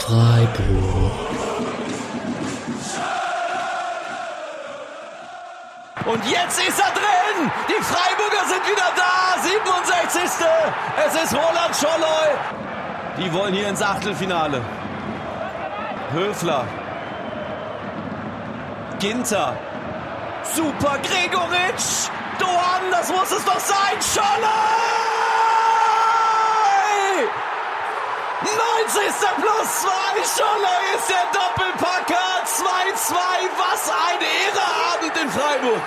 Freiburg. Und jetzt ist er drin! Die Freiburger sind wieder da! 67. Es ist Roland Scholloy! Die wollen hier ins Achtelfinale. Höfler. Ginter. Super Gregoritsch! Doan, das muss es doch sein! Scholloy! 90. plus 2, Scholler ist der Doppelpacker, 2-2, was ein Ehreabend in Freiburg.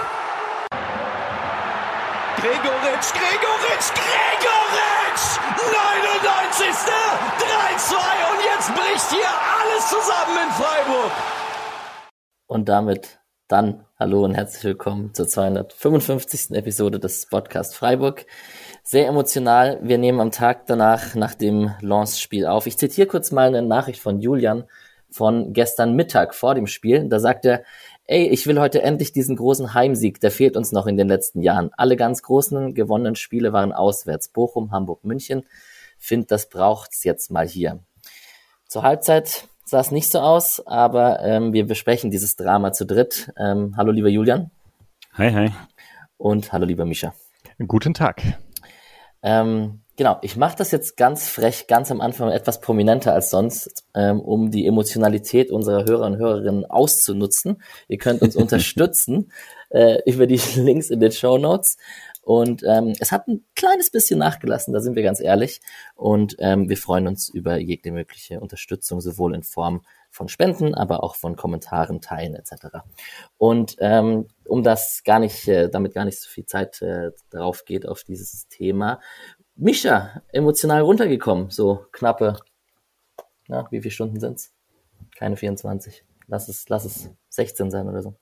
Gregoritsch, Gregoritsch, Gregoritsch! 99. 3-2 und jetzt bricht hier alles zusammen in Freiburg. Und damit dann hallo und herzlich willkommen zur 255. Episode des Podcast Freiburg sehr emotional. Wir nehmen am Tag danach nach dem Lens-Spiel auf. Ich zitiere kurz mal eine Nachricht von Julian von gestern Mittag vor dem Spiel. Da sagt er, ey, ich will heute endlich diesen großen Heimsieg, der fehlt uns noch in den letzten Jahren. Alle ganz großen gewonnenen Spiele waren auswärts. Bochum, Hamburg, München. Find, das braucht's jetzt mal hier. Zur Halbzeit sah es nicht so aus, aber ähm, wir besprechen dieses Drama zu dritt. Ähm, hallo lieber Julian. Hi, hi. Und hallo lieber Mischa. Guten Tag. Ähm, genau, ich mache das jetzt ganz frech, ganz am Anfang etwas prominenter als sonst, ähm, um die Emotionalität unserer Hörer und Hörerinnen auszunutzen. Ihr könnt uns unterstützen äh, über die Links in den Show Notes. Und ähm, es hat ein kleines bisschen nachgelassen, da sind wir ganz ehrlich. Und ähm, wir freuen uns über jede mögliche Unterstützung, sowohl in Form von Spenden, aber auch von Kommentaren, Teilen etc. Und ähm, um das gar nicht, äh, damit gar nicht so viel Zeit äh, drauf geht auf dieses Thema, Mischa, emotional runtergekommen, so knappe, na, wie viele Stunden sind's? Keine 24. Lass es, lass es 16 sein oder so.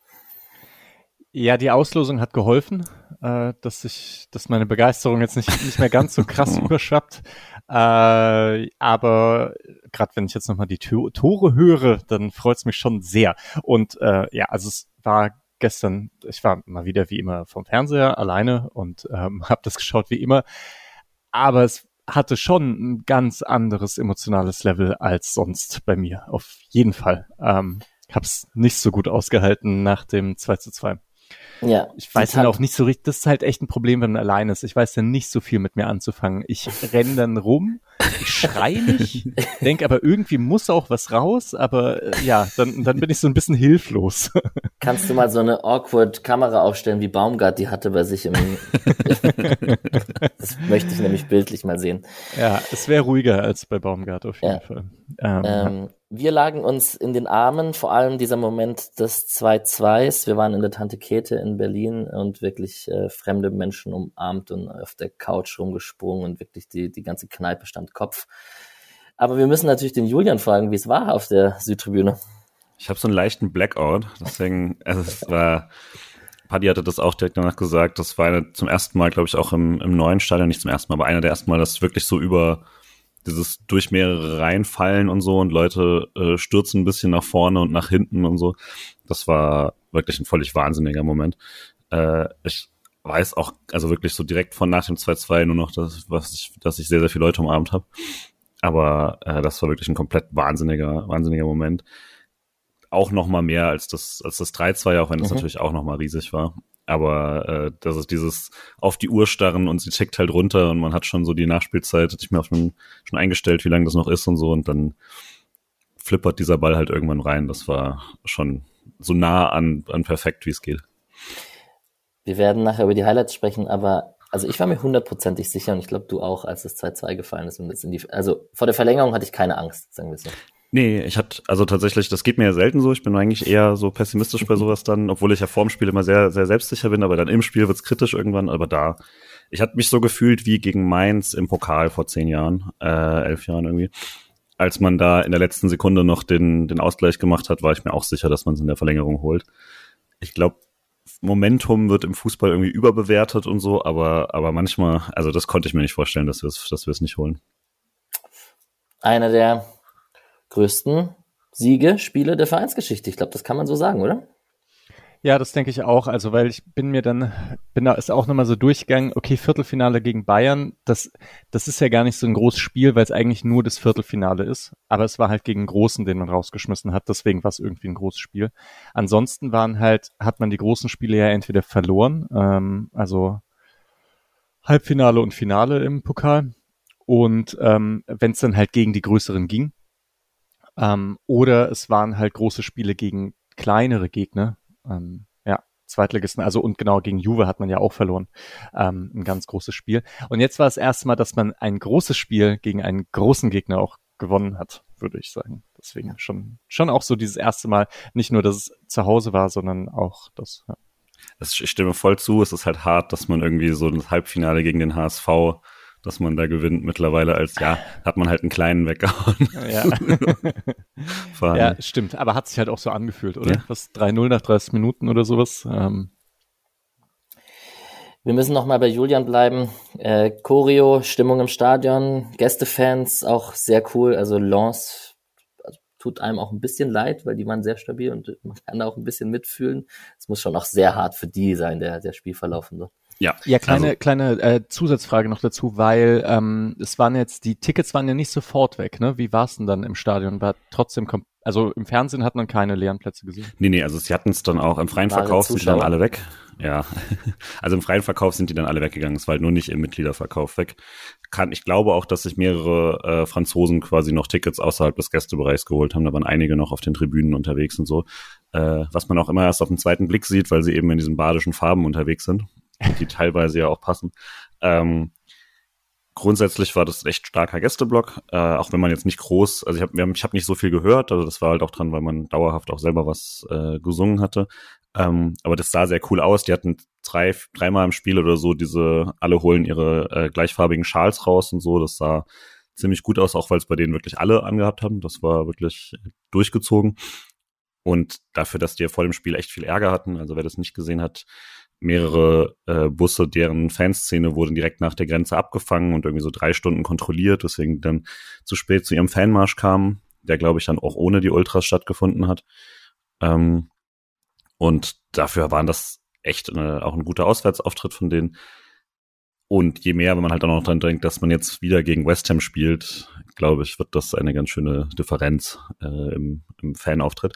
Ja, die Auslosung hat geholfen, äh, dass ich, dass meine Begeisterung jetzt nicht, nicht mehr ganz so krass überschwappt. Äh, aber gerade wenn ich jetzt nochmal die Tore höre, dann freut es mich schon sehr. Und äh, ja, also es war gestern, ich war mal wieder wie immer vom Fernseher alleine und ähm, habe das geschaut wie immer. Aber es hatte schon ein ganz anderes emotionales Level als sonst bei mir. Auf jeden Fall. Ähm, habe es nicht so gut ausgehalten nach dem 2 zu 2. Ja. Ich weiß halt auch nicht so richtig, das ist halt echt ein Problem, wenn man allein ist. Ich weiß dann nicht so viel mit mir anzufangen. Ich renn dann rum, ich schrei nicht, denk aber irgendwie muss auch was raus, aber äh, ja, dann, dann bin ich so ein bisschen hilflos. Kannst du mal so eine awkward Kamera aufstellen, wie Baumgart die hatte bei sich im, das möchte ich nämlich bildlich mal sehen. Ja, es wäre ruhiger als bei Baumgart auf jeden ja. Fall. Ähm, ähm, wir lagen uns in den Armen, vor allem dieser Moment des 2-2s. Wir waren in der Tante Kete in Berlin und wirklich äh, fremde Menschen umarmt und auf der Couch rumgesprungen und wirklich die, die ganze Kneipe stand Kopf. Aber wir müssen natürlich den Julian fragen, wie es war auf der Südtribüne. Ich habe so einen leichten Blackout, deswegen, also es war, Paddy hatte das auch direkt danach gesagt, das war eine, zum ersten Mal, glaube ich, auch im, im neuen Stadion, nicht zum ersten Mal, aber einer der ersten Mal, dass wirklich so über dieses durch mehrere Reihen fallen und so und Leute äh, stürzen ein bisschen nach vorne und nach hinten und so. Das war wirklich ein völlig wahnsinniger Moment. Äh, ich weiß auch, also wirklich so direkt von nach dem 2-2 nur noch, dass, was ich, dass ich sehr, sehr viele Leute umarmt habe. Aber äh, das war wirklich ein komplett wahnsinniger, wahnsinniger Moment. Auch noch mal mehr als das, als das 3-2, auch wenn es mhm. natürlich auch noch mal riesig war. Aber äh, das ist dieses auf die Uhr starren und sie tickt halt runter und man hat schon so die Nachspielzeit, hatte ich mir auch schon, schon eingestellt, wie lange das noch ist und so und dann flippert dieser Ball halt irgendwann rein. Das war schon so nah an, an perfekt, wie es geht. Wir werden nachher über die Highlights sprechen, aber also ich war mir hundertprozentig sicher und ich glaube du auch, als das 2-2 gefallen ist. Und in die, also vor der Verlängerung hatte ich keine Angst, sagen wir so. Nee, ich hatte, also tatsächlich, das geht mir ja selten so. Ich bin eigentlich eher so pessimistisch bei sowas dann, obwohl ich ja vorm Spiel immer sehr, sehr selbstsicher bin, aber dann im Spiel wird's kritisch irgendwann. Aber da, ich hatte mich so gefühlt wie gegen Mainz im Pokal vor zehn Jahren, äh, elf Jahren irgendwie. Als man da in der letzten Sekunde noch den, den Ausgleich gemacht hat, war ich mir auch sicher, dass man es in der Verlängerung holt. Ich glaube, Momentum wird im Fußball irgendwie überbewertet und so, aber, aber manchmal, also das konnte ich mir nicht vorstellen, dass wir es dass wir es nicht holen. Einer der größten Siege, Spiele der Vereinsgeschichte. Ich glaube, das kann man so sagen, oder? Ja, das denke ich auch. Also, weil ich bin mir dann, bin da ist auch nochmal so durchgegangen, okay, Viertelfinale gegen Bayern, das, das ist ja gar nicht so ein großes Spiel, weil es eigentlich nur das Viertelfinale ist. Aber es war halt gegen Großen, den man rausgeschmissen hat, deswegen war es irgendwie ein großes Spiel. Ansonsten waren halt, hat man die großen Spiele ja entweder verloren, ähm, also Halbfinale und Finale im Pokal. Und ähm, wenn es dann halt gegen die größeren ging, ähm, oder es waren halt große Spiele gegen kleinere Gegner, ähm, ja, Zweitligisten, also und genau gegen Juve hat man ja auch verloren. Ähm, ein ganz großes Spiel. Und jetzt war es erste Mal, dass man ein großes Spiel gegen einen großen Gegner auch gewonnen hat, würde ich sagen. Deswegen schon, schon auch so dieses erste Mal, nicht nur, dass es zu Hause war, sondern auch das. Ja. ich stimme voll zu. Es ist halt hart, dass man irgendwie so ein Halbfinale gegen den HSV dass man da gewinnt mittlerweile als, ja, hat man halt einen kleinen weggehauen. Ja, ja stimmt. Aber hat sich halt auch so angefühlt, oder? Ja. Was 3-0 nach 30 Minuten oder sowas. Ähm. Wir müssen noch mal bei Julian bleiben. Äh, Choreo, Stimmung im Stadion, Gästefans, auch sehr cool. Also Lance also tut einem auch ein bisschen leid, weil die waren sehr stabil und man kann da auch ein bisschen mitfühlen. Es muss schon auch sehr hart für die sein, der, der Spielverlauf und so. Ja, ja kleine, also, kleine äh, Zusatzfrage noch dazu, weil ähm, es waren jetzt, die Tickets waren ja nicht sofort weg, ne? Wie war es denn dann im Stadion? War trotzdem, also im Fernsehen hat man keine leeren Plätze gesehen? Nee, nee, also sie hatten es dann auch im freien Wahre Verkauf, sind dann alle weg. Ja, also im freien Verkauf sind die dann alle weggegangen. Es war halt nur nicht im Mitgliederverkauf weg. Kann, ich glaube auch, dass sich mehrere äh, Franzosen quasi noch Tickets außerhalb des Gästebereichs geholt haben. Da waren einige noch auf den Tribünen unterwegs und so. Äh, was man auch immer erst auf den zweiten Blick sieht, weil sie eben in diesen badischen Farben unterwegs sind die teilweise ja auch passen. Ähm, grundsätzlich war das echt starker Gästeblock, äh, auch wenn man jetzt nicht groß, also ich habe ich hab nicht so viel gehört, also das war halt auch dran, weil man dauerhaft auch selber was äh, gesungen hatte. Ähm, aber das sah sehr cool aus. Die hatten drei, dreimal im Spiel oder so diese, alle holen ihre äh, gleichfarbigen Schals raus und so. Das sah ziemlich gut aus, auch weil es bei denen wirklich alle angehabt haben. Das war wirklich durchgezogen. Und dafür, dass die ja vor dem Spiel echt viel Ärger hatten, also wer das nicht gesehen hat, mehrere äh, Busse, deren Fanszene wurden direkt nach der Grenze abgefangen und irgendwie so drei Stunden kontrolliert, deswegen dann zu spät zu ihrem Fanmarsch kamen, der glaube ich dann auch ohne die Ultras stattgefunden hat. Ähm, und dafür waren das echt äh, auch ein guter Auswärtsauftritt von denen. Und je mehr, wenn man halt auch noch dran denkt, dass man jetzt wieder gegen West Ham spielt, glaube ich, wird das eine ganz schöne Differenz äh, im, im Fanauftritt.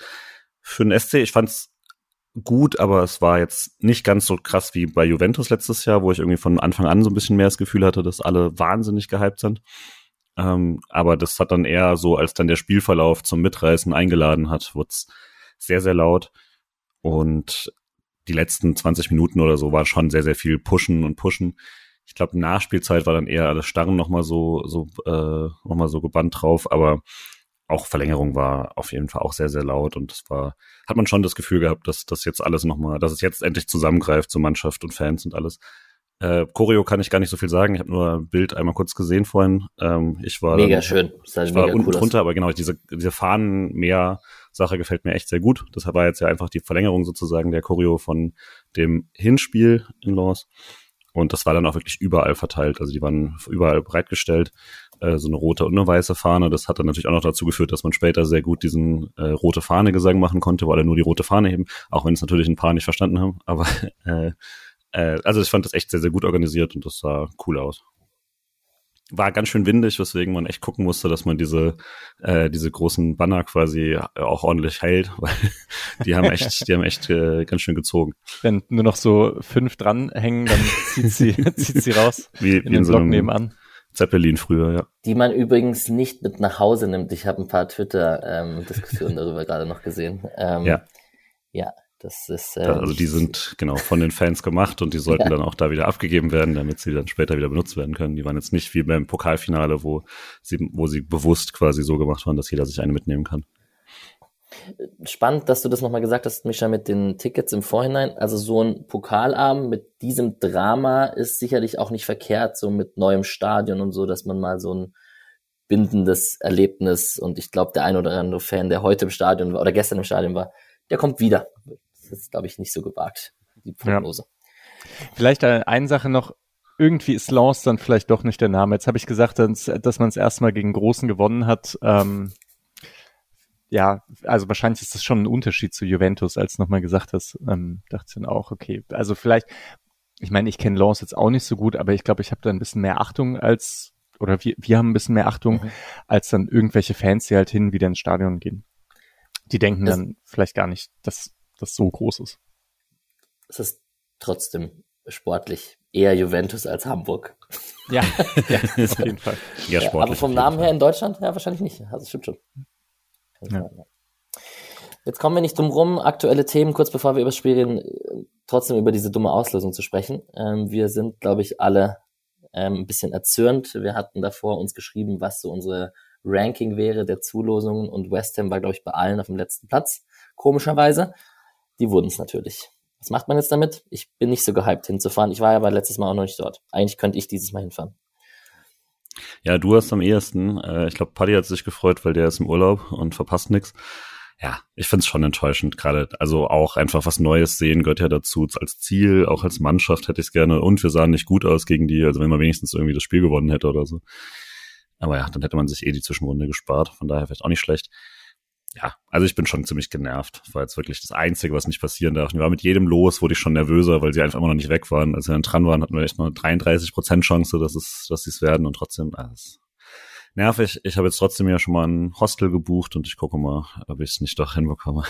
Für den SC, ich fand's gut, aber es war jetzt nicht ganz so krass wie bei Juventus letztes Jahr, wo ich irgendwie von Anfang an so ein bisschen mehr das Gefühl hatte, dass alle wahnsinnig gehypt sind. Ähm, aber das hat dann eher so, als dann der Spielverlauf zum Mitreißen eingeladen hat, wurde sehr, sehr laut. Und die letzten 20 Minuten oder so war schon sehr, sehr viel Pushen und Pushen. Ich glaube, Nachspielzeit war dann eher alles Starren nochmal so, so, äh, nochmal so gebannt drauf, aber auch Verlängerung war auf jeden Fall auch sehr, sehr laut und es war, hat man schon das Gefühl gehabt, dass das jetzt alles nochmal, dass es jetzt endlich zusammengreift, so Mannschaft und Fans und alles. Äh, Choreo kann ich gar nicht so viel sagen. Ich habe nur ein Bild einmal kurz gesehen vorhin. Ähm, ich war mega dann, schön. Das ich war unten cool drunter, aber genau diese diese Fahnenmeer-Sache gefällt mir echt sehr gut. Das war jetzt ja einfach die Verlängerung sozusagen der Choreo von dem Hinspiel in Lens. Und das war dann auch wirklich überall verteilt. Also die waren überall bereitgestellt. Äh, so eine rote und eine weiße Fahne. Das hat dann natürlich auch noch dazu geführt, dass man später sehr gut diesen äh, rote Fahne-Gesang machen konnte, weil er nur die rote Fahne heben, auch wenn es natürlich ein paar nicht verstanden haben. Aber äh, äh, also ich fand das echt sehr, sehr gut organisiert und das sah cool aus war ganz schön windig, weswegen man echt gucken musste, dass man diese äh, diese großen Banner quasi auch ordentlich hält, weil die haben echt, die haben echt äh, ganz schön gezogen. Wenn nur noch so fünf dranhängen, dann zieht sie zieht sie raus wie, in wie den in so Block nebenan. Zeppelin früher, ja. Die man übrigens nicht mit nach Hause nimmt. Ich habe ein paar Twitter-Diskussionen ähm, darüber gerade noch gesehen. Ähm, ja. Ja, das ist. Äh, also die sind genau von den Fans gemacht und die sollten ja. dann auch da wieder abgegeben werden, damit sie dann später wieder benutzt werden können. Die waren jetzt nicht wie beim Pokalfinale, wo sie, wo sie bewusst quasi so gemacht waren, dass jeder sich eine mitnehmen kann. Spannend, dass du das nochmal gesagt hast, Micha, mit den Tickets im Vorhinein. Also so ein Pokalabend mit diesem Drama ist sicherlich auch nicht verkehrt, so mit neuem Stadion und so, dass man mal so ein bindendes Erlebnis und ich glaube, der ein oder andere Fan, der heute im Stadion war oder gestern im Stadion war, der kommt wieder ist, glaube ich, nicht so gewagt, die Prognose. Ja. Vielleicht eine Sache noch, irgendwie ist Lance dann vielleicht doch nicht der Name. Jetzt habe ich gesagt, dass, dass man es erstmal gegen Großen gewonnen hat. Ähm, ja, also wahrscheinlich ist das schon ein Unterschied zu Juventus, als nochmal gesagt hast, ähm, dachte ich dann auch, okay, also vielleicht, ich meine, ich kenne Lens jetzt auch nicht so gut, aber ich glaube, ich habe da ein bisschen mehr Achtung als, oder wir, wir haben ein bisschen mehr Achtung, mhm. als dann irgendwelche Fans, die halt hin wieder ins Stadion gehen. Die denken das, dann vielleicht gar nicht, dass das so groß ist. Es ist trotzdem sportlich eher Juventus als Hamburg. Ja, ja auf jeden Fall. Ja, ja, aber vom Namen her in Deutschland, ja, wahrscheinlich nicht. Also stimmt schon. Ja. Jetzt kommen wir nicht drum rum, aktuelle Themen, kurz bevor wir über das Spiel reden, trotzdem über diese dumme Auslösung zu sprechen. Ähm, wir sind, glaube ich, alle ähm, ein bisschen erzürnt. Wir hatten davor uns geschrieben, was so unsere Ranking wäre der Zulosungen und West Ham war, glaube ich, bei allen auf dem letzten Platz, komischerweise. Die wurden es natürlich. Was macht man jetzt damit? Ich bin nicht so gehypt hinzufahren. Ich war ja aber letztes Mal auch noch nicht dort. Eigentlich könnte ich dieses Mal hinfahren. Ja, du hast am ehesten. Äh, ich glaube, Paddy hat sich gefreut, weil der ist im Urlaub und verpasst nix. Ja, ich finde es schon enttäuschend gerade. Also auch einfach was Neues sehen gehört ja dazu. Als Ziel, auch als Mannschaft hätte ich es gerne. Und wir sahen nicht gut aus gegen die, also wenn man wenigstens irgendwie das Spiel gewonnen hätte oder so. Aber ja, dann hätte man sich eh die Zwischenrunde gespart. Von daher vielleicht auch nicht schlecht ja, also ich bin schon ziemlich genervt. Das war jetzt wirklich das Einzige, was nicht passieren darf. Ich war mit jedem los, wurde ich schon nervöser, weil sie einfach immer noch nicht weg waren. Als wir dann dran waren, hatten wir echt nur 33 Prozent Chance, dass es, dass sie es werden und trotzdem, alles nervig. Ich habe jetzt trotzdem ja schon mal ein Hostel gebucht und ich gucke mal, ob ich es nicht doch hinbekomme.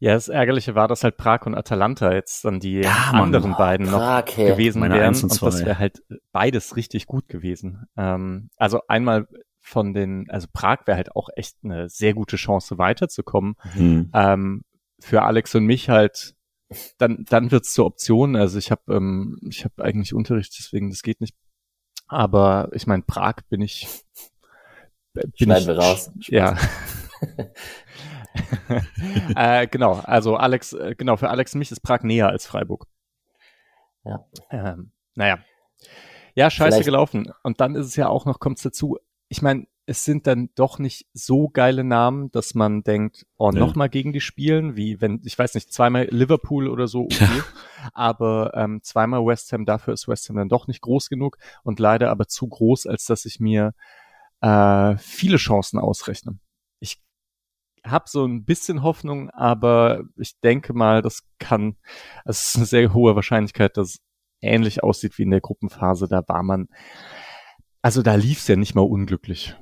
Ja, das Ärgerliche war, dass halt Prag und Atalanta jetzt dann die ja, anderen Mann, beiden Prag, noch hey. gewesen Meine wären. Und, und das wäre halt beides richtig gut gewesen. Ähm, also einmal von den, also Prag wäre halt auch echt eine sehr gute Chance weiterzukommen. Mhm. Ähm, für Alex und mich halt, dann, dann wird's zur Option. Also ich habe ähm, ich habe eigentlich Unterricht, deswegen das geht nicht. Aber ich meine, Prag bin ich. Bin Schneiden ich, wir raus. Spaß. Ja. äh, genau, also Alex, äh, genau, für Alex und mich ist Prag näher als Freiburg. Ja. Ähm, naja. Ja, scheiße Vielleicht. gelaufen. Und dann ist es ja auch noch, kommt's dazu, ich meine, es sind dann doch nicht so geile Namen, dass man denkt, oh, ja. nochmal gegen die spielen, wie wenn, ich weiß nicht, zweimal Liverpool oder so, okay. Ja. aber ähm, zweimal West Ham, dafür ist West Ham dann doch nicht groß genug und leider aber zu groß, als dass ich mir äh, viele Chancen ausrechne. Ich habe so ein bisschen Hoffnung, aber ich denke mal, das kann, es ist eine sehr hohe Wahrscheinlichkeit, dass es ähnlich aussieht wie in der Gruppenphase. Da war man also da lief's ja nicht mal unglücklich.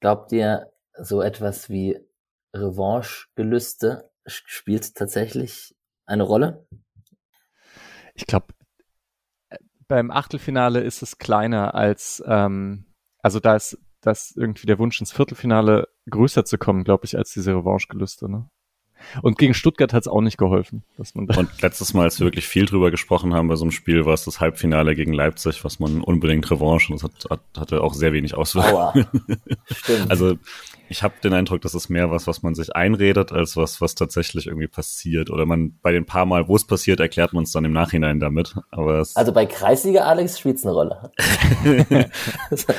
Glaubt ihr, so etwas wie Revanche-Gelüste spielt tatsächlich eine Rolle? Ich glaube, beim Achtelfinale ist es kleiner als, ähm, also da ist, da ist irgendwie der Wunsch ins Viertelfinale größer zu kommen, glaube ich, als diese Revanche-Gelüste. Ne? Und gegen Stuttgart hat es auch nicht geholfen. Dass man und letztes Mal, als wir wirklich viel drüber gesprochen haben bei so einem Spiel, war es das Halbfinale gegen Leipzig, was man unbedingt Revanche und das hat, hat, hatte auch sehr wenig Auswirkungen. also ich habe den Eindruck, das ist mehr was, was man sich einredet, als was, was tatsächlich irgendwie passiert. Oder man bei den paar Mal, wo es passiert, erklärt man es dann im Nachhinein damit. Aber also bei Kreisliga Alex spielt eine Rolle.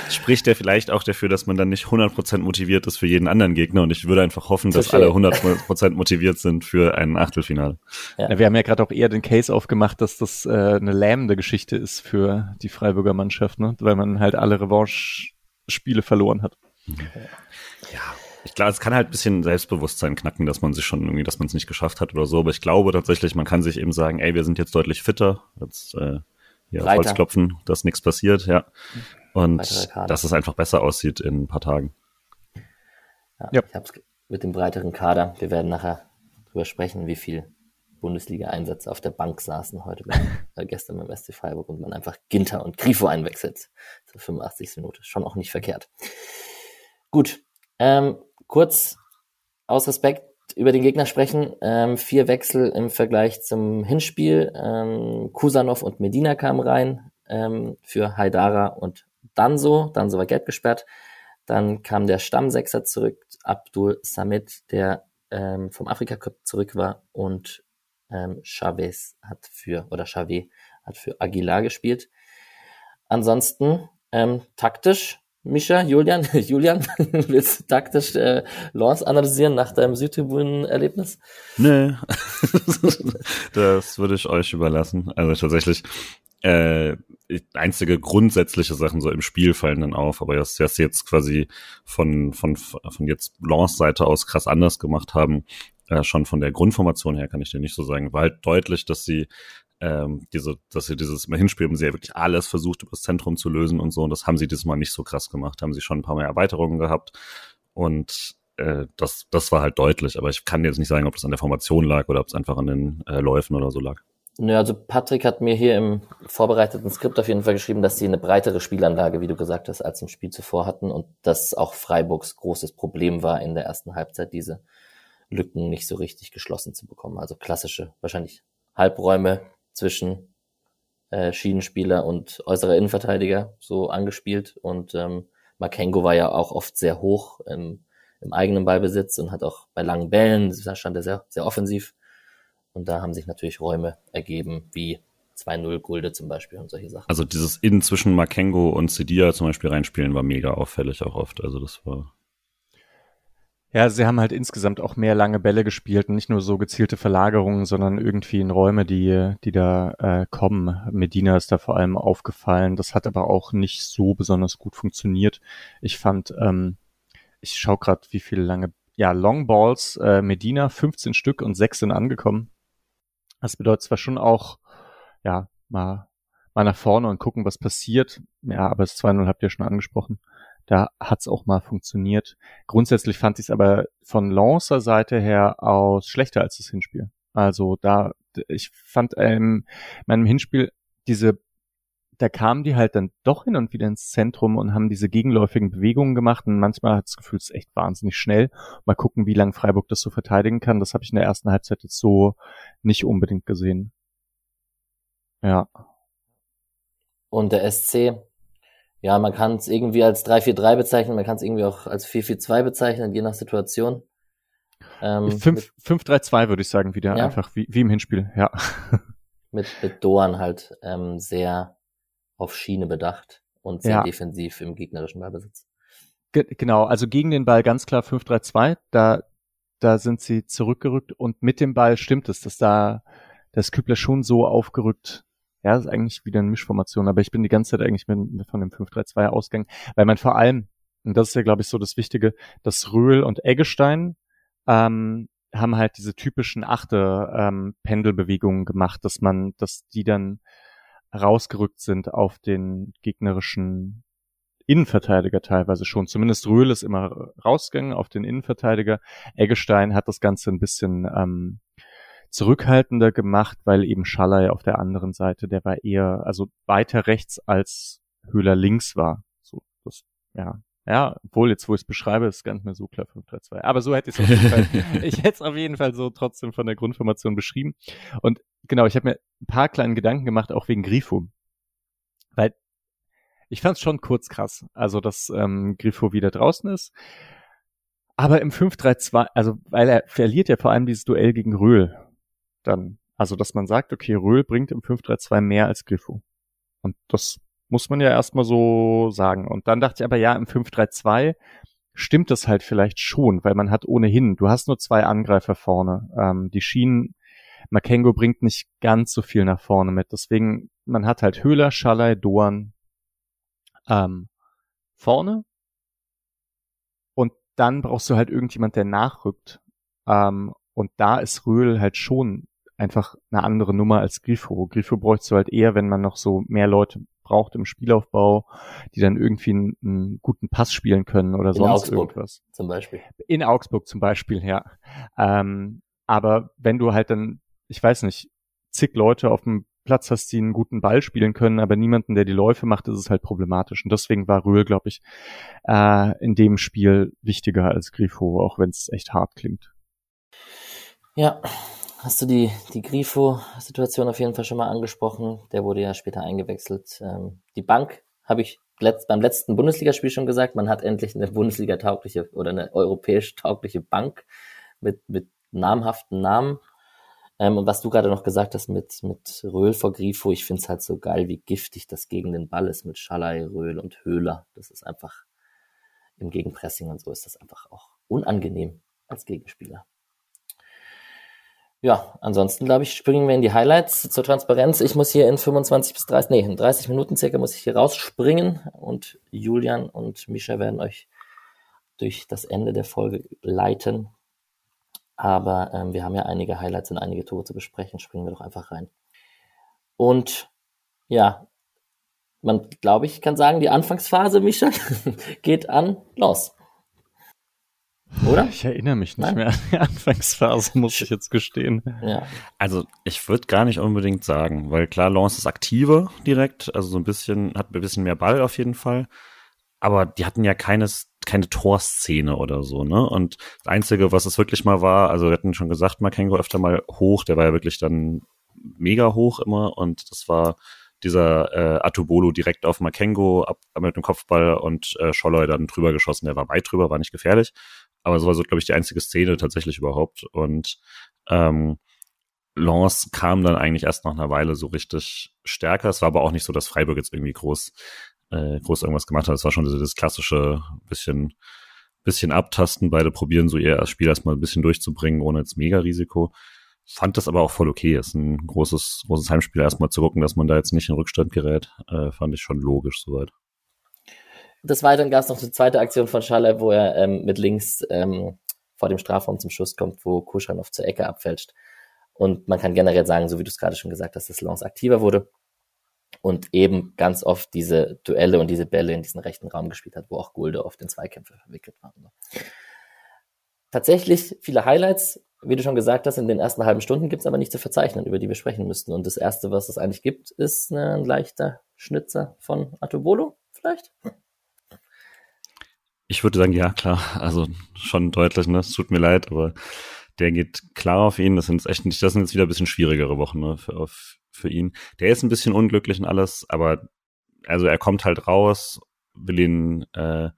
Spricht ja vielleicht auch dafür, dass man dann nicht 100% motiviert ist für jeden anderen Gegner. Und ich würde einfach hoffen, dass alle 100% motiviert sind für ein Achtelfinale. Ja. Ja, wir haben ja gerade auch eher den Case aufgemacht, dass das äh, eine lähmende Geschichte ist für die Freiburger Mannschaft, ne? weil man halt alle Revanche-Spiele verloren hat. Mhm. Ja, ich glaube, es kann halt ein bisschen Selbstbewusstsein knacken, dass man sich schon irgendwie, dass man es nicht geschafft hat oder so. Aber ich glaube tatsächlich, man kann sich eben sagen, ey, wir sind jetzt deutlich fitter. Jetzt äh, hier auf Holz klopfen, dass nichts passiert, ja. Und dass es einfach besser aussieht in ein paar Tagen. Ja, ja. ich hab's mit dem breiteren Kader. Wir werden nachher drüber sprechen, wie viel Bundesliga-Einsätze auf der Bank saßen heute bei, äh, gestern beim SC Freiburg und man einfach Ginter und Grifo einwechselt zur 85. Minute. Schon auch nicht verkehrt. Gut, ähm, kurz aus Respekt über den Gegner sprechen. Ähm, vier Wechsel im Vergleich zum Hinspiel. Ähm, Kusanov und Medina kamen rein ähm, für Haidara und Danso. Danso war gelb gesperrt. Dann kam der Stammsechser zurück, Abdul Samit, der ähm, vom Afrika Cup zurück war und ähm, Chavez hat für, oder Chavez hat für Aguilar gespielt. Ansonsten ähm, taktisch Mischa, Julian, Julian, willst du taktisch äh, Lance analysieren nach deinem Südtribünen-Erlebnis? Nee, das würde ich euch überlassen. Also tatsächlich, äh, einzige grundsätzliche Sachen so im Spiel fallen dann auf, aber dass sie jetzt quasi von, von, von jetzt Lance Seite aus krass anders gemacht haben, äh, schon von der Grundformation her kann ich dir nicht so sagen, war halt deutlich, dass sie ähm, diese, dass sie dieses mal hinspielen, sie ja wirklich alles versucht, über das Zentrum zu lösen und so, und das haben sie diesmal nicht so krass gemacht, haben sie schon ein paar mehr Erweiterungen gehabt und äh, das, das war halt deutlich, aber ich kann jetzt nicht sagen, ob das an der Formation lag oder ob es einfach an den äh, Läufen oder so lag. Nö, also Patrick hat mir hier im vorbereiteten Skript auf jeden Fall geschrieben, dass sie eine breitere Spielanlage, wie du gesagt hast, als im Spiel zuvor hatten und dass auch Freiburgs großes Problem war in der ersten Halbzeit, diese Lücken nicht so richtig geschlossen zu bekommen. Also klassische, wahrscheinlich Halbräume zwischen äh, Schienenspieler und äußerer Innenverteidiger so angespielt und ähm, Makengo war ja auch oft sehr hoch im, im eigenen Ballbesitz und hat auch bei langen Bällen, da stand er sehr, sehr offensiv und da haben sich natürlich Räume ergeben, wie 2-0 Gulde zum Beispiel und solche Sachen. Also dieses Innen zwischen Makengo und Sedia zum Beispiel reinspielen war mega auffällig auch oft. Also das war. Ja, sie haben halt insgesamt auch mehr lange Bälle gespielt und nicht nur so gezielte Verlagerungen, sondern irgendwie in Räume, die, die da äh, kommen. Medina ist da vor allem aufgefallen. Das hat aber auch nicht so besonders gut funktioniert. Ich fand, ähm, ich schau gerade, wie viele lange, ja, Long Balls, äh, Medina 15 Stück und 6 sind angekommen. Das bedeutet zwar schon auch, ja, mal, mal nach vorne und gucken, was passiert. Ja, aber das 2-0 habt ihr schon angesprochen. Da hat's auch mal funktioniert. Grundsätzlich fand ich es aber von Lancer Seite her aus schlechter als das Hinspiel. Also da, ich fand ähm, meinem Hinspiel diese da kamen die halt dann doch hin und wieder ins Zentrum und haben diese gegenläufigen Bewegungen gemacht und manchmal hat das Gefühl, es ist echt wahnsinnig schnell. Mal gucken, wie lange Freiburg das so verteidigen kann. Das habe ich in der ersten Halbzeit jetzt so nicht unbedingt gesehen. Ja. Und der SC, ja, man kann es irgendwie als 3-4-3 bezeichnen, man kann es irgendwie auch als 4-4-2 bezeichnen, je nach Situation. Ähm, 5-3-2 würde ich sagen, wieder ja? einfach wie, wie im Hinspiel, ja. Mit, mit Doan halt ähm, sehr auf Schiene bedacht und sehr ja. defensiv im gegnerischen Ballbesitz. Ge genau, also gegen den Ball ganz klar 5-3-2, da, da sind sie zurückgerückt und mit dem Ball stimmt es, dass da das Kübler schon so aufgerückt ja, das ist eigentlich wieder eine Mischformation, aber ich bin die ganze Zeit eigentlich mit, von dem 5-3-2 ausgegangen, weil man vor allem, und das ist ja, glaube ich, so das Wichtige, dass Röhl und Eggestein ähm, haben halt diese typischen achte ähm, Pendelbewegungen gemacht, dass man, dass die dann rausgerückt sind auf den gegnerischen Innenverteidiger teilweise schon. Zumindest Röhl ist immer rausgegangen auf den Innenverteidiger. Eggestein hat das Ganze ein bisschen ähm, zurückhaltender gemacht, weil eben Schallei auf der anderen Seite, der war eher, also weiter rechts als Höhler links war. So, das, ja. Ja, obwohl jetzt, wo ich es beschreibe, ist gar nicht mehr so klar 5-3-2. Aber so hätte ich es auf jeden Fall, ich hätte es auf jeden Fall so trotzdem von der Grundformation beschrieben. Und genau, ich habe mir ein paar kleine Gedanken gemacht, auch wegen Grifo. Weil ich fand es schon kurz krass, also dass ähm, Grifo wieder draußen ist. Aber im 5-3-2, also weil er verliert ja vor allem dieses Duell gegen Röhl dann. Also dass man sagt, okay, Röhl bringt im 5-3-2 mehr als Grifo. Und das muss man ja erstmal so sagen. Und dann dachte ich aber, ja, im 5-3-2 stimmt das halt vielleicht schon, weil man hat ohnehin, du hast nur zwei Angreifer vorne. Ähm, die Schienen Makengo bringt nicht ganz so viel nach vorne mit. Deswegen, man hat halt Höhler, Schallei, Doan ähm, vorne. Und dann brauchst du halt irgendjemand, der nachrückt. Ähm, und da ist Röhl halt schon einfach eine andere Nummer als Grifo. Grifo bräuchst du halt eher, wenn man noch so mehr Leute braucht im Spielaufbau, die dann irgendwie einen, einen guten Pass spielen können oder In sonst Augsburg irgendwas. Zum Beispiel. In Augsburg zum Beispiel, ja. Ähm, aber wenn du halt dann ich weiß nicht, zig Leute auf dem Platz hast, die einen guten Ball spielen können, aber niemanden, der die Läufe macht, ist es halt problematisch. Und deswegen war Röhl, glaube ich, äh, in dem Spiel wichtiger als Grifo, auch wenn es echt hart klingt. Ja, hast du die, die Grifo-Situation auf jeden Fall schon mal angesprochen. Der wurde ja später eingewechselt. Ähm, die Bank habe ich beim letzten Bundesligaspiel schon gesagt, man hat endlich eine Bundesliga-taugliche oder eine europäisch-taugliche Bank mit, mit namhaften Namen. Ähm, und was du gerade noch gesagt hast mit, mit Röhl vor Grifo, ich finde es halt so geil, wie giftig das gegen den Ball ist mit Schallei, Röhl und Höhler. Das ist einfach im Gegenpressing und so ist das einfach auch unangenehm als Gegenspieler. Ja, ansonsten glaube ich, springen wir in die Highlights zur Transparenz. Ich muss hier in 25 bis 30, nee, in 30 Minuten circa muss ich hier rausspringen und Julian und Misha werden euch durch das Ende der Folge leiten. Aber ähm, wir haben ja einige Highlights und einige Tore zu besprechen. Springen wir doch einfach rein. Und ja, man glaube ich kann sagen, die Anfangsphase, Misha, geht an los. Oder? Ich erinnere mich nicht Nein. mehr an die Anfangsphase, muss ich jetzt gestehen. Ja. Also ich würde gar nicht unbedingt sagen, weil klar, Lance ist aktiver direkt, also so ein bisschen, hat ein bisschen mehr Ball auf jeden Fall. Aber die hatten ja keines, keine Torszene oder so, ne? Und das Einzige, was es wirklich mal war, also wir hatten schon gesagt, Makengo öfter mal hoch, der war ja wirklich dann mega hoch immer und das war dieser äh, Atubolo direkt auf Makengo ab, mit dem Kopfball und äh, Scholloy dann drüber geschossen. Der war weit drüber, war nicht gefährlich. Aber so war so, glaube ich, die einzige Szene tatsächlich überhaupt. Und ähm, Lance kam dann eigentlich erst nach einer Weile so richtig stärker. Es war aber auch nicht so, dass Freiburg jetzt irgendwie groß, äh, groß irgendwas gemacht hat. Es war schon das klassische bisschen, bisschen abtasten. Beide probieren so ihr Spiel erstmal ein bisschen durchzubringen, ohne jetzt Mega-Risiko. Fand das aber auch voll okay. Es ist ein großes, großes Heimspiel erstmal zu gucken, dass man da jetzt nicht in Rückstand gerät. Äh, fand ich schon logisch soweit. Des Weiteren gab es noch eine zweite Aktion von Schaller, wo er ähm, mit links ähm, vor dem Strafraum zum Schuss kommt, wo Kuschanov zur Ecke abfälscht. Und man kann generell sagen, so wie du es gerade schon gesagt hast, dass Lance aktiver wurde und eben ganz oft diese Duelle und diese Bälle in diesen rechten Raum gespielt hat, wo auch Gulde oft in Zweikämpfe verwickelt war. Tatsächlich viele Highlights, wie du schon gesagt hast, in den ersten halben Stunden gibt es aber nicht zu verzeichnen, über die wir sprechen müssten. Und das erste, was es eigentlich gibt, ist ein leichter Schnitzer von Atobolo, vielleicht? Ich würde sagen, ja, klar. Also schon deutlich, ne? Es tut mir leid, aber der geht klar auf ihn. Das sind jetzt echt nicht, das sind jetzt wieder ein bisschen schwierigere Wochen ne, für, auf, für ihn. Der ist ein bisschen unglücklich und alles, aber also er kommt halt raus, will ihn äh,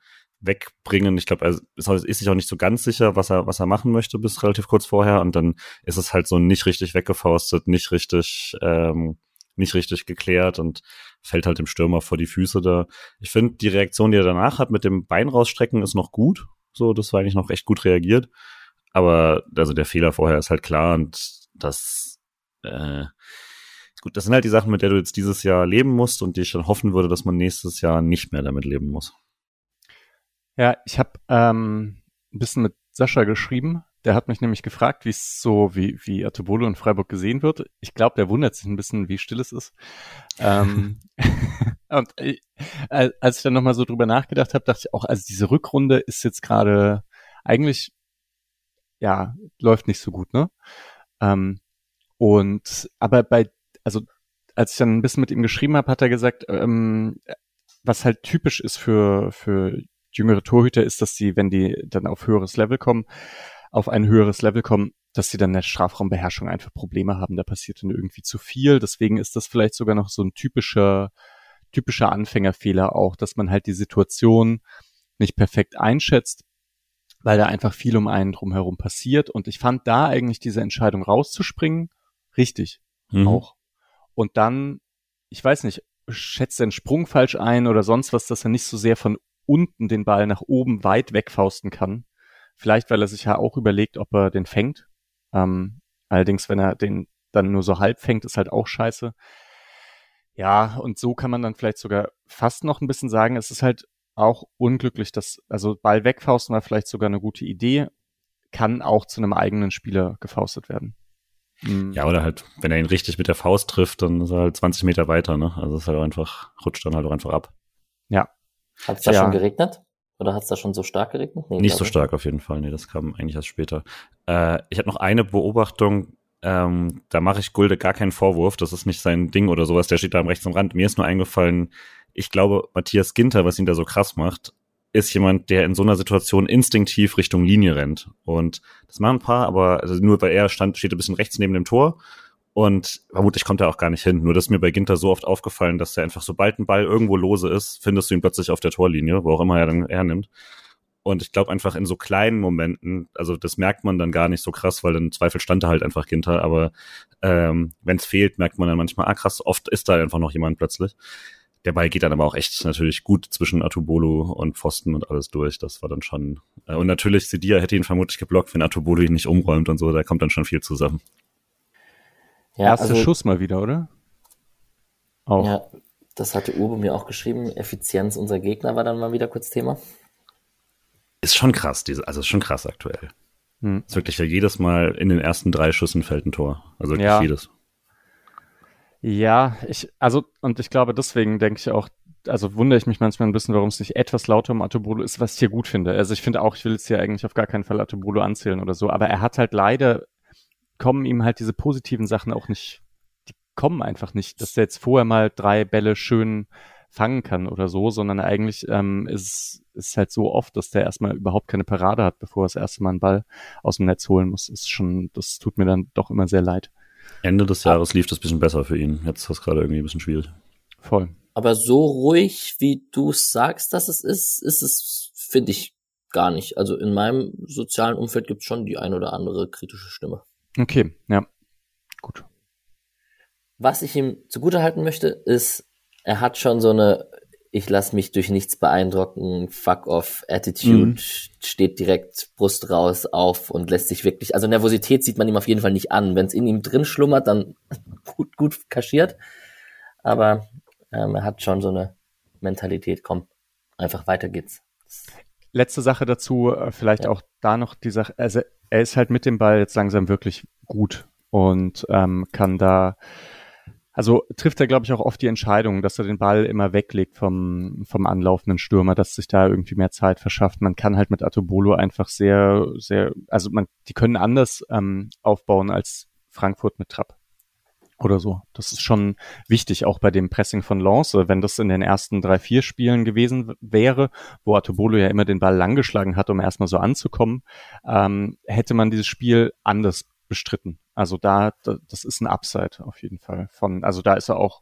wegbringen. Ich glaube, er ist, ist sich auch nicht so ganz sicher, was er, was er machen möchte, bis relativ kurz vorher. Und dann ist es halt so nicht richtig weggefaustet, nicht richtig, ähm, nicht richtig geklärt und fällt halt dem Stürmer vor die Füße da. Ich finde, die Reaktion, die er danach hat mit dem Bein rausstrecken, ist noch gut. So, das war eigentlich noch echt gut reagiert. Aber also der Fehler vorher ist halt klar und das äh, gut, das sind halt die Sachen, mit der du jetzt dieses Jahr leben musst und die ich dann hoffen würde, dass man nächstes Jahr nicht mehr damit leben muss. Ja, ich habe ähm, ein bisschen mit Sascha geschrieben der hat mich nämlich gefragt, wie es so, wie, wie Atobolo in Freiburg gesehen wird. Ich glaube, der wundert sich ein bisschen, wie still es ist. ähm, und ich, als ich dann nochmal so drüber nachgedacht habe, dachte ich auch, also diese Rückrunde ist jetzt gerade eigentlich, ja, läuft nicht so gut, ne? Ähm, und aber bei, also als ich dann ein bisschen mit ihm geschrieben habe, hat er gesagt, ähm, was halt typisch ist für, für jüngere Torhüter, ist, dass sie, wenn die dann auf höheres Level kommen, auf ein höheres Level kommen, dass sie dann in der Strafraumbeherrschung einfach Probleme haben. Da passiert dann irgendwie zu viel. Deswegen ist das vielleicht sogar noch so ein typischer, typischer Anfängerfehler auch, dass man halt die Situation nicht perfekt einschätzt, weil da einfach viel um einen drumherum passiert. Und ich fand da eigentlich diese Entscheidung rauszuspringen richtig mhm. auch. Und dann, ich weiß nicht, schätzt den Sprung falsch ein oder sonst was, dass er nicht so sehr von unten den Ball nach oben weit wegfausten kann, Vielleicht, weil er sich ja auch überlegt, ob er den fängt. Ähm, allerdings, wenn er den dann nur so halb fängt, ist halt auch scheiße. Ja, und so kann man dann vielleicht sogar fast noch ein bisschen sagen, es ist halt auch unglücklich, dass, also Ball wegfausten war vielleicht sogar eine gute Idee, kann auch zu einem eigenen Spieler gefaustet werden. Mhm. Ja, oder halt, wenn er ihn richtig mit der Faust trifft, dann ist er halt 20 Meter weiter, ne? Also ist halt einfach, rutscht dann halt auch einfach ab. Ja. Hat es da ja. schon geregnet? Oder hat es da schon so stark geregnet? Nee, Nicht so stark auf jeden Fall. Nee, das kam eigentlich erst später. Äh, ich habe noch eine Beobachtung. Ähm, da mache ich Gulde gar keinen Vorwurf. Das ist nicht sein Ding oder sowas. Der steht da am rechten Rand. Mir ist nur eingefallen, ich glaube, Matthias Ginter, was ihn da so krass macht, ist jemand, der in so einer Situation instinktiv Richtung Linie rennt. Und das machen ein paar, aber also nur weil er stand, steht ein bisschen rechts neben dem Tor und vermutlich kommt er auch gar nicht hin. Nur das ist mir bei Ginter so oft aufgefallen, dass er einfach, sobald ein Ball irgendwo lose ist, findest du ihn plötzlich auf der Torlinie, wo auch immer er dann hernimmt. Und ich glaube einfach in so kleinen Momenten, also das merkt man dann gar nicht so krass, weil dann Zweifel stand da halt einfach Ginter. Aber ähm, wenn es fehlt, merkt man dann manchmal, ah krass, oft ist da einfach noch jemand plötzlich. Der Ball geht dann aber auch echt natürlich gut zwischen Atubolo und Pfosten und alles durch. Das war dann schon. Äh, und natürlich, Sidia hätte ihn vermutlich geblockt, wenn Atubolo ihn nicht umräumt und so, da kommt dann schon viel zusammen. Ja, Erster also, Schuss mal wieder, oder? Auch. Ja, das hatte Uwe mir auch geschrieben. Effizienz unserer Gegner war dann mal wieder kurz Thema. Ist schon krass, diese, also ist schon krass aktuell. Hm. Ist wirklich ja jedes Mal in den ersten drei Schüssen fällt ein Tor. Also wirklich ja. jedes. Ja, ich, also, und ich glaube, deswegen denke ich auch, also wundere ich mich manchmal ein bisschen, warum es nicht etwas lauter um Atobolo ist, was ich hier gut finde. Also ich finde auch, ich will jetzt hier eigentlich auf gar keinen Fall Atobolo anzählen oder so, aber er hat halt leider, kommen ihm halt diese positiven Sachen auch nicht, die kommen einfach nicht, dass er jetzt vorher mal drei Bälle schön fangen kann oder so, sondern eigentlich ähm, ist es halt so oft, dass der erstmal überhaupt keine Parade hat, bevor er das erste Mal einen Ball aus dem Netz holen muss. Ist schon, das tut mir dann doch immer sehr leid. Ende des Jahres lief das bisschen besser für ihn. Jetzt ist das gerade irgendwie ein bisschen schwierig. Voll. Aber so ruhig, wie du sagst, dass es ist, ist es, finde ich, gar nicht. Also in meinem sozialen Umfeld gibt es schon die ein oder andere kritische Stimme. Okay, ja. Gut. Was ich ihm zugutehalten möchte, ist, er hat schon so eine ich lasse mich durch nichts beeindrucken, fuck off Attitude, mhm. steht direkt Brust raus auf und lässt sich wirklich, also Nervosität sieht man ihm auf jeden Fall nicht an. Wenn es in ihm drin schlummert, dann gut, gut kaschiert. Aber ähm, er hat schon so eine Mentalität, komm, einfach weiter geht's. Letzte Sache dazu, äh, vielleicht ja. auch da noch die Sache, also er ist halt mit dem Ball jetzt langsam wirklich gut und ähm, kann da also trifft er, glaube ich, auch oft die Entscheidung, dass er den Ball immer weglegt vom, vom anlaufenden Stürmer, dass sich da irgendwie mehr Zeit verschafft. Man kann halt mit Atobolo einfach sehr, sehr, also man, die können anders ähm, aufbauen als Frankfurt mit Trapp oder so. Das ist schon wichtig, auch bei dem Pressing von Lens. Wenn das in den ersten drei, vier Spielen gewesen wäre, wo Atobolo ja immer den Ball langgeschlagen hat, um erstmal so anzukommen, ähm, hätte man dieses Spiel anders bestritten. Also da, das ist ein Upside auf jeden Fall. Von, also da ist er auch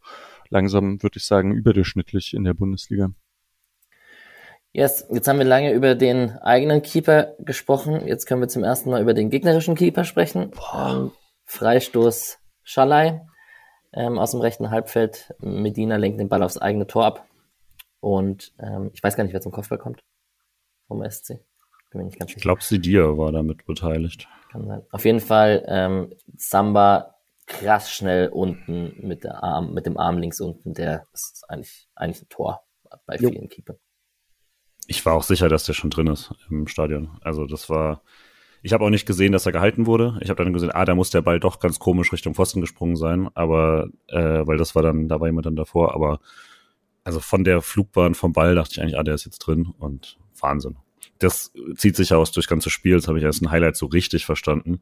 langsam, würde ich sagen, überdurchschnittlich in der Bundesliga. Yes, jetzt haben wir lange über den eigenen Keeper gesprochen. Jetzt können wir zum ersten Mal über den gegnerischen Keeper sprechen. Ähm, Freistoß Schalai ähm, aus dem rechten Halbfeld. Medina lenkt den Ball aufs eigene Tor ab. Und ähm, ich weiß gar nicht, wer zum Kopfball kommt vom SC. Bin mir nicht ganz sicher. Ich glaube, Sidia war damit beteiligt. Kann sein. Auf jeden Fall ähm, Samba krass schnell unten mit, der Arm, mit dem Arm links unten. Der ist eigentlich, eigentlich ein Tor bei jo. vielen Keepern. Ich war auch sicher, dass der schon drin ist im Stadion. Also das war. Ich habe auch nicht gesehen, dass er gehalten wurde. Ich habe dann gesehen, ah, da muss der Ball doch ganz komisch Richtung Pfosten gesprungen sein, aber äh, weil das war dann, da war jemand dann davor, aber also von der Flugbahn vom Ball dachte ich eigentlich, ah, der ist jetzt drin und Wahnsinn das zieht sich aus durch ganze Spiel. Das habe ich als ein Highlight so richtig verstanden.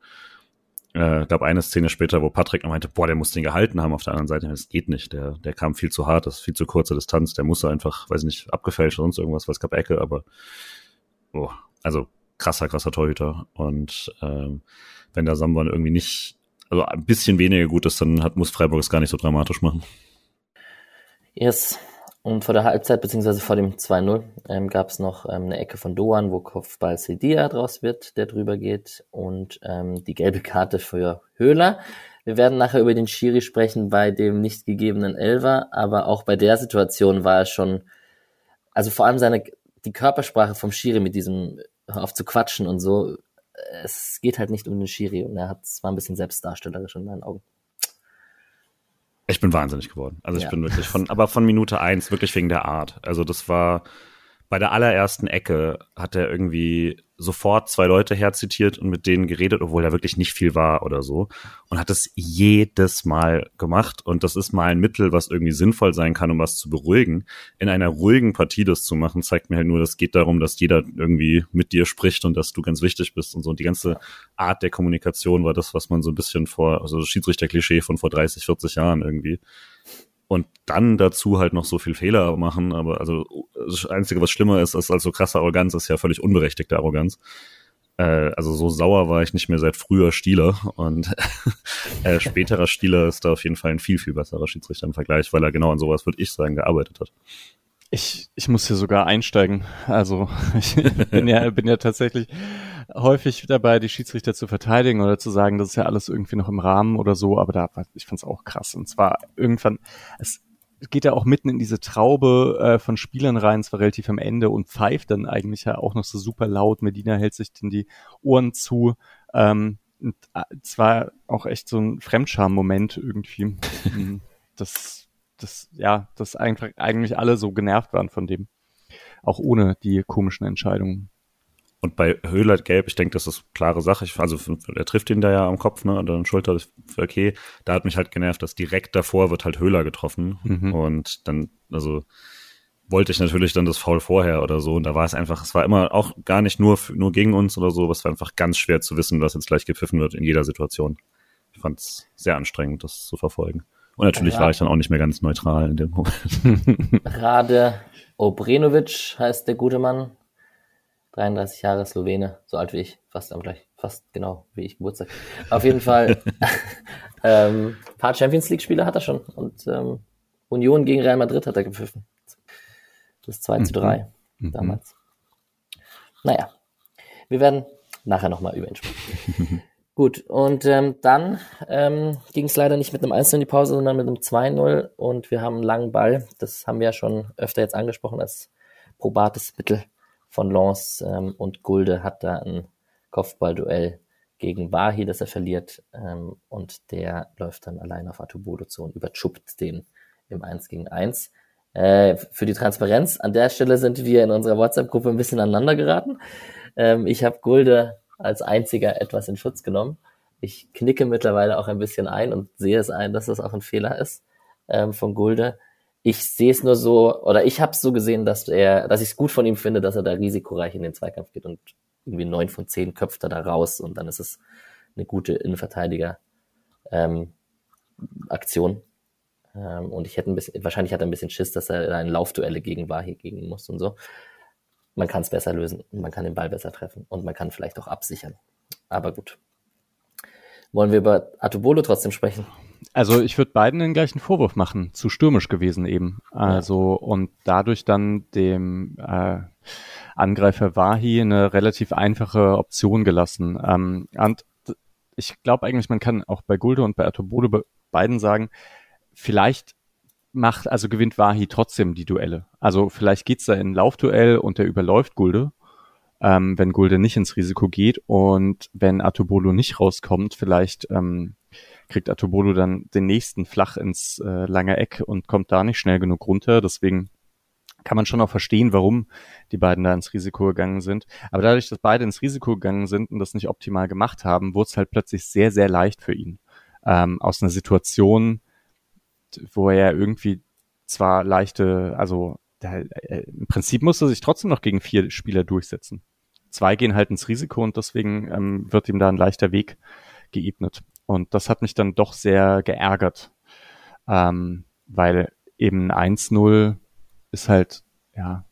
Äh, gab eine Szene später, wo Patrick noch meinte, boah, der muss den gehalten haben auf der anderen Seite. Das geht nicht. Der, der kam viel zu hart, das ist viel zu kurze Distanz. Der muss einfach, weiß nicht, abgefälscht oder sonst irgendwas, weil es gab Ecke, aber oh, also krasser, krasser Torhüter. Und ähm, wenn der Samban irgendwie nicht, also ein bisschen weniger gut ist, dann hat, muss Freiburg es gar nicht so dramatisch machen. Yes, und vor der Halbzeit, beziehungsweise vor dem 2-0, ähm, gab es noch ähm, eine Ecke von Doan, wo Kopfball Sedia draus wird, der drüber geht. Und ähm, die gelbe Karte für Höhler. Wir werden nachher über den Schiri sprechen bei dem nicht gegebenen Elver, aber auch bei der Situation war er schon, also vor allem seine, die Körpersprache vom Schiri mit diesem Hör auf zu quatschen und so, es geht halt nicht um den Schiri und er hat, es war ein bisschen selbstdarstellerisch in meinen Augen. Ich bin wahnsinnig geworden. Also ich ja. bin wirklich von, aber von Minute eins wirklich wegen der Art. Also das war bei der allerersten Ecke hat er irgendwie sofort zwei Leute herzitiert und mit denen geredet, obwohl da wirklich nicht viel war oder so. Und hat das jedes Mal gemacht. Und das ist mal ein Mittel, was irgendwie sinnvoll sein kann, um was zu beruhigen. In einer ruhigen Partie das zu machen, zeigt mir halt nur, es geht darum, dass jeder irgendwie mit dir spricht und dass du ganz wichtig bist und so. Und die ganze Art der Kommunikation war das, was man so ein bisschen vor, also Schiedsrichter-Klischee von vor 30, 40 Jahren irgendwie und dann dazu halt noch so viel Fehler machen. Aber also das Einzige, was schlimmer ist, ist also krasse Arroganz, ist ja völlig unberechtigte Arroganz. Äh, also so sauer war ich nicht mehr seit früher Stieler und äh, späterer Stieler ist da auf jeden Fall ein viel, viel besserer Schiedsrichter im Vergleich, weil er genau an sowas, würde ich sagen, gearbeitet hat. Ich, ich muss hier sogar einsteigen. Also ich bin ja, bin ja tatsächlich häufig dabei, die Schiedsrichter zu verteidigen oder zu sagen, das ist ja alles irgendwie noch im Rahmen oder so, aber da, ich fand es auch krass. Und zwar irgendwann, es geht ja auch mitten in diese Traube äh, von Spielern rein, zwar relativ am Ende und pfeift dann eigentlich ja auch noch so super laut. Medina hält sich denn die Ohren zu. Ähm, es war auch echt so ein Fremdscham-Moment irgendwie. Das, das, ja, dass einfach eigentlich alle so genervt waren von dem. Auch ohne die komischen Entscheidungen. Und bei Höhler gelb, ich denke, das ist klare Sache. Ich, also er trifft ihn da ja am Kopf, ne, oder an Schulter, das ist okay. Da hat mich halt genervt, dass direkt davor wird halt Höhler getroffen. Mhm. Und dann, also wollte ich natürlich dann das Foul vorher oder so. Und da war es einfach, es war immer auch gar nicht nur, nur gegen uns oder so, aber es war einfach ganz schwer zu wissen, was jetzt gleich gepfiffen wird in jeder Situation. Ich fand es sehr anstrengend, das zu verfolgen. Und natürlich ja. war ich dann auch nicht mehr ganz neutral in dem Moment. Rade Obrenovic heißt der gute Mann. 33 Jahre Slowene, so alt wie ich, fast am gleich, fast genau wie ich Geburtstag. Auf jeden Fall, ähm, paar Champions League Spiele hat er schon und ähm, Union gegen Real Madrid hat er gepfiffen. Das 2 zu 3 mhm. damals. Naja, wir werden nachher nochmal über ihn sprechen. Gut, und ähm, dann ähm, ging es leider nicht mit einem 1 in die Pause, sondern mit einem 2-0 und wir haben einen langen Ball. Das haben wir ja schon öfter jetzt angesprochen als probates Mittel von Lens ähm, und Gulde hat da ein Kopfballduell gegen Wahi, das er verliert ähm, und der läuft dann allein auf Atubodo zu und überschuppt den im 1 gegen 1. Äh, für die Transparenz, an der Stelle sind wir in unserer WhatsApp-Gruppe ein bisschen aneinander geraten. Ähm, ich habe Gulde als einziger etwas in Schutz genommen. Ich knicke mittlerweile auch ein bisschen ein und sehe es ein, dass das auch ein Fehler ist ähm, von Gulde. Ich sehe es nur so, oder ich habe es so gesehen, dass er, dass ich es gut von ihm finde, dass er da risikoreich in den Zweikampf geht und irgendwie neun von zehn köpft er da raus und dann ist es eine gute Innenverteidiger ähm, Aktion. Ähm, und ich hätte ein bisschen, wahrscheinlich hat er ein bisschen Schiss, dass er da in Laufduelle gegen Wahi gegen muss und so man kann es besser lösen und man kann den Ball besser treffen und man kann vielleicht auch absichern. Aber gut. Wollen wir über Atubolo trotzdem sprechen? Also ich würde beiden den gleichen Vorwurf machen, zu stürmisch gewesen eben. Also und dadurch dann dem äh, Angreifer Wahi eine relativ einfache Option gelassen. Ähm, und ich glaube eigentlich, man kann auch bei Gulde und bei Atobolo be beiden sagen, vielleicht macht, also gewinnt Wahi trotzdem die Duelle. Also vielleicht geht's da in ein Laufduell und der überläuft Gulde, ähm, wenn Gulde nicht ins Risiko geht und wenn Atobolo nicht rauskommt, vielleicht ähm, kriegt Atobolo dann den nächsten flach ins äh, lange Eck und kommt da nicht schnell genug runter. Deswegen kann man schon auch verstehen, warum die beiden da ins Risiko gegangen sind. Aber dadurch, dass beide ins Risiko gegangen sind und das nicht optimal gemacht haben, wurde es halt plötzlich sehr, sehr leicht für ihn. Ähm, aus einer Situation, wo er irgendwie zwar leichte, also der, äh, im Prinzip musste er sich trotzdem noch gegen vier Spieler durchsetzen. Zwei gehen halt ins Risiko und deswegen ähm, wird ihm da ein leichter Weg geebnet. Und das hat mich dann doch sehr geärgert, ähm, weil eben 1-0 ist halt, ja,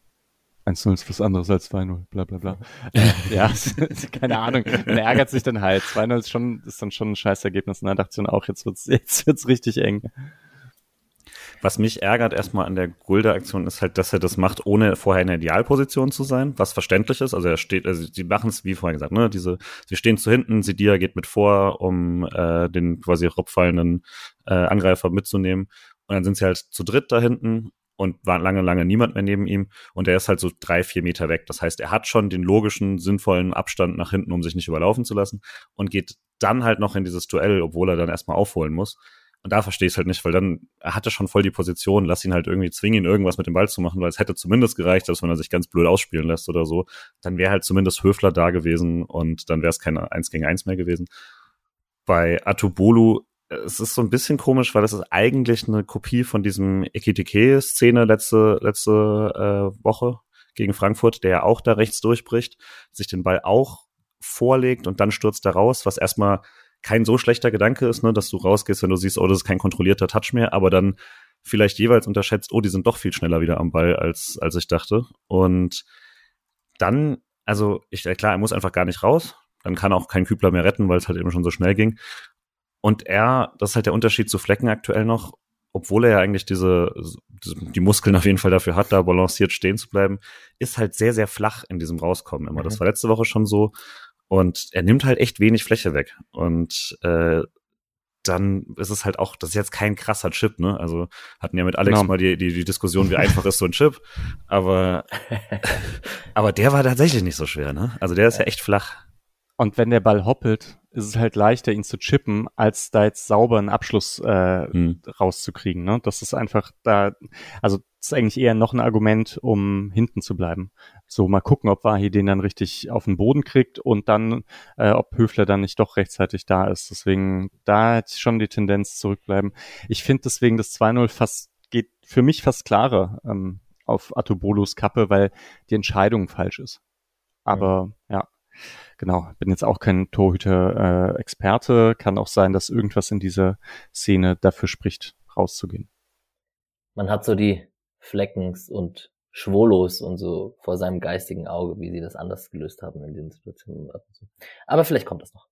1-0 ist was anderes als 2-0, bla bla bla. äh, ja, keine Ahnung. Man ärgert sich dann halt. 2-0 ist schon, ist dann schon ein scheiß Ergebnis. Und dann dachte ich dann auch, jetzt wird's, jetzt wird's richtig eng. Was mich ärgert erstmal an der Gulde-Aktion ist halt, dass er das macht, ohne vorher in der Idealposition zu sein, was verständlich ist. Also er steht, also sie machen es, wie vorher gesagt, ne, diese, sie stehen zu hinten, Sidia geht mit vor, um äh, den quasi rupfallenden äh, Angreifer mitzunehmen. Und dann sind sie halt zu dritt da hinten und war lange, lange niemand mehr neben ihm. Und er ist halt so drei, vier Meter weg. Das heißt, er hat schon den logischen, sinnvollen Abstand nach hinten, um sich nicht überlaufen zu lassen und geht dann halt noch in dieses Duell, obwohl er dann erstmal aufholen muss. Und da verstehe ich es halt nicht, weil dann, er hatte schon voll die Position, lass ihn halt irgendwie zwingen, ihn irgendwas mit dem Ball zu machen, weil es hätte zumindest gereicht, dass wenn er sich ganz blöd ausspielen lässt oder so, dann wäre halt zumindest Höfler da gewesen und dann wäre es kein Eins gegen Eins mehr gewesen. Bei Atubolu, es ist so ein bisschen komisch, weil das ist eigentlich eine Kopie von diesem Ekitike-Szene letzte, letzte äh, Woche gegen Frankfurt, der ja auch da rechts durchbricht, sich den Ball auch vorlegt und dann stürzt er raus, was erstmal kein so schlechter Gedanke ist, ne, dass du rausgehst, wenn du siehst, oh, das ist kein kontrollierter Touch mehr, aber dann vielleicht jeweils unterschätzt, oh, die sind doch viel schneller wieder am Ball, als, als ich dachte. Und dann, also, ich, klar, er muss einfach gar nicht raus. Dann kann auch kein Kübler mehr retten, weil es halt eben schon so schnell ging. Und er, das ist halt der Unterschied zu Flecken aktuell noch, obwohl er ja eigentlich diese, die Muskeln auf jeden Fall dafür hat, da balanciert stehen zu bleiben, ist halt sehr, sehr flach in diesem Rauskommen immer. Mhm. Das war letzte Woche schon so. Und er nimmt halt echt wenig Fläche weg. Und äh, dann ist es halt auch, das ist jetzt kein krasser Chip, ne? Also hatten ja mit Alex genau. mal die, die, die Diskussion, wie einfach ist so ein Chip. Aber, aber der war tatsächlich nicht so schwer, ne? Also der ist ja echt flach. Und wenn der Ball hoppelt, ist es halt leichter, ihn zu chippen, als da jetzt sauber einen Abschluss äh, hm. rauszukriegen. Ne? Das ist einfach da, also das ist eigentlich eher noch ein Argument, um hinten zu bleiben. So mal gucken, ob Wahi den dann richtig auf den Boden kriegt und dann, äh, ob Höfler dann nicht doch rechtzeitig da ist. Deswegen, da hätte ich schon die Tendenz zurückbleiben. Ich finde deswegen das 2-0 fast, geht für mich fast klarer ähm, auf Atobolos Kappe, weil die Entscheidung falsch ist. Aber ja, ja genau, bin jetzt auch kein Torhüter-Experte. Äh, Kann auch sein, dass irgendwas in dieser Szene dafür spricht, rauszugehen. Man hat so die Fleckens und Schwolos und so vor seinem geistigen Auge, wie sie das anders gelöst haben in den Situationen. Aber vielleicht kommt das noch.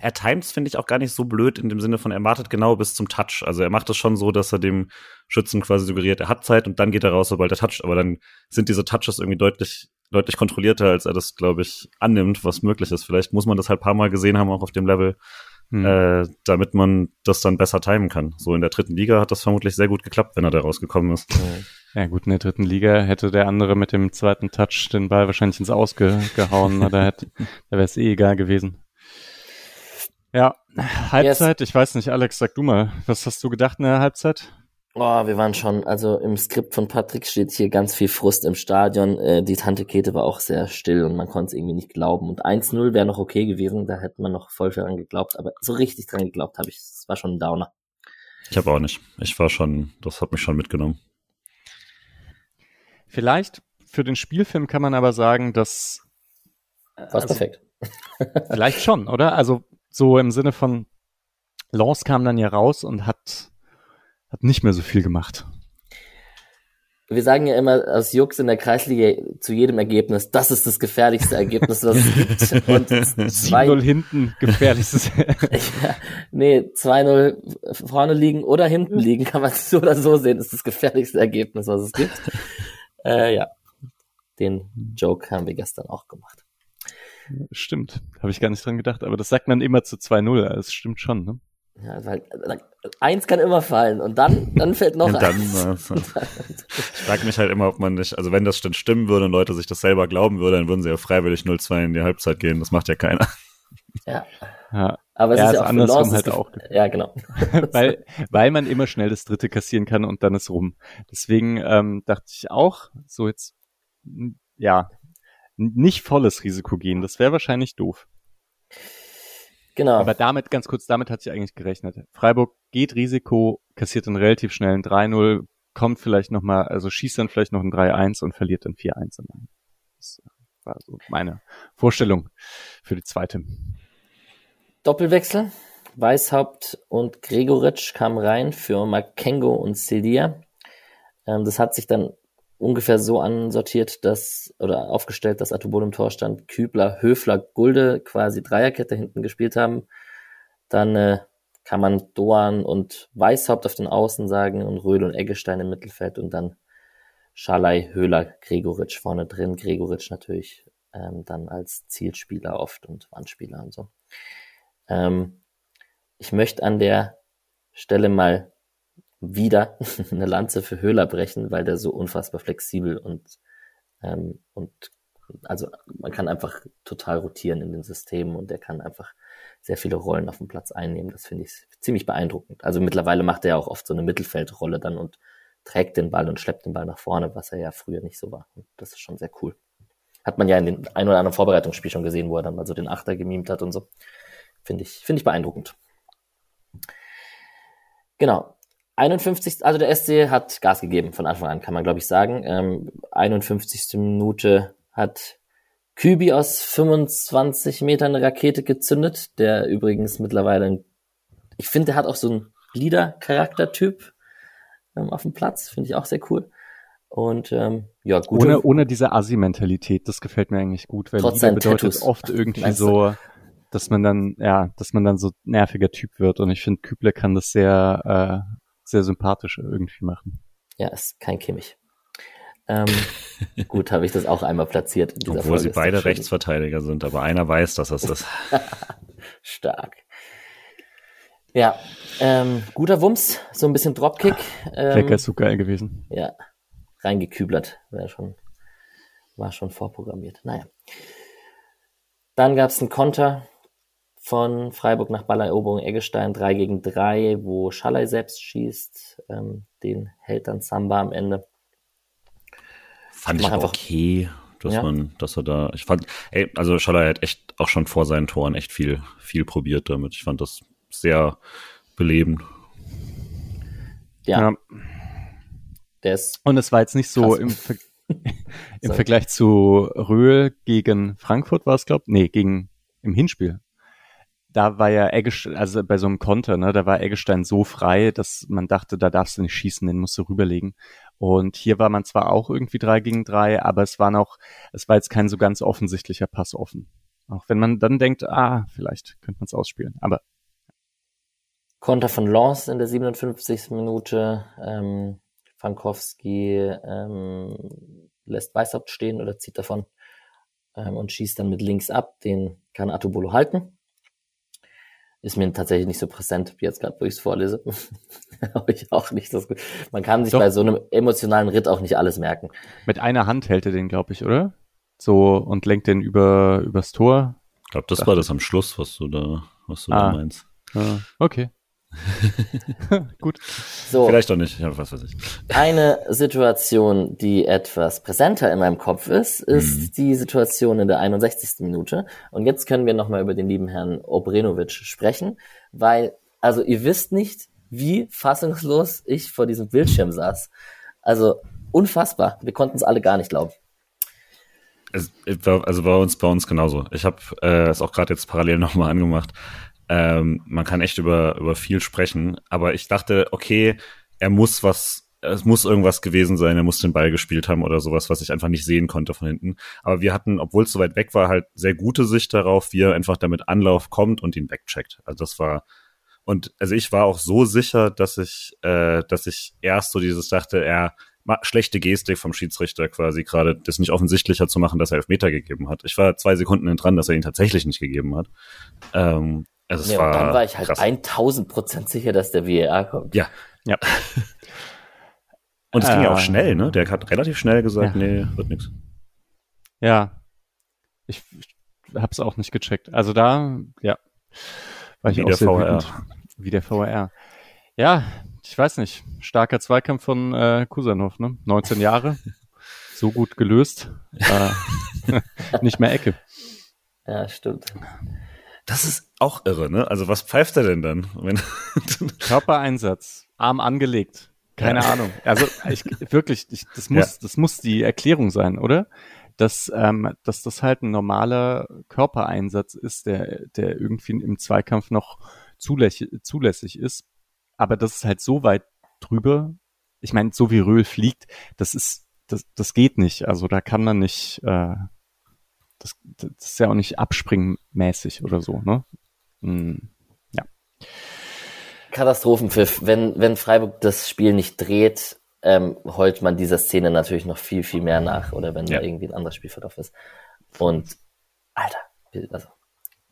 Er times finde ich auch gar nicht so blöd in dem Sinne von, er wartet genau bis zum Touch. Also er macht es schon so, dass er dem Schützen quasi suggeriert, er hat Zeit und dann geht er raus, sobald er toucht. Aber dann sind diese Touches irgendwie deutlich deutlich kontrollierter, als er das, glaube ich, annimmt, was möglich ist. Vielleicht muss man das halt paar Mal gesehen haben, auch auf dem Level, hm. äh, damit man das dann besser timen kann. So in der dritten Liga hat das vermutlich sehr gut geklappt, wenn er da rausgekommen ist. Ja gut, in der dritten Liga hätte der andere mit dem zweiten Touch den Ball wahrscheinlich ins Ausgehauen, da, hätte, da wäre es eh egal gewesen. Ja, Halbzeit, yes. ich weiß nicht, Alex, sag du mal, was hast du gedacht in der Halbzeit? Oh, wir waren schon, also im Skript von Patrick steht hier ganz viel Frust im Stadion. Äh, die Tante Kete war auch sehr still und man konnte es irgendwie nicht glauben. Und 1-0 wäre noch okay gewesen, da hätte man noch voll dran geglaubt, aber so richtig dran geglaubt habe ich, es war schon ein Downer. Ich habe auch nicht. Ich war schon, das hat mich schon mitgenommen. Vielleicht für den Spielfilm kann man aber sagen, dass. War also, perfekt. vielleicht schon, oder? Also so im Sinne von, Lance kam dann ja raus und hat hat nicht mehr so viel gemacht. Wir sagen ja immer aus Jux in der Kreisliga zu jedem Ergebnis, das ist das gefährlichste Ergebnis, was es gibt. Und 7-0 hinten, gefährlichstes. ja, nee, 2-0 vorne liegen oder hinten liegen, kann man so oder so sehen, ist das gefährlichste Ergebnis, was es gibt. Äh, ja, den Joke haben wir gestern auch gemacht. Stimmt, habe ich gar nicht dran gedacht, aber das sagt man immer zu 2-0, also es stimmt schon, ne? Ja, weil eins kann immer fallen und dann, dann fällt noch dann, eins. Äh, ich frage mich halt immer, ob man nicht, also wenn das denn stimmen würde und Leute sich das selber glauben würden, dann würden sie ja freiwillig 0-2 in die Halbzeit gehen. Das macht ja keiner. Ja. ja. Aber es ja, ist ja auch andersrum halt auch. Ja, genau. weil, weil man immer schnell das dritte kassieren kann und dann ist rum. Deswegen ähm, dachte ich auch, so jetzt, ja, nicht volles Risiko gehen. Das wäre wahrscheinlich doof. Genau. Aber damit, ganz kurz, damit hat sich eigentlich gerechnet. Freiburg geht Risiko, kassiert dann relativ schnell ein 3-0, kommt vielleicht nochmal, also schießt dann vielleicht noch ein 3-1 und verliert dann 4-1. Das war so meine Vorstellung für die zweite. Doppelwechsel. Weishaupt und Gregoritsch kamen rein für Makengo und Celia. Ähm, das hat sich dann ungefähr so ansortiert, dass oder aufgestellt, dass Atubol im Tor stand, Kübler, Höfler, Gulde quasi Dreierkette hinten gespielt haben. Dann äh, kann man Doan und Weißhaupt auf den Außen sagen und Röhl und Eggestein im Mittelfeld und dann Schalay, Höhler, Gregoritsch vorne drin. Gregoritsch natürlich ähm, dann als Zielspieler oft und Wandspieler und so. Ähm, ich möchte an der Stelle mal wieder eine Lanze für Höhler brechen, weil der so unfassbar flexibel und, ähm, und also man kann einfach total rotieren in den Systemen und der kann einfach sehr viele Rollen auf dem Platz einnehmen. Das finde ich ziemlich beeindruckend. Also mittlerweile macht er ja auch oft so eine Mittelfeldrolle dann und trägt den Ball und schleppt den Ball nach vorne, was er ja früher nicht so war. Und das ist schon sehr cool. Hat man ja in den ein oder anderen Vorbereitungsspiel schon gesehen, wo er dann mal so den Achter gemimt hat und so. Finde ich, finde ich beeindruckend. Genau. 51. Also der SC hat Gas gegeben von Anfang an, kann man glaube ich sagen. Ähm, 51. Minute hat Kübi aus 25 Metern eine Rakete gezündet, der übrigens mittlerweile, ein, ich finde, der hat auch so einen Leader-Charaktertyp ähm, auf dem Platz, finde ich auch sehr cool. Und ähm, ja, gut. Ohne, ohne diese Assi-Mentalität, das gefällt mir eigentlich gut, weil Leader bedeutet Tattoos. oft irgendwie so, dass man dann, ja, dass man dann so nerviger Typ wird. Und ich finde, Kübler kann das sehr äh, sehr sympathisch irgendwie machen. Ja, ist kein Kimmich. Ähm, gut, habe ich das auch einmal platziert. Obwohl Folge. sie beide Rechtsverteidiger sind, aber einer weiß, dass das ist. Stark. Ja, ähm, guter Wumms, so ein bisschen Dropkick. Ähm, Lecker ist so geil gewesen. Ja, reingeküblert, war schon, war schon vorprogrammiert. Naja. Dann gab es einen Konter von Freiburg nach Balleroberung Eggestein 3 gegen 3, wo Schallei selbst schießt. Ähm, den hält dann Samba am Ende. Fand ich, ich einfach, okay, dass ja. man, dass er da, ich fand, ey, also Schallei hat echt auch schon vor seinen Toren echt viel, viel probiert damit. Ich fand das sehr belebend. Ja. ja. Der ist Und es war jetzt nicht so im, Ver im Vergleich zu Röhl gegen Frankfurt war es, glaube Nee, gegen im Hinspiel. Da war ja Eggestein, also bei so einem Konter, ne, da war Eggestein so frei, dass man dachte, da darfst du nicht schießen, den musst du rüberlegen. Und hier war man zwar auch irgendwie drei gegen drei, aber es war noch, es war jetzt kein so ganz offensichtlicher Pass offen. Auch wenn man dann denkt, ah, vielleicht könnte man es ausspielen. Aber Konter von Lens in der 57. Minute. Ähm, Frankowski ähm, lässt Weißhaupt stehen oder zieht davon ähm, und schießt dann mit links ab. Den kann Atobolo halten. Ist mir tatsächlich nicht so präsent, wie jetzt gerade, wo ich es vorlese. Habe ich auch nicht das Man kann sich Doch. bei so einem emotionalen Ritt auch nicht alles merken. Mit einer Hand hält er den, glaube ich, oder? So und lenkt den über übers Tor. Ich glaube, das war das am Schluss, was du da, was du ah. da meinst. Ah, okay. Gut. So. Vielleicht doch nicht, ja, was weiß ich. Eine Situation, die etwas präsenter in meinem Kopf ist, ist mhm. die Situation in der 61. Minute. Und jetzt können wir nochmal über den lieben Herrn Obrenovic sprechen, weil, also ihr wisst nicht, wie fassungslos ich vor diesem Bildschirm saß. Also unfassbar. Wir konnten es alle gar nicht glauben. also bei uns, bei uns genauso. Ich habe äh, es auch gerade jetzt parallel nochmal angemacht. Ähm, man kann echt über, über viel sprechen, aber ich dachte, okay, er muss was, es muss irgendwas gewesen sein, er muss den Ball gespielt haben oder sowas, was ich einfach nicht sehen konnte von hinten. Aber wir hatten, obwohl es so weit weg war, halt sehr gute Sicht darauf, wie er einfach damit Anlauf kommt und ihn wegcheckt. Also das war, und also ich war auch so sicher, dass ich, äh, dass ich erst so dieses dachte, er schlechte Gestik vom Schiedsrichter quasi gerade, das nicht offensichtlicher zu machen, dass er Elfmeter gegeben hat. Ich war zwei Sekunden dran, dass er ihn tatsächlich nicht gegeben hat. Ähm, also nee, war dann war ich halt krass. 1000 Prozent sicher, dass der VAR kommt. Ja, ja. Und es ging ja auch äh. schnell, ne? Der hat relativ schnell gesagt, ja. nee, wird nichts. Ja. Ich, ich hab's auch nicht gecheckt. Also da, ja. War ich Wie auch der VR. Wütend. Wie der VR. Ja, ich weiß nicht. Starker Zweikampf von äh, Kusanov, ne? 19 Jahre. so gut gelöst. Äh, nicht mehr Ecke. Ja, stimmt. Das ist auch irre, ne? Also was pfeift er denn dann? Körpereinsatz, Arm angelegt. Keine ja. Ahnung. Also ich, wirklich, ich, das muss, ja. das muss die Erklärung sein, oder? Dass, ähm, dass das halt ein normaler Körpereinsatz ist, der, der irgendwie im Zweikampf noch zulässig, zulässig ist. Aber das ist halt so weit drüber. Ich meine, so wie Röhl fliegt, das ist, das, das geht nicht. Also da kann man nicht, äh, das, das ist ja auch nicht abspringmäßig oder so, ne? Hm, ja. Katastrophenpfiff. Wenn, wenn Freiburg das Spiel nicht dreht, ähm, heult man dieser Szene natürlich noch viel, viel mehr nach. Oder wenn ja. da irgendwie ein anderes Spielverlauf ist. Und, Alter, also,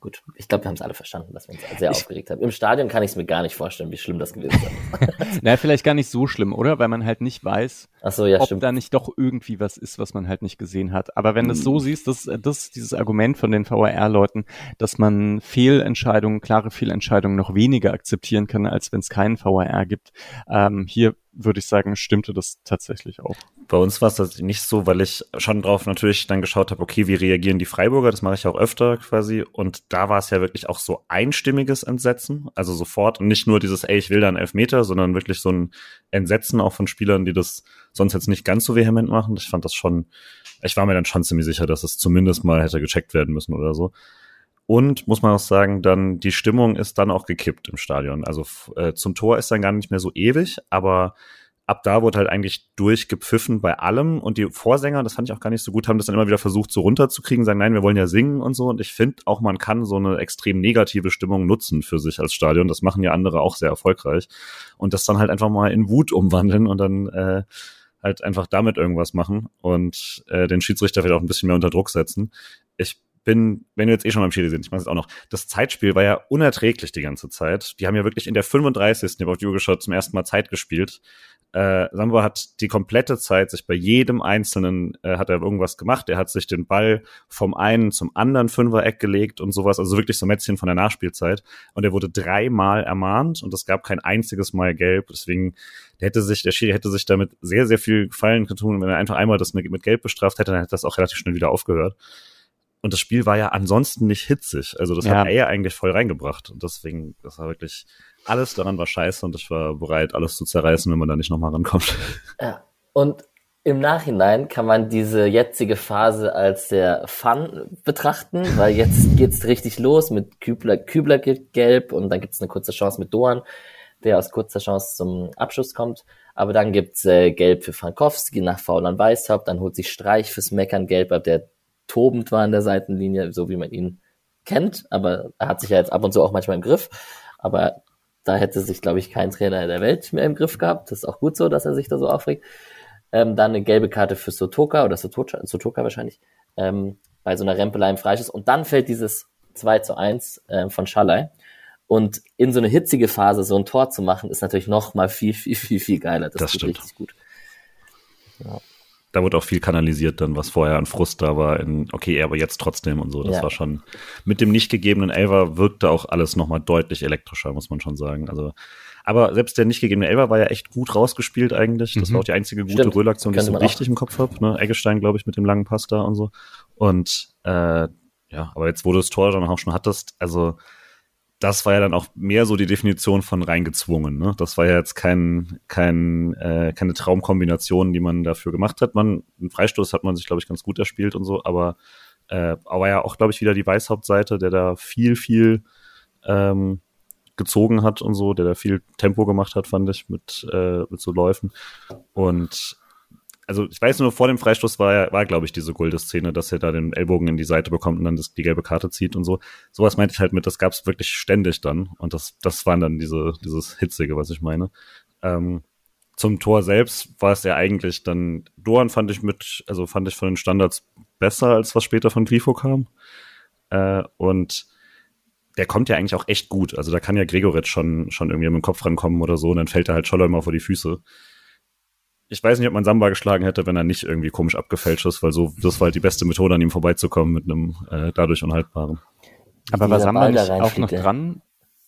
Gut, ich glaube, wir haben es alle verstanden, dass wir uns sehr ich, aufgeregt haben. Im Stadion kann ich es mir gar nicht vorstellen, wie schlimm das gewesen ist. naja, vielleicht gar nicht so schlimm, oder? Weil man halt nicht weiß, so, ja, ob stimmt. da nicht doch irgendwie was ist, was man halt nicht gesehen hat. Aber wenn du es so hm. siehst, das, das dieses Argument von den VAR-Leuten, dass man Fehlentscheidungen, klare Fehlentscheidungen noch weniger akzeptieren kann, als wenn es keinen VAR gibt. Ähm, hier würde ich sagen, stimmte das tatsächlich auch. Bei uns war es das nicht so, weil ich schon drauf natürlich dann geschaut habe, okay, wie reagieren die Freiburger? Das mache ich auch öfter quasi. Und da war es ja wirklich auch so einstimmiges Entsetzen. Also sofort. Und nicht nur dieses, ey, ich will da einen Elfmeter, sondern wirklich so ein Entsetzen auch von Spielern, die das sonst jetzt nicht ganz so vehement machen. Ich fand das schon, ich war mir dann schon ziemlich sicher, dass es zumindest mal hätte gecheckt werden müssen oder so. Und muss man auch sagen, dann die Stimmung ist dann auch gekippt im Stadion. Also äh, zum Tor ist dann gar nicht mehr so ewig, aber ab da wurde halt eigentlich durchgepfiffen bei allem. Und die Vorsänger, das fand ich auch gar nicht so gut, haben das dann immer wieder versucht, so runterzukriegen, sagen, nein, wir wollen ja singen und so. Und ich finde auch, man kann so eine extrem negative Stimmung nutzen für sich als Stadion. Das machen ja andere auch sehr erfolgreich. Und das dann halt einfach mal in Wut umwandeln und dann äh, halt einfach damit irgendwas machen und äh, den Schiedsrichter vielleicht auch ein bisschen mehr unter Druck setzen. Ich bin, wenn wir jetzt eh schon beim Chile sind, ich mache es auch noch, das Zeitspiel war ja unerträglich die ganze Zeit. Die haben ja wirklich in der 35. Ich habe auf geschaut, zum ersten Mal Zeit gespielt. Äh, Samba hat die komplette Zeit sich bei jedem Einzelnen äh, hat er irgendwas gemacht. Er hat sich den Ball vom einen zum anderen Fünfer-Eck gelegt und sowas, also wirklich so Mätzchen von der Nachspielzeit. Und er wurde dreimal ermahnt und es gab kein einziges Mal gelb. Deswegen der hätte sich, der Schiri hätte sich damit sehr, sehr viel Gefallen getan. Wenn er einfach einmal das mit Gelb bestraft hätte, dann hätte das auch relativ schnell wieder aufgehört. Und das Spiel war ja ansonsten nicht hitzig. Also das ja. hat er ja eigentlich voll reingebracht. Und deswegen, das war wirklich, alles daran war scheiße und ich war bereit, alles zu zerreißen, wenn man da nicht nochmal rankommt. Ja. Und im Nachhinein kann man diese jetzige Phase als sehr fun betrachten, weil jetzt geht's richtig los mit Kübler, Kübler gibt gelb und dann gibt's eine kurze Chance mit Doan, der aus kurzer Chance zum Abschluss kommt. Aber dann gibt's äh, gelb für Frankowski nach Foul an Weißhaupt, dann holt sich Streich fürs Meckern gelb ab, der tobend war in der Seitenlinie, so wie man ihn kennt, aber er hat sich ja jetzt ab und zu auch manchmal im Griff. Aber da hätte sich, glaube ich, kein Trainer der Welt mehr im Griff gehabt. Das ist auch gut so, dass er sich da so aufregt. Ähm, dann eine gelbe Karte für Sotoka oder Sotoka, Sotoka wahrscheinlich, ähm, bei so einer Rempelei im Freischuss. Und dann fällt dieses 2 zu 1 ähm, von Schalay. Und in so eine hitzige Phase so ein Tor zu machen, ist natürlich noch mal viel, viel, viel, viel geiler. Das, das stimmt. richtig gut. Ja da wurde auch viel kanalisiert dann, was vorher an Frust da war, in, okay, aber jetzt trotzdem und so. Das ja. war schon, mit dem nicht gegebenen Elver wirkte auch alles nochmal deutlich elektrischer, muss man schon sagen. Also, aber selbst der nicht gegebene Elver war ja echt gut rausgespielt eigentlich. Das mhm. war auch die einzige gute Röhlaktion, die ich so richtig auch. im Kopf habe. Ne? Eggestein, glaube ich, mit dem langen Pass da und so. Und äh, ja, aber jetzt, wo du das Tor dann auch schon hattest, also das war ja dann auch mehr so die Definition von reingezwungen. Ne? Das war ja jetzt kein, kein, äh, keine Traumkombination, die man dafür gemacht hat. Man, einen Freistoß hat man sich, glaube ich, ganz gut erspielt und so, aber, äh, aber ja auch, glaube ich, wieder die Weißhauptseite, der da viel, viel ähm, gezogen hat und so, der da viel Tempo gemacht hat, fand ich, mit, äh, mit so Läufen. Und also ich weiß nur, vor dem Freistoß war, war glaube ich, diese Gulde-Szene, dass er da den Ellbogen in die Seite bekommt und dann das, die gelbe Karte zieht und so. Sowas meinte ich halt mit, das gab es wirklich ständig dann. Und das, das waren dann diese, dieses Hitzige, was ich meine. Ähm, zum Tor selbst war es ja eigentlich dann, Doan fand ich mit, also fand ich von den Standards besser, als was später von Grifo kam. Äh, und der kommt ja eigentlich auch echt gut. Also da kann ja Gregoritsch schon, schon irgendwie mit dem Kopf rankommen oder so und dann fällt er halt Scholler immer vor die Füße ich weiß nicht, ob man Samba geschlagen hätte, wenn er nicht irgendwie komisch abgefälscht ist, weil so, das war halt die beste Methode, an ihm vorbeizukommen mit einem äh, dadurch unhaltbaren. Aber war Samba nicht auch noch dran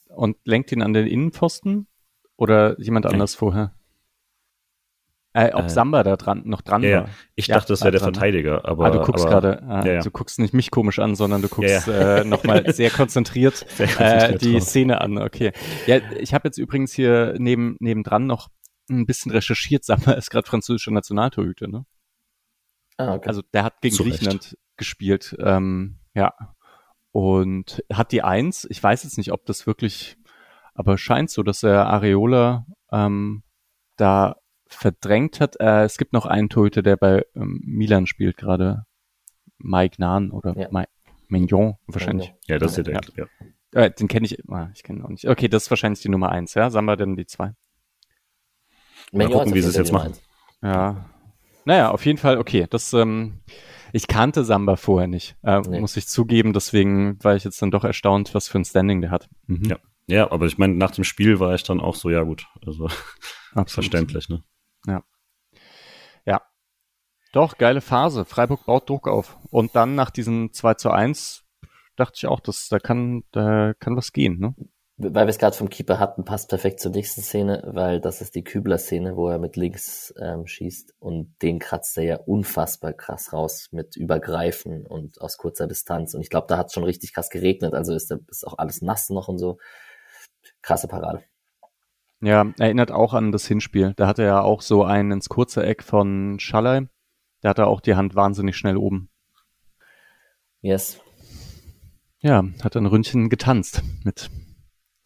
und lenkt ihn an den Innenpfosten oder jemand okay. anders vorher? Äh, ob äh, Samba da dran, noch dran ja, war. Ich ja, dachte, das wäre der Verteidiger, aber. Ah, du guckst gerade, ah, ja, du guckst nicht mich komisch an, sondern du guckst ja, äh, nochmal sehr konzentriert, sehr konzentriert äh, die drauf. Szene an. Okay. Ja, ich habe jetzt übrigens hier neben nebendran noch ein bisschen recherchiert, Sammer ist gerade französischer Nationaltorhüter, ne? Ah, okay. Also der hat gegen Zu Griechenland gespielt, ähm, ja. Und hat die Eins, ich weiß jetzt nicht, ob das wirklich, aber scheint so, dass er Areola ähm, da verdrängt hat. Äh, es gibt noch einen Torhüter, der bei ähm, Milan spielt gerade. Mike Nahn oder ja. Mike Mignon wahrscheinlich. Ja, das ist der, ja. ja. Äh, den kenne ich, ah, ich kenne ihn auch nicht. Okay, das ist wahrscheinlich die Nummer eins, ja? Samba dann die zwei. Mal gucken, wie sie es jetzt machen. Ja. Naja, auf jeden Fall, okay. Das, ähm, ich kannte Samba vorher nicht, äh, nee. muss ich zugeben. Deswegen war ich jetzt dann doch erstaunt, was für ein Standing der hat. Mhm. Ja. ja, aber ich meine, nach dem Spiel war ich dann auch so, ja gut, also verständlich, ne? Ja. Ja. Doch, geile Phase. Freiburg baut Druck auf. Und dann nach diesem 2 zu 1 dachte ich auch, dass da kann, da kann was gehen, ne? Weil wir es gerade vom Keeper hatten, passt perfekt zur nächsten Szene, weil das ist die Kübler-Szene, wo er mit links ähm, schießt und den kratzt er ja unfassbar krass raus mit Übergreifen und aus kurzer Distanz. Und ich glaube, da hat es schon richtig krass geregnet, also ist, da, ist auch alles nass noch und so. Krasse Parade. Ja, erinnert auch an das Hinspiel. Da hatte er ja auch so einen ins kurze Eck von Schallei. Da hat er auch die Hand wahnsinnig schnell oben. Yes. Ja, hat ein Ründchen getanzt mit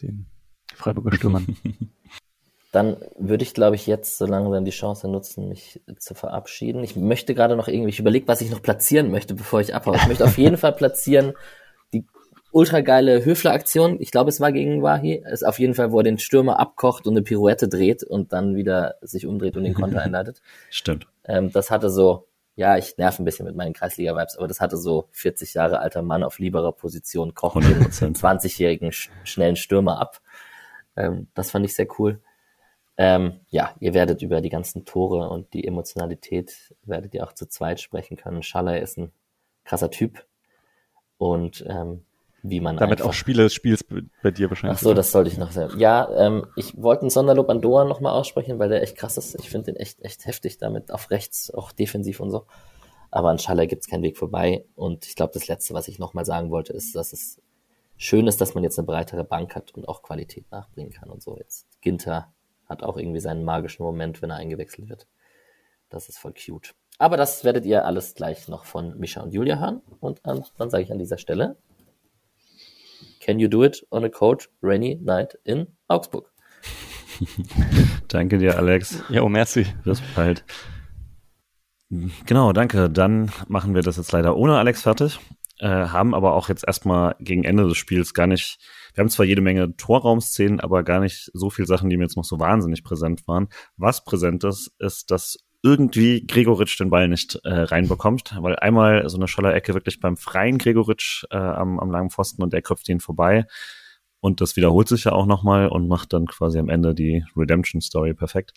den Freiburger Stürmern. Dann würde ich, glaube ich, jetzt so langsam die Chance nutzen, mich zu verabschieden. Ich möchte gerade noch irgendwie, ich überlege, was ich noch platzieren möchte, bevor ich abhaue. Ich möchte auf jeden Fall platzieren die ultra geile Höfler-Aktion. Ich glaube, es war gegen Wahi. Ist auf jeden Fall, wo er den Stürmer abkocht und eine Pirouette dreht und dann wieder sich umdreht und den Konter einleitet. Stimmt. Ähm, das hatte so ja, ich nerv ein bisschen mit meinen Kreisliga-Vibes, aber das hatte so 40 Jahre alter Mann auf lieberer Position, kochen den 20-jährigen sch schnellen Stürmer ab. Ähm, das fand ich sehr cool. Ähm, ja, ihr werdet über die ganzen Tore und die Emotionalität werdet ihr auch zu zweit sprechen können. Schaller ist ein krasser Typ und ähm, wie man damit einfach, auch Spieler des Spiels bei dir wahrscheinlich. Ach so, das sollte ich noch sagen. Ja, ähm, ich wollte ein Sonderlob an Doan nochmal aussprechen, weil der echt krass ist. Ich finde den echt echt heftig damit auf rechts, auch defensiv und so. Aber an Schaller gibt's keinen Weg vorbei. Und ich glaube, das Letzte, was ich nochmal sagen wollte, ist, dass es schön ist, dass man jetzt eine breitere Bank hat und auch Qualität nachbringen kann und so. Jetzt Ginter hat auch irgendwie seinen magischen Moment, wenn er eingewechselt wird. Das ist voll cute. Aber das werdet ihr alles gleich noch von Mischa und Julia hören. Und ähm, dann sage ich an dieser Stelle, can you do it on a cold rainy night in Augsburg? danke dir, Alex. Ja, oh, merci. Bis bald. Genau, danke. Dann machen wir das jetzt leider ohne Alex fertig äh, haben aber auch jetzt erstmal gegen Ende des Spiels gar nicht, wir haben zwar jede Menge Torraumszenen, aber gar nicht so viel Sachen, die mir jetzt noch so wahnsinnig präsent waren. Was präsent ist, ist, dass irgendwie Gregoritsch den Ball nicht äh, reinbekommt, weil einmal so eine Scholler-Ecke wirklich beim freien Gregoritsch äh, am, am langen Pfosten und der köpft ihn vorbei. Und das wiederholt sich ja auch nochmal und macht dann quasi am Ende die Redemption-Story perfekt.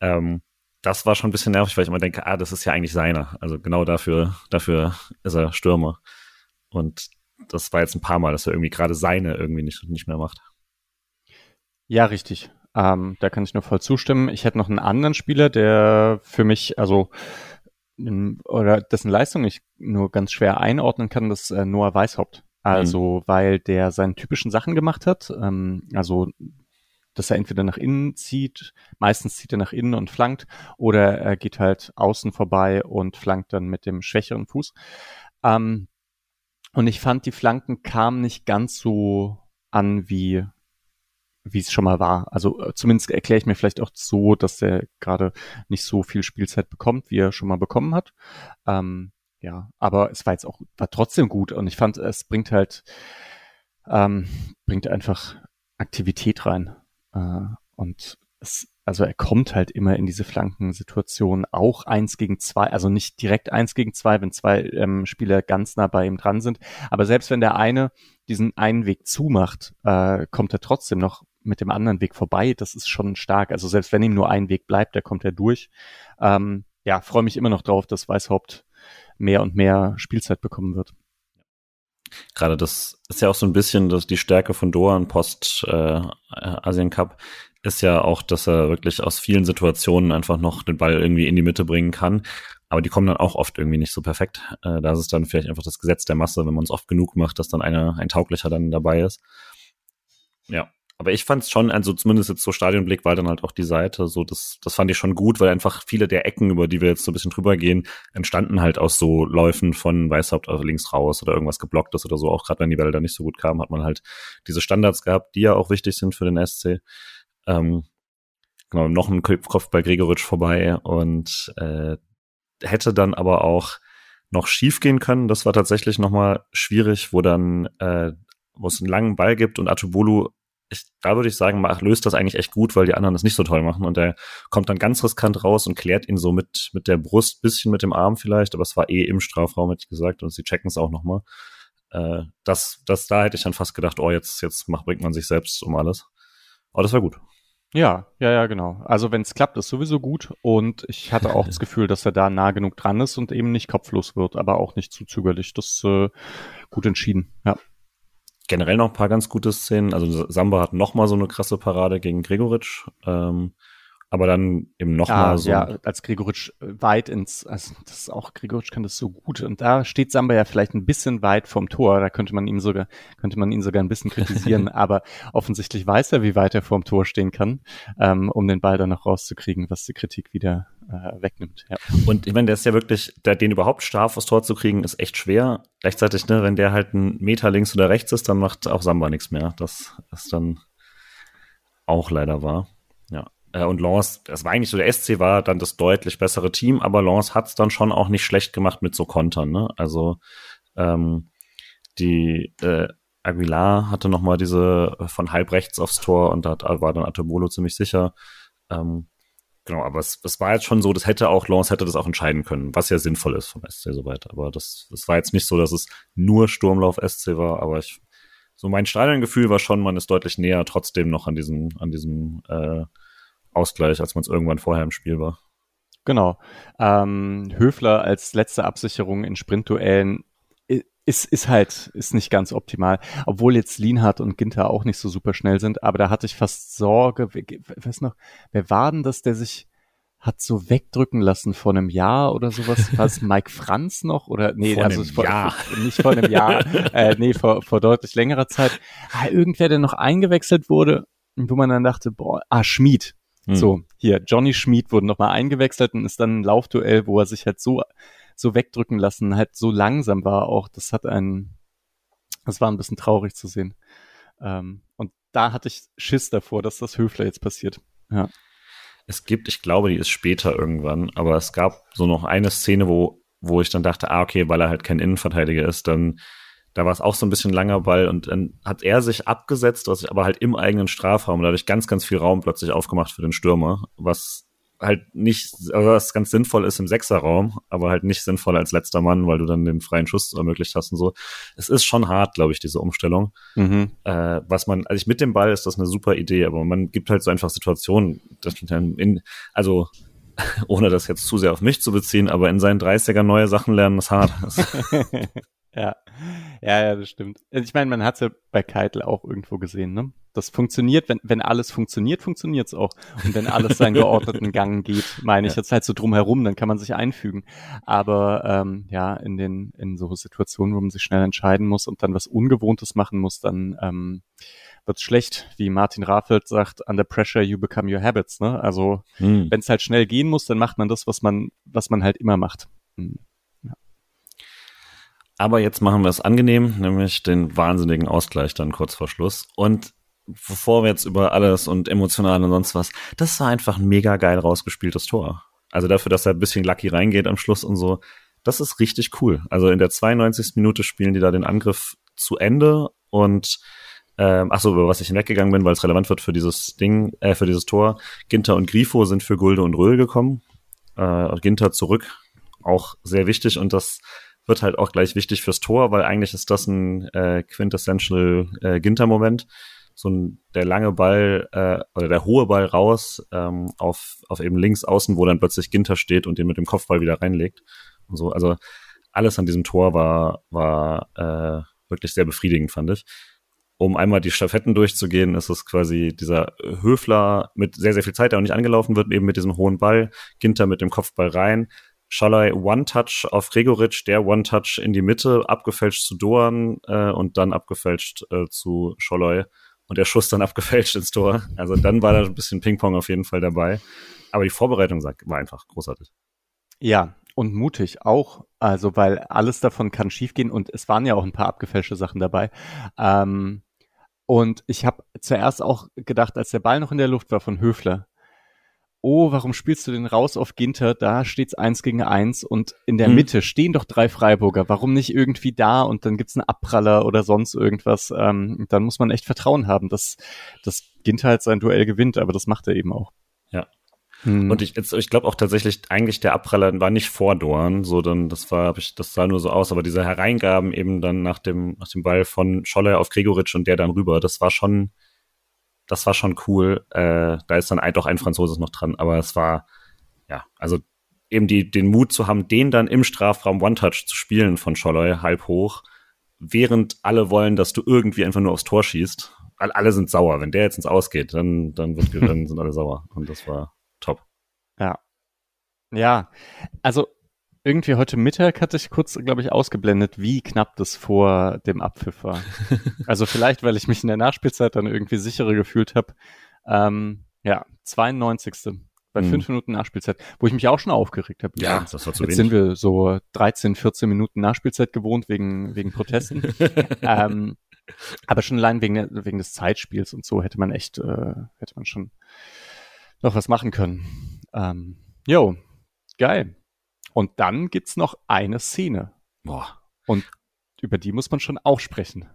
Ähm, das war schon ein bisschen nervig, weil ich immer denke, ah, das ist ja eigentlich seiner. Also genau dafür, dafür ist er Stürmer. Und das war jetzt ein paar Mal, dass er irgendwie gerade seine irgendwie nicht, nicht mehr macht. Ja, richtig. Ähm, da kann ich nur voll zustimmen. Ich hätte noch einen anderen Spieler, der für mich, also oder dessen Leistung ich nur ganz schwer einordnen kann, das äh, Noah Weishaupt. Also, mhm. weil der seine typischen Sachen gemacht hat. Ähm, also, dass er entweder nach innen zieht, meistens zieht er nach innen und flankt, oder er geht halt außen vorbei und flankt dann mit dem schwächeren Fuß. Ähm, und ich fand, die Flanken kamen nicht ganz so an, wie wie es schon mal war. Also äh, zumindest erkläre ich mir vielleicht auch so, dass er gerade nicht so viel Spielzeit bekommt, wie er schon mal bekommen hat. Ähm, ja, aber es war jetzt auch, war trotzdem gut und ich fand, es bringt halt, ähm, bringt einfach Aktivität rein. Äh, und es also er kommt halt immer in diese Flankensituation, auch eins gegen zwei, also nicht direkt eins gegen zwei, wenn zwei ähm, Spieler ganz nah bei ihm dran sind. Aber selbst wenn der eine diesen einen Weg zumacht, äh, kommt er trotzdem noch mit dem anderen Weg vorbei. Das ist schon stark. Also selbst wenn ihm nur ein Weg bleibt, der kommt er durch. Ähm, ja, freue mich immer noch drauf, dass Weißhaupt mehr und mehr Spielzeit bekommen wird. Gerade das ist ja auch so ein bisschen das, die Stärke von Doan post äh, Asien Cup, ist ja auch, dass er wirklich aus vielen Situationen einfach noch den Ball irgendwie in die Mitte bringen kann. Aber die kommen dann auch oft irgendwie nicht so perfekt. Äh, da ist es dann vielleicht einfach das Gesetz der Masse, wenn man es oft genug macht, dass dann einer, ein tauglicher dann dabei ist. Ja. Aber ich fand es schon, also zumindest jetzt so Stadionblick war dann halt auch die Seite, so das, das fand ich schon gut, weil einfach viele der Ecken, über die wir jetzt so ein bisschen drüber gehen, entstanden halt aus so Läufen von Weißhaupt links raus oder irgendwas geblocktes oder so. Auch gerade wenn die Welle da nicht so gut kam, hat man halt diese Standards gehabt, die ja auch wichtig sind für den SC. Ähm, genau, noch ein Kopf bei Gregoritsch vorbei und äh, hätte dann aber auch noch schief gehen können. Das war tatsächlich nochmal schwierig, wo dann, äh, wo es einen langen Ball gibt und Atubolu, ich, da würde ich sagen, mach, löst das eigentlich echt gut, weil die anderen das nicht so toll machen und der kommt dann ganz riskant raus und klärt ihn so mit, mit der Brust, bisschen mit dem Arm vielleicht, aber es war eh im Strafraum, hätte ich gesagt, und sie checken es auch nochmal. Äh, das, das, da hätte ich dann fast gedacht, oh, jetzt, jetzt macht, bringt man sich selbst um alles. Aber das war gut. Ja, ja, ja, genau. Also wenn es klappt, ist sowieso gut. Und ich hatte auch das Gefühl, dass er da nah genug dran ist und eben nicht kopflos wird, aber auch nicht zu zögerlich. Das äh, gut entschieden, ja. Generell noch ein paar ganz gute Szenen. Also Samba hat noch mal so eine krasse Parade gegen Gregoritsch. Ähm, aber dann eben noch ja, mal so. Ja, als Gregoritsch weit ins, also das ist auch, Gregoritsch kann das so gut. Und da steht Samba ja vielleicht ein bisschen weit vom Tor. Da könnte man ihm sogar, könnte man ihn sogar ein bisschen kritisieren. aber offensichtlich weiß er, wie weit er vorm Tor stehen kann, ähm, um den Ball dann noch rauszukriegen, was die Kritik wieder äh, wegnimmt. Ja. Und ich meine, der ist ja wirklich, der, den überhaupt scharf aufs Tor zu kriegen, ist echt schwer. Gleichzeitig, ne, wenn der halt einen Meter links oder rechts ist, dann macht auch Samba nichts mehr. Das ist dann auch leider wahr. Ja. Äh, und Lens, das war eigentlich so, der SC war dann das deutlich bessere Team, aber Lens hat es dann schon auch nicht schlecht gemacht mit so Kontern. Ne? Also ähm, die äh, Aguilar hatte noch mal diese von halb rechts aufs Tor und da war dann Atobolo ziemlich sicher. Ähm, Genau, aber es, es war jetzt schon so, das hätte auch, Lance hätte das auch entscheiden können, was ja sinnvoll ist vom SC soweit. Aber das, das war jetzt nicht so, dass es nur Sturmlauf SC war, aber ich, so mein Stadiongefühl war schon, man ist deutlich näher trotzdem noch an diesem, an diesem äh, Ausgleich, als man es irgendwann vorher im Spiel war. Genau. Ähm, Höfler als letzte Absicherung in Sprintduellen ist, ist halt, ist nicht ganz optimal. Obwohl jetzt Lienhardt und Ginter auch nicht so super schnell sind, aber da hatte ich fast Sorge, weiß noch, wer war denn das, der sich hat so wegdrücken lassen vor einem Jahr oder sowas? War es Mike Franz noch? Oder nee, vor also vor, Jahr. nicht vor einem Jahr, äh, nee, vor, vor deutlich längerer Zeit. Ah, irgendwer, der noch eingewechselt wurde, wo man dann dachte, boah, ah, Schmied. Hm. So, hier, Johnny Schmied wurde nochmal eingewechselt und ist dann ein Laufduell, wo er sich halt so so wegdrücken lassen, halt so langsam war auch. Das hat einen, das war ein bisschen traurig zu sehen. Ähm, und da hatte ich Schiss davor, dass das Höfler jetzt passiert. Ja. Es gibt, ich glaube, die ist später irgendwann, aber es gab so noch eine Szene, wo, wo ich dann dachte, ah, okay, weil er halt kein Innenverteidiger ist, dann da war es auch so ein bisschen langer Ball und dann hat er sich abgesetzt, was aber halt im eigenen Strafraum dadurch ganz, ganz viel Raum plötzlich aufgemacht für den Stürmer, was halt nicht, also was ganz sinnvoll ist im Sechserraum, aber halt nicht sinnvoll als letzter Mann, weil du dann den freien Schuss ermöglicht hast und so. Es ist schon hart, glaube ich, diese Umstellung. Mhm. Äh, was man, also ich mit dem Ball ist das eine super Idee, aber man gibt halt so einfach Situationen, dass dann in, also ohne das jetzt zu sehr auf mich zu beziehen, aber in seinen 30er neue Sachen lernen ist hart. ja. Ja, ja, das stimmt. Ich meine, man hat es ja bei Keitel auch irgendwo gesehen, ne? Das funktioniert, wenn, wenn alles funktioniert, funktioniert es auch. Und wenn alles seinen geordneten Gang geht, meine ich ja. jetzt halt so drumherum, dann kann man sich einfügen. Aber ähm, ja, in den in so Situationen, wo man sich schnell entscheiden muss und dann was Ungewohntes machen muss, dann ähm, wird's schlecht, wie Martin Raffelt sagt, under pressure you become your habits. Ne? Also Hm. wenn es halt schnell gehen muss, dann macht man das, was man, was man halt immer macht. Hm. Aber jetzt machen wir es angenehm, nämlich den wahnsinnigen Ausgleich dann kurz vor Schluss. Und bevor wir jetzt über alles und emotional und sonst was, das war einfach ein mega geil rausgespieltes Tor. Also dafür, dass er ein bisschen lucky reingeht am Schluss und so, das ist richtig cool. Also in der 92. Minute spielen die da den Angriff zu Ende und ähm, ach so, über was ich hinweggegangen bin, weil es relevant wird für dieses Ding, äh, für dieses Tor. Ginter und Grifo sind für Gulde und Röhl gekommen. Äh, Ginter zurück, auch sehr wichtig und das wird halt auch gleich wichtig fürs Tor, weil eigentlich ist das ein äh, quintessential äh, Ginter-Moment. So ein, der lange Ball äh, oder der hohe Ball raus ähm, auf, auf eben links außen, wo dann plötzlich Ginter steht und den mit dem Kopfball wieder reinlegt. Und so, also alles an diesem Tor war, war äh, wirklich sehr befriedigend, fand ich. Um einmal die Stafetten durchzugehen, ist es quasi dieser Höfler mit sehr, sehr viel Zeit, der auch nicht angelaufen wird, eben mit diesem hohen Ball, Ginter mit dem Kopfball rein, Schalai One-Touch auf Gregoritsch, der One-Touch in die Mitte, abgefälscht zu Doan äh, und dann abgefälscht äh, zu Scholloy und der Schuss dann abgefälscht ins Tor. Also dann war da ein bisschen Ping-Pong auf jeden Fall dabei. Aber die Vorbereitung war einfach großartig. Ja, und mutig auch, also weil alles davon kann schiefgehen und es waren ja auch ein paar abgefälschte Sachen dabei. Ähm, und ich habe zuerst auch gedacht, als der Ball noch in der Luft war von Höfler, oh, warum spielst du den raus auf Ginter? Da steht's eins gegen eins und in der Hm. Mitte stehen doch drei Freiburger. Warum nicht irgendwie da und dann gibt's einen Abpraller oder sonst irgendwas? Ähm, dann muss man echt Vertrauen haben, dass, dass Ginter halt sein Duell gewinnt, aber das macht er eben auch. Ja. Hm. Und ich, jetzt, ich glaube auch tatsächlich, eigentlich der Abpraller war nicht vor Dorn, so dann, das war, hab ich, das sah nur so aus, aber diese Hereingaben eben dann nach dem, nach dem Ball von Scholler auf Gregoritsch und der dann rüber, das war schon, das war schon cool. Äh, da ist dann ein, doch ein Franzose noch dran, aber es war, ja, also eben die, den Mut zu haben, den dann im Strafraum One-Touch zu spielen von Scholloy halb hoch, während alle wollen, dass du irgendwie einfach nur aufs Tor schießt. All, alle sind sauer. Wenn der jetzt ins Ausgeht, dann, dann, wird, dann sind alle sauer. Und das war top. Ja. Ja, also irgendwie heute Mittag hatte ich kurz, glaube ich, ausgeblendet, wie knapp das vor dem Abpfiff war. also vielleicht, weil ich mich in der Nachspielzeit dann irgendwie sicherer gefühlt habe. Ähm, ja, 92. Bei Mhm. fünf Minuten Nachspielzeit, wo ich mich auch schon aufgeregt habe. Ja, das war zu Jetzt wenig. sind wir so 13, 14 Minuten Nachspielzeit gewohnt wegen, wegen Protesten. ähm, aber schon allein wegen, der- wegen des Zeitspiels und so hätte man echt, äh, hätte man schon noch was machen können. Ähm, jo, geil. Und dann gibt's noch eine Szene. Boah. Und über die muss man schon auch sprechen.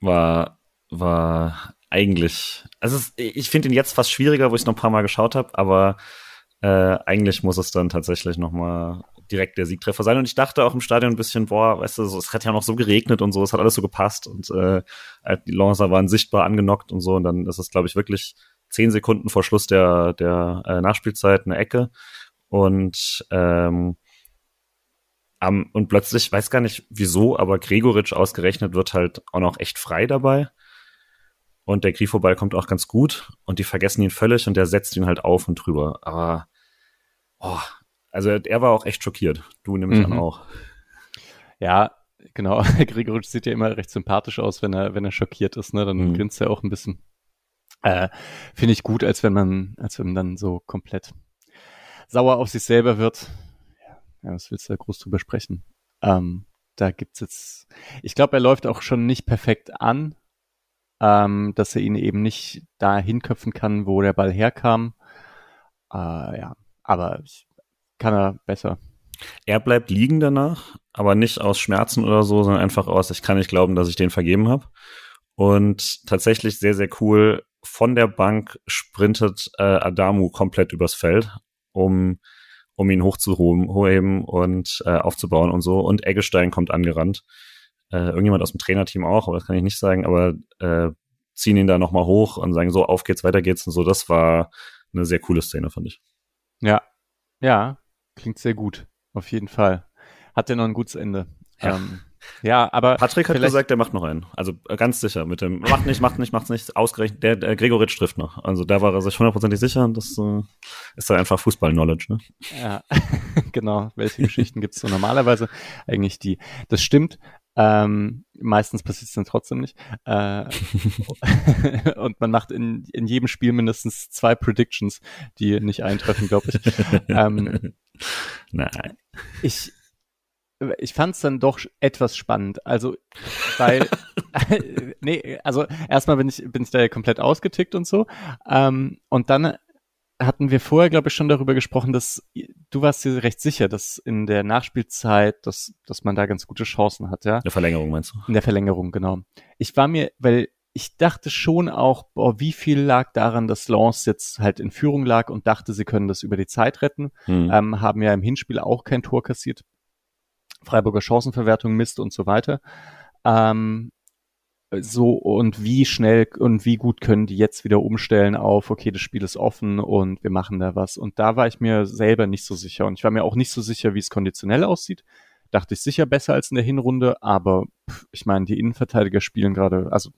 war, war eigentlich, also es, ich finde ihn jetzt fast schwieriger, wo ich es noch ein paar Mal geschaut habe, aber äh, eigentlich muss es dann tatsächlich nochmal direkt der Siegtreffer sein. Und ich dachte auch im Stadion ein bisschen, boah, weißt du, so, es hat ja noch so geregnet und so, es hat alles so gepasst und äh, die Lancer waren sichtbar angenockt und so. Und dann ist es, glaube ich, wirklich zehn Sekunden vor Schluss der, der äh, Nachspielzeit eine Ecke. Und ähm, um, und plötzlich, weiß gar nicht wieso, aber Gregoritsch ausgerechnet wird halt auch noch echt frei dabei. Und der Grifo-Ball kommt auch ganz gut und die vergessen ihn völlig und der setzt ihn halt auf und drüber. Aber, oh, also er war auch echt schockiert. Du nämlich mhm. an auch. Ja, genau. Gregoritsch sieht ja immer recht sympathisch aus, wenn er, wenn er schockiert ist, ne? Dann mhm. grinst er auch ein bisschen. Äh, Finde ich gut, als wenn man, als wenn man dann so komplett sauer auf sich selber wird. Ja, was willst du da groß drüber sprechen? Ähm, da gibt's jetzt, ich glaube, er läuft auch schon nicht perfekt an, ähm, dass er ihn eben nicht da hinköpfen kann, wo der Ball herkam. Äh, ja, aber kann er besser. Er bleibt liegen danach, aber nicht aus Schmerzen oder so, sondern einfach aus, ich kann nicht glauben, dass ich den vergeben habe. Und tatsächlich sehr, sehr cool. Von der Bank sprintet äh, Adamu komplett übers Feld, um, um ihn hochzuheben und äh, aufzubauen und so. Und Eggestein kommt angerannt äh, irgendjemand aus dem Trainerteam auch, aber das kann ich nicht sagen, aber äh, ziehen ihn da nochmal hoch und sagen so, auf geht's, weiter geht's und so. Das war eine sehr coole Szene, fand ich. Ja, ja, klingt sehr gut, auf jeden Fall. Hat ja noch ein gutes Ende. Ja. Ähm, ja, aber. Patrick hat gesagt, der macht noch einen. Also äh, ganz sicher mit dem, macht nicht, macht nicht, macht's nicht, ausgerechnet, der, der Gregoritsch trifft noch. Also da war er sich hundertprozentig sicher und das äh, ist dann einfach Fußball-Knowledge, ne? Ja, genau. Welche Geschichten gibt's so normalerweise? Eigentlich die. Das stimmt. Ähm, meistens passiert es dann trotzdem nicht. Äh, und man macht in, in jedem Spiel mindestens zwei Predictions, die nicht eintreffen, glaube ich. ähm, Nein. Ich, ich fand es dann doch etwas spannend. Also, weil, nee, also erstmal bin ich, bin ich da ja komplett ausgetickt und so. Ähm, und dann hatten wir vorher, glaube ich, schon darüber gesprochen, dass du warst dir recht sicher, dass in der Nachspielzeit, dass, dass man da ganz gute Chancen hat, ja? In der Verlängerung meinst du? In der Verlängerung, genau. Ich war mir, weil ich dachte schon auch, boah, wie viel lag daran, dass Lens jetzt halt in Führung lag und dachte, sie können das über die Zeit retten. Hm. Ähm, haben ja im Hinspiel auch kein Tor kassiert. Freiburger Chancenverwertung Mist und so weiter. Ähm, so und wie schnell und wie gut können die jetzt wieder umstellen auf, okay, das Spiel ist offen und wir machen da was. Und da war ich mir selber nicht so sicher. Und ich war mir auch nicht so sicher, wie es konditionell aussieht. Dachte ich sicher besser als in der Hinrunde, aber pff, ich meine, die Innenverteidiger spielen gerade, also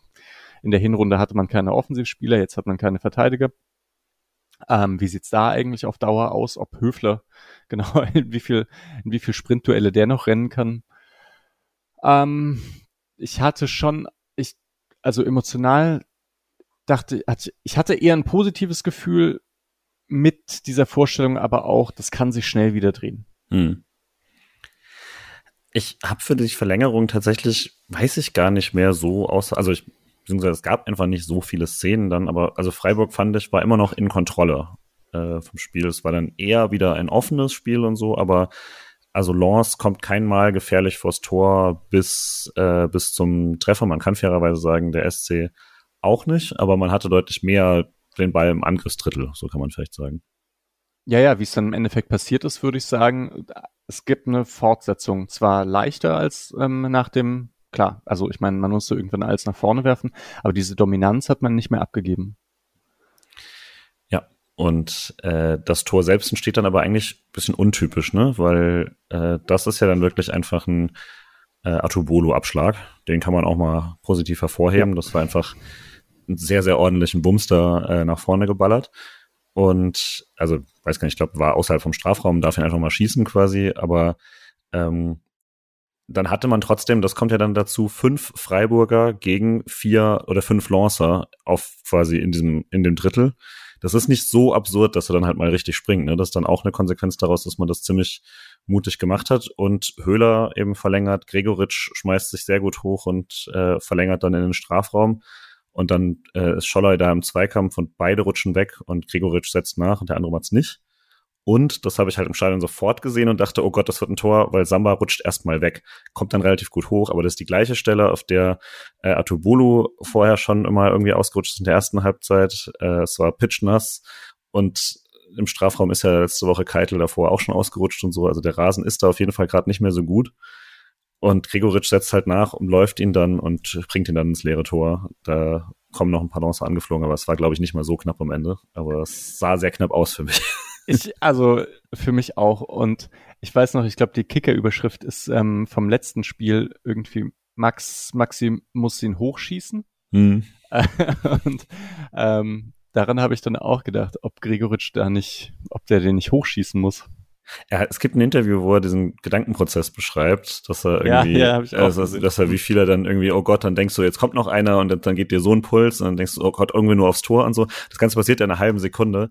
in der Hinrunde hatte man keine Offensivspieler, jetzt hat man keine Verteidiger. Ähm, wie sieht's da eigentlich auf Dauer aus? Ob Höfler, genau, in wie viel, in wie viel Sprintduelle der noch rennen kann? Ähm, ich hatte schon also emotional dachte, ich hatte eher ein positives Gefühl mit dieser Vorstellung, aber auch, das kann sich schnell wieder drehen. Hm. Ich habe für die Verlängerung tatsächlich, weiß ich gar nicht mehr so aus, also ich, beziehungsweise es gab einfach nicht so viele Szenen dann, aber also Freiburg fand ich, war immer noch in Kontrolle äh, vom Spiel. Es war dann eher wieder ein offenes Spiel und so, aber also Lance kommt kein Mal gefährlich vors Tor bis, äh, bis zum Treffer. Man kann fairerweise sagen, der SC auch nicht, aber man hatte deutlich mehr den Ball im Angriffsdrittel, so kann man vielleicht sagen. Ja, ja, wie es dann im Endeffekt passiert ist, würde ich sagen, es gibt eine Fortsetzung. Zwar leichter als ähm, nach dem, klar, also ich meine, man musste irgendwann alles nach vorne werfen, aber diese Dominanz hat man nicht mehr abgegeben. Und äh, das Tor selbst entsteht dann aber eigentlich bisschen untypisch, ne? Weil äh, das ist ja dann wirklich einfach ein äh, Atubolo-Abschlag. Den kann man auch mal positiv hervorheben. Ja. Das war einfach einen sehr, sehr ordentlichen Bumster äh, nach vorne geballert. Und also, weiß gar nicht, ich glaube, war außerhalb vom Strafraum, darf ihn einfach mal schießen quasi, aber ähm, dann hatte man trotzdem, das kommt ja dann dazu, fünf Freiburger gegen vier oder fünf Lancer auf quasi in diesem, in dem Drittel das ist nicht so absurd, dass er dann halt mal richtig springt. Ne? Das ist dann auch eine Konsequenz daraus, dass man das ziemlich mutig gemacht hat und Höhler eben verlängert. Gregoritsch schmeißt sich sehr gut hoch und äh, verlängert dann in den Strafraum. Und dann äh, ist Scholler da im Zweikampf und beide rutschen weg und Gregoritsch setzt nach und der andere macht's nicht. Und das habe ich halt im Stadion sofort gesehen und dachte, oh Gott, das wird ein Tor, weil Samba rutscht erstmal weg, kommt dann relativ gut hoch, aber das ist die gleiche Stelle, auf der äh, Atubulu vorher schon immer irgendwie ausgerutscht ist in der ersten Halbzeit. Äh, es war pitchnass und im Strafraum ist ja letzte Woche Keitel davor auch schon ausgerutscht und so. Also der Rasen ist da auf jeden Fall gerade nicht mehr so gut. Und Gregoritsch setzt halt nach und läuft ihn dann und bringt ihn dann ins leere Tor. Da kommen noch ein paar Lancers angeflogen, aber es war, glaube ich, nicht mal so knapp am Ende. Aber es sah sehr knapp aus für mich. Ich, also für mich auch. Und ich weiß noch, ich glaube, die Kicker-Überschrift ist ähm, vom letzten Spiel irgendwie Max, Maxi muss ihn hochschießen. Hm. und ähm, daran habe ich dann auch gedacht, ob Gregoritsch da nicht, ob der den nicht hochschießen muss. Ja, es gibt ein Interview, wo er diesen Gedankenprozess beschreibt, dass er irgendwie, Ja, ja, also, dass er wie viel er dann irgendwie, oh Gott, dann denkst du, jetzt kommt noch einer und dann, dann geht dir so ein Puls und dann denkst du, oh Gott, irgendwie nur aufs Tor und so. Das Ganze passiert ja in einer halben Sekunde.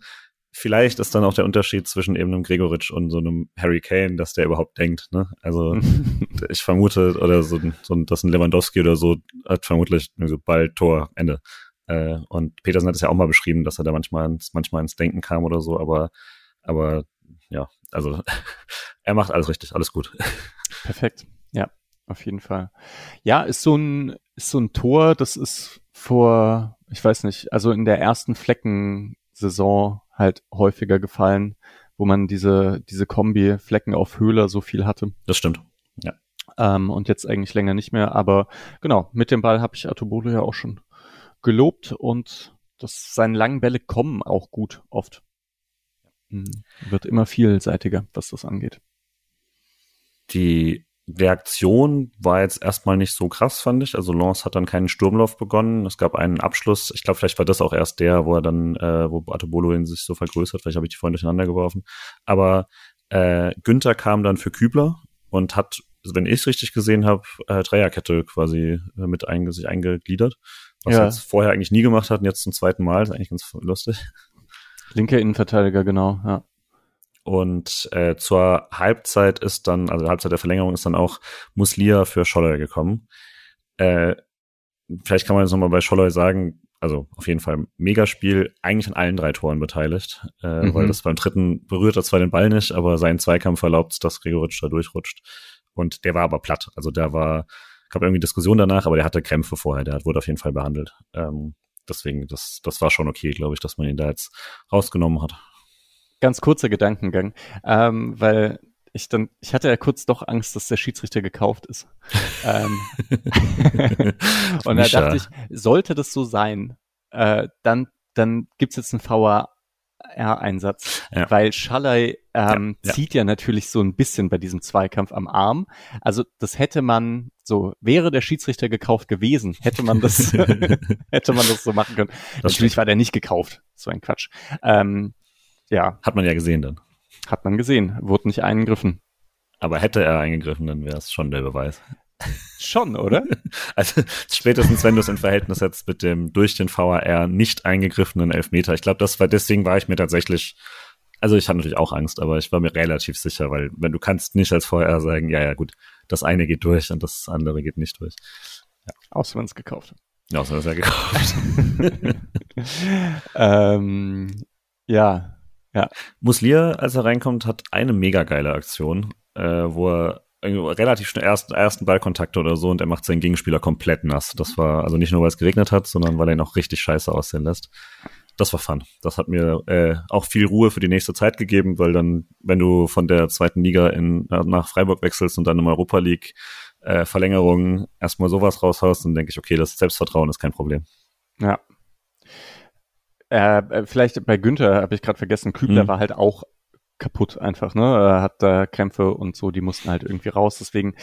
Vielleicht ist dann auch der Unterschied zwischen eben einem Gregoritsch und so einem Harry Kane, dass der überhaupt denkt, ne? Also, ich vermute, oder so, so dass ein Lewandowski oder so hat vermutlich so Ball, Tor, Ende. Äh, und Petersen hat es ja auch mal beschrieben, dass er da manchmal ins, manchmal ins Denken kam oder so, aber, aber ja, also er macht alles richtig, alles gut. Perfekt. Ja, auf jeden Fall. Ja, ist so ein, ist so ein Tor, das ist vor, ich weiß nicht, also in der ersten Fleckensaison halt häufiger gefallen, wo man diese, diese Kombi Flecken auf Höhler so viel hatte. Das stimmt. Ähm, und jetzt eigentlich länger nicht mehr. Aber genau, mit dem Ball habe ich Atobolo ja auch schon gelobt und das, seine langen Bälle kommen auch gut oft. Mhm. Wird immer vielseitiger, was das angeht. Die Reaktion war jetzt erstmal nicht so krass, fand ich. Also Lance hat dann keinen Sturmlauf begonnen. Es gab einen Abschluss. Ich glaube, vielleicht war das auch erst der, wo er dann, äh, wo Atobolo ihn sich so vergrößert. Vielleicht habe ich die vorhin durcheinander geworfen. Aber äh, Günther kam dann für Kübler und hat, wenn ich es richtig gesehen habe, äh, Dreierkette quasi äh, mit einge sich eingegliedert. Was Ja. er jetzt vorher eigentlich nie gemacht hat und jetzt zum zweiten Mal. ist eigentlich ganz lustig. Linker Innenverteidiger, genau, ja. Und äh, zur Halbzeit ist dann, also Halbzeit der Verlängerung ist dann auch Muslia für Scholler gekommen. Äh, vielleicht kann man jetzt nochmal bei Scholler sagen, also auf jeden Fall Megaspiel, eigentlich an allen drei Toren beteiligt, äh, Mhm. weil das beim dritten berührt er zwar den Ball nicht, aber sein Zweikampf erlaubt, dass Gregoritsch da durchrutscht. Und der war aber platt. Also der war, gab irgendwie Diskussion danach, aber der hatte Krämpfe vorher, der wurde auf jeden Fall behandelt. Ähm, deswegen, das, das war schon okay, glaube ich, dass man ihn da jetzt rausgenommen hat. Ganz kurzer Gedankengang, ähm, weil ich dann, ich hatte ja kurz doch Angst, dass der Schiedsrichter gekauft ist. ähm, und da dachte ich, sollte das so sein, äh, dann, dann gibt's jetzt einen VAR-Einsatz, Ja. weil Schallei ähm, Ja, ja. zieht ja natürlich so ein bisschen bei diesem Zweikampf am Arm. Also das hätte man so, wäre der Schiedsrichter gekauft gewesen, hätte man das, hätte man das so machen können. Das Natürlich war der nicht gekauft. So ein Quatsch. Ähm, ja, Hat man ja gesehen dann. hat man gesehen. Wurde nicht eingegriffen. Aber hätte er eingegriffen, dann wäre es schon der Beweis. Schon, oder? Also spätestens, wenn du es in Verhältnis setzt mit dem durch den VAR nicht eingegriffenen Elfmeter. Ich glaube, das war deswegen war ich mir tatsächlich, also ich hatte natürlich auch Angst, aber ich war mir relativ sicher, weil wenn du kannst nicht als VAR sagen, ja, ja, gut, das eine geht durch und das andere geht nicht durch. Außer wenn es gekauft hat. Ja, so ist er gekauft. ähm, ja, Muslia, als er reinkommt, hat eine mega geile Aktion, äh, wo er relativ schnell ersten, ersten Ballkontakt oder so und er macht seinen Gegenspieler komplett nass. Das war also nicht nur, weil es geregnet hat, sondern weil er ihn auch richtig scheiße aussehen lässt. Das war fun. Das hat mir äh, auch viel Ruhe für die nächste Zeit gegeben, weil dann, wenn du von der zweiten Liga in, nach Freiburg wechselst und dann im Europa League äh, Verlängerung erstmal sowas raushaust, dann denke ich, okay, das Selbstvertrauen ist kein Problem. ja. Äh, äh, vielleicht bei Günther habe ich gerade vergessen, Kübler Mhm. war halt auch kaputt einfach, ne? Er hat da Krämpfe und so, die mussten halt irgendwie raus. Deswegen,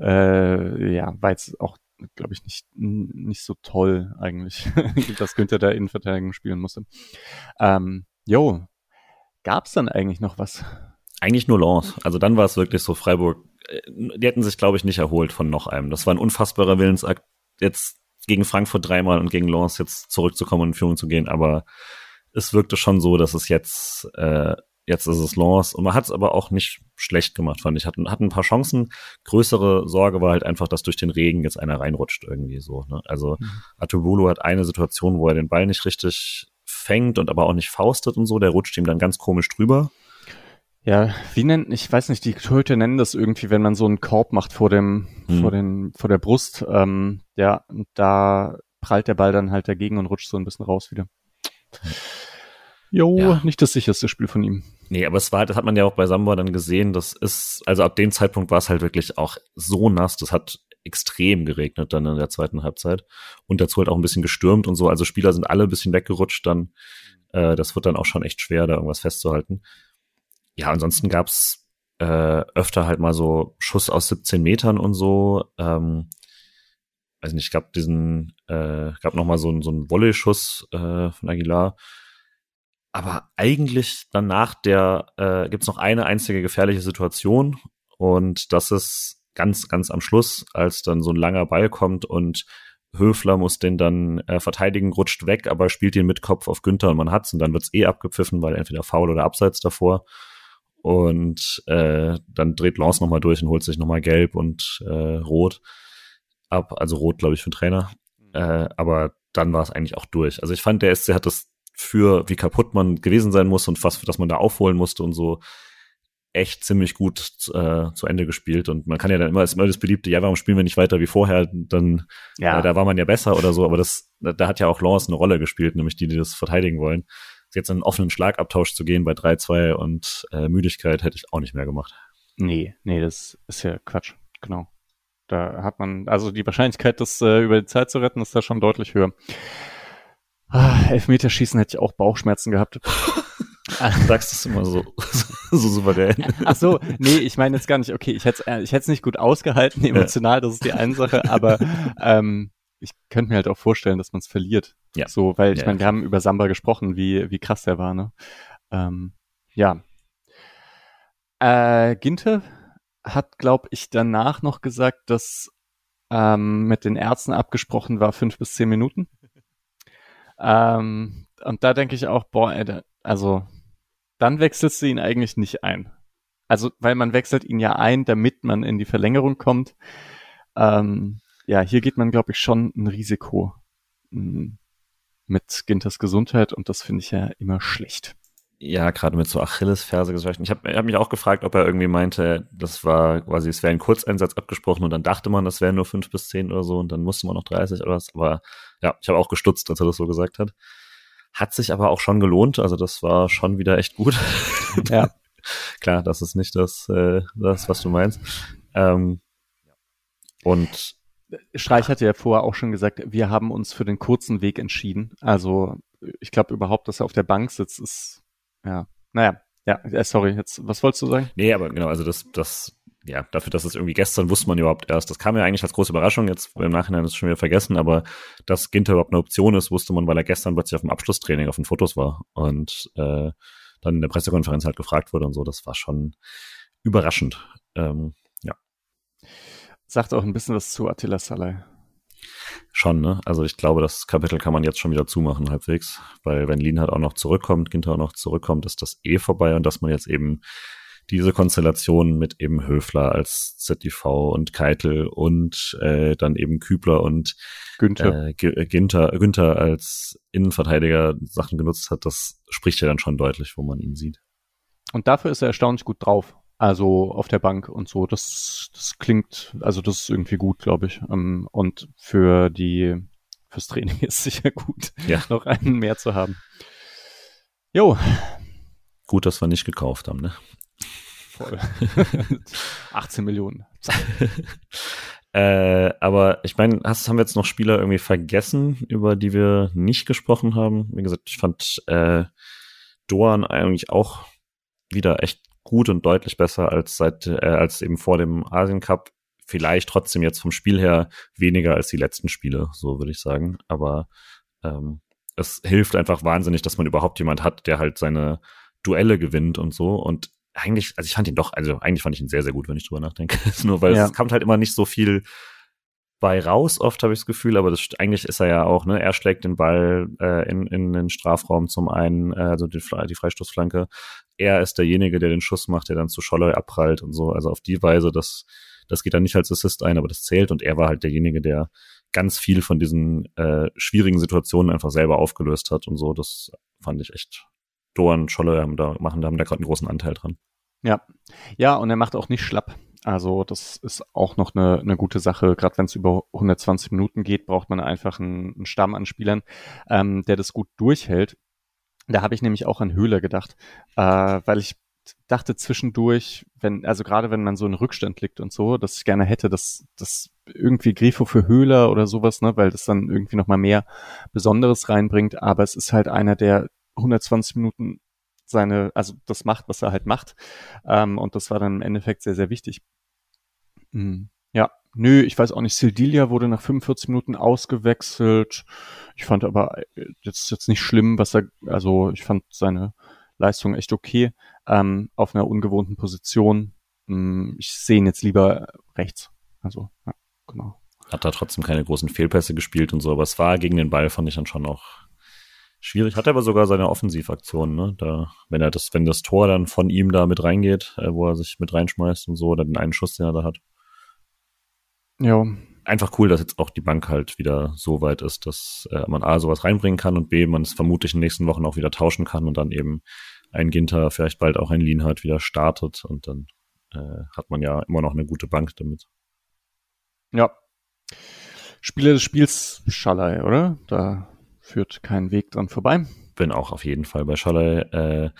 äh, ja, war jetzt auch, glaube ich, nicht, nicht so toll eigentlich, dass Günther da Innenverteidigung spielen musste. Ähm, jo, gab's dann eigentlich noch was? Eigentlich nur Lens. Also dann war es wirklich so Freiburg. äh, Die hätten sich, glaube ich, nicht erholt von noch einem. Das war ein unfassbarer Willensakt, jetzt gegen Frankfurt dreimal und gegen Lens jetzt zurückzukommen und in Führung zu gehen. Aber es wirkte schon so, dass es jetzt, äh, jetzt ist es Lens. Und man hat es aber auch nicht schlecht gemacht, fand ich. Hat, hat ein paar Chancen. Größere Sorge war halt einfach, dass durch den Regen jetzt einer reinrutscht irgendwie so. Ne? Also Mhm. Atubulu hat eine Situation, wo er den Ball nicht richtig fängt und aber auch nicht faustet und so. Der rutscht ihm dann ganz komisch drüber. Ja, wie nennt, ich weiß nicht, die Torhüter nennen das irgendwie, wenn man so einen Korb macht vor dem, Hm. vor den, vor der Brust, ähm, ja, da prallt der Ball dann halt dagegen und rutscht so ein bisschen raus wieder. Jo, ja. nicht das sicherste Spiel von ihm. Nee, aber es war, das hat man ja auch bei Samba dann gesehen, das ist, also ab dem Zeitpunkt war es halt wirklich auch so nass, das hat extrem geregnet dann in der zweiten Halbzeit und dazu halt auch ein bisschen gestürmt und so, also Spieler sind alle ein bisschen weggerutscht dann, äh, das wird dann auch schon echt schwer, da irgendwas festzuhalten. Ja, ansonsten gab's äh, öfter halt mal so Schuss aus 17 Metern und so, ähm, weiß nicht, gab diesen, äh, gab noch mal so, einen so einen Volley-Schuss äh, von Aguilar, aber eigentlich danach der äh, gibt es noch eine einzige gefährliche Situation und das ist ganz, ganz am Schluss, als dann so ein langer Ball kommt und Höfler muss den dann äh, verteidigen, rutscht weg, aber spielt ihn mit Kopf auf Günther und man hat's und dann wird's eh abgepfiffen, weil entweder faul oder abseits davor. Und äh, dann dreht Lance nochmal durch und holt sich nochmal gelb und äh, rot ab, also rot, glaube ich, für den Trainer. Äh, aber dann war es eigentlich auch durch. Also ich fand, der SC hat das für wie kaputt man gewesen sein muss und was, dass man da aufholen musste und so echt ziemlich gut äh, zu Ende gespielt. Und man kann ja dann immer, ist immer das beliebte, ja, warum spielen wir nicht weiter wie vorher? Dann, ja. Äh, da war man ja besser oder so, aber das, da hat ja auch Lance eine Rolle gespielt, nämlich die, die das verteidigen wollen. Jetzt in einen offenen Schlagabtausch zu gehen bei 3-2 und äh, Müdigkeit hätte ich auch nicht mehr gemacht. Nee, nee, das ist ja Quatsch, genau. Da hat man, also die Wahrscheinlichkeit, das äh, über die Zeit zu retten, ist da schon deutlich höher. Ah, Elfmeterschießen hätte ich auch Bauchschmerzen gehabt. Sagst du immer so, so souverän. Ach so, nee, ich meine jetzt gar nicht, okay, ich hätte es ich hätte nicht gut ausgehalten emotional, das ist die eine Sache, aber ähm, ich könnte mir halt auch vorstellen, dass man es verliert. Ja. So, weil ich ja, meine, wir haben über Samba gesprochen, wie, wie krass der war, ne? Ähm, ja. Äh, Ginte hat, glaube ich, danach noch gesagt, dass ähm, mit den Ärzten abgesprochen war, fünf bis zehn Minuten. Ähm, und da denke ich auch, boah, ey, also dann wechselst du ihn eigentlich nicht ein. Also, weil man wechselt ihn ja ein, damit man in die Verlängerung kommt. Ähm, ja, hier geht man, glaube ich, schon ein Risiko hm, mit Ginters Gesundheit und das finde ich ja immer schlecht. Ja, gerade mit so Achillesferse gesagt. Ich habe hab mich auch gefragt, ob er irgendwie meinte, das war quasi, es wäre ein Kurzeinsatz abgesprochen und dann dachte man, das wären nur fünf bis zehn oder so und dann musste man noch 30 oder was. Aber ja, ich habe auch gestutzt, als er das so gesagt hat. Hat sich aber auch schon gelohnt, also das war schon wieder echt gut. Ja. Klar, das ist nicht das, äh, das was du meinst. Ähm, und Streich hatte ja vorher auch schon gesagt, wir haben uns für den kurzen Weg entschieden. Also ich glaube überhaupt, dass er auf der Bank sitzt, ist ja, naja, ja, sorry, jetzt, was wolltest du sagen? Nee, aber genau, also das, das, ja, dafür, dass es irgendwie gestern wusste man überhaupt erst, das kam ja eigentlich als große Überraschung, jetzt im Nachhinein ist es schon wieder vergessen, aber dass Ginter überhaupt eine Option ist, wusste man, weil er gestern plötzlich auf dem Abschlusstraining auf den Fotos war und äh, dann in der Pressekonferenz halt gefragt wurde und so, das war schon überraschend. Ähm, ja. Sagt auch ein bisschen was zu Attila Salai. Schon, ne? Also ich glaube, das Kapitel kann man jetzt schon wieder zumachen, halbwegs. Weil wenn Lien halt auch noch zurückkommt, Ginter auch noch zurückkommt, ist das eh vorbei und dass man jetzt eben diese Konstellation mit eben Höfler als ZDV und Keitel und äh, dann eben Kübler und Günther. Äh, Günther, Günther als Innenverteidiger Sachen genutzt hat, das spricht ja dann schon deutlich, wo man ihn sieht. Und dafür ist er erstaunlich gut drauf. Also auf der Bank und so. Das, das klingt, also das ist irgendwie gut, glaube ich. Ähm, und für die, fürs Training ist sicher gut, ja. noch einen mehr zu haben. Jo. Gut, dass wir nicht gekauft haben, ne? Voll. 18 Millionen. äh, aber ich meine, haben wir jetzt noch Spieler irgendwie vergessen, über die wir nicht gesprochen haben? Wie gesagt, ich fand äh, Doan eigentlich auch wieder echt gut und deutlich besser als seit äh, als eben vor dem Asien Cup. Vielleicht trotzdem jetzt vom Spiel her weniger als die letzten Spiele, so würde ich sagen. Aber ähm, es hilft einfach wahnsinnig, dass man überhaupt jemand hat, der halt seine Duelle gewinnt und so. Und eigentlich, also ich fand ihn doch, also eigentlich fand ich ihn sehr, sehr gut, wenn ich drüber nachdenke. Nur weil ja. es kommt halt immer nicht so viel bei raus, oft habe ich das Gefühl, aber das, eigentlich ist er ja auch, ne, er schlägt den Ball äh, in, in den Strafraum zum einen, äh, also die, die Freistoßflanke. Er ist derjenige, der den Schuss macht, der dann zu Scholler abprallt und so. Also auf die Weise, das, das geht dann nicht als Assist ein, aber das zählt und er war halt derjenige, der ganz viel von diesen äh, schwierigen Situationen einfach selber aufgelöst hat und so. Das fand ich echt. Doan, Scholle haben da, machen, da haben da gerade einen großen Anteil dran. Ja. Ja, und er macht auch nicht schlapp. Also das ist auch noch eine, eine gute Sache. Gerade wenn es über 120 Minuten geht, braucht man einfach einen, einen Stamm an Spielern, ähm, der das gut durchhält. Da habe ich nämlich auch an Höhler gedacht, äh, weil ich dachte zwischendurch, wenn, also gerade wenn man so in Rückstand liegt und so, dass ich gerne hätte, dass, dass irgendwie Grifo für Höhler oder sowas, ne, weil das dann irgendwie nochmal mehr Besonderes reinbringt, aber es ist halt einer, der 120 Minuten seine, also das macht, was er halt macht. Ähm, und das war dann im Endeffekt sehr, sehr wichtig. Mhm. Ja, nö, ich weiß auch nicht. Sildilia wurde nach 45 Minuten ausgewechselt. Ich fand aber äh, jetzt jetzt nicht schlimm, was er, also ich fand seine Leistung echt okay ähm, auf einer ungewohnten Position. Ähm, ich sehe ihn jetzt lieber rechts. Also ja, genau. Hat da trotzdem keine großen Fehlpässe gespielt und so, aber es war gegen den Ball fand ich dann schon auch schwierig. Hat er aber sogar seine Offensivaktion, ne? Da, wenn er das, wenn das Tor dann von ihm da mit reingeht, äh, wo er sich mit reinschmeißt und so, oder den einen Schuss, den er da hat. Ja. Einfach cool, dass jetzt auch die Bank halt wieder so weit ist, dass äh, man A sowas reinbringen kann und B, man es vermutlich in den nächsten Wochen auch wieder tauschen kann und dann eben ein Ginter, vielleicht bald auch ein Lienhardt wieder startet und dann äh, hat man ja immer noch eine gute Bank damit. Ja. Spieler des Spiels Schallei, oder? Da führt kein Weg dran vorbei. Bin auch auf jeden Fall bei Scholley. Äh,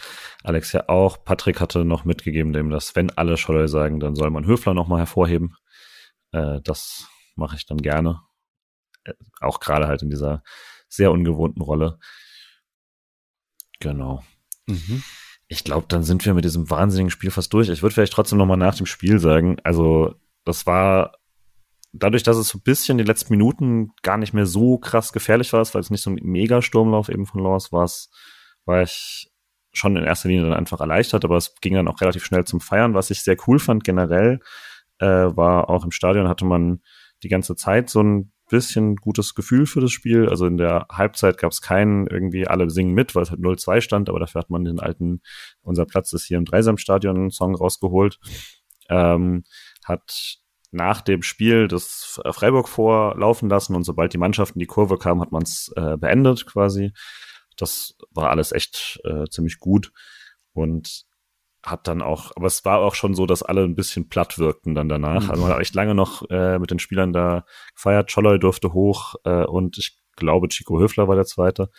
Alex ja auch. Patrick hatte noch mitgegeben, dem dass wenn alle Scholley sagen, dann soll man Höfler nochmal hervorheben. Äh, das mache ich dann gerne. Äh, auch gerade halt in dieser sehr ungewohnten Rolle. Genau. Mhm. Ich glaube, dann sind wir mit diesem wahnsinnigen Spiel fast durch. Ich würde vielleicht trotzdem nochmal nach dem Spiel sagen, also das war dadurch, dass es so ein bisschen die letzten Minuten gar nicht mehr so krass gefährlich war, weil es nicht so ein Mega-Sturmlauf eben von Lawrence war, war ich schon in erster Linie dann einfach erleichtert, aber es ging dann auch relativ schnell zum Feiern. Was ich sehr cool fand generell, äh, war auch im Stadion hatte man die ganze Zeit so ein bisschen gutes Gefühl für das Spiel. Also in der Halbzeit gab es keinen irgendwie alle singen mit, weil es halt 0-2 stand, aber dafür hat man den alten Unser Platz ist hier im Dreisamstadion Song rausgeholt. Ähm, hat nach dem Spiel das Freiburg vorlaufen lassen und sobald die Mannschaft in die Kurve kam, hat man es äh, beendet quasi. Das war alles echt äh, ziemlich gut und hat dann auch, aber es war auch schon so, dass alle ein bisschen platt wirkten dann danach. Mhm. Also man hat echt lange noch äh, mit den Spielern da gefeiert. Scholloy durfte hoch äh, und ich glaube Chico Höfler war der Zweite.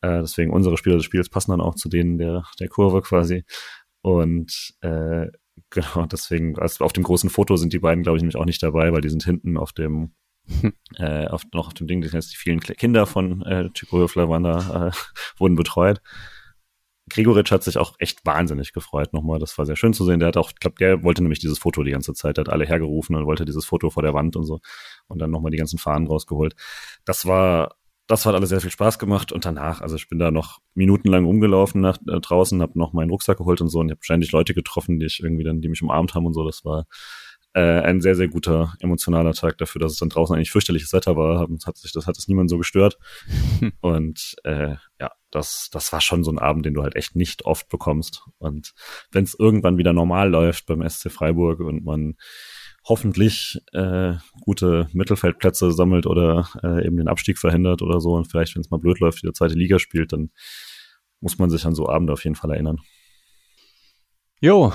Äh, deswegen unsere Spieler des Spiels passen dann auch zu denen der, der Kurve quasi. Und äh, Genau, deswegen, also auf dem großen Foto sind die beiden, glaube ich, nämlich auch nicht dabei, weil die sind hinten auf dem, äh, auf, noch auf dem Ding, das heißt, die vielen Kinder von äh, Chico Höfler waren da, äh, wurden betreut. Gregoritsch hat sich auch echt wahnsinnig gefreut nochmal. Das war sehr schön zu sehen. Der hat auch, ich glaube, der wollte nämlich dieses Foto die ganze Zeit. Der hat alle hergerufen und wollte dieses Foto vor der Wand und so. Und dann nochmal die ganzen Fahnen rausgeholt. Das war das hat alles sehr viel Spaß gemacht und danach, also ich bin da noch minutenlang rumgelaufen nach äh, draußen, habe noch meinen Rucksack geholt und so und ich habe wahrscheinlich Leute getroffen, die ich irgendwie dann, die mich umarmt haben und so. Das war äh, ein sehr, sehr guter emotionaler Tag dafür, dass es dann draußen eigentlich fürchterliches Wetter war. Hat sich, das hat es niemand so gestört. und äh, ja, das, das war schon so ein Abend, den du halt echt nicht oft bekommst. Und wenn es irgendwann wieder normal läuft beim SC Freiburg und man hoffentlich äh, gute Mittelfeldplätze sammelt oder äh, eben den Abstieg verhindert oder so und vielleicht, wenn es mal blöd läuft, wieder zweite Liga spielt, dann muss man sich an so Abende auf jeden Fall erinnern. Jo.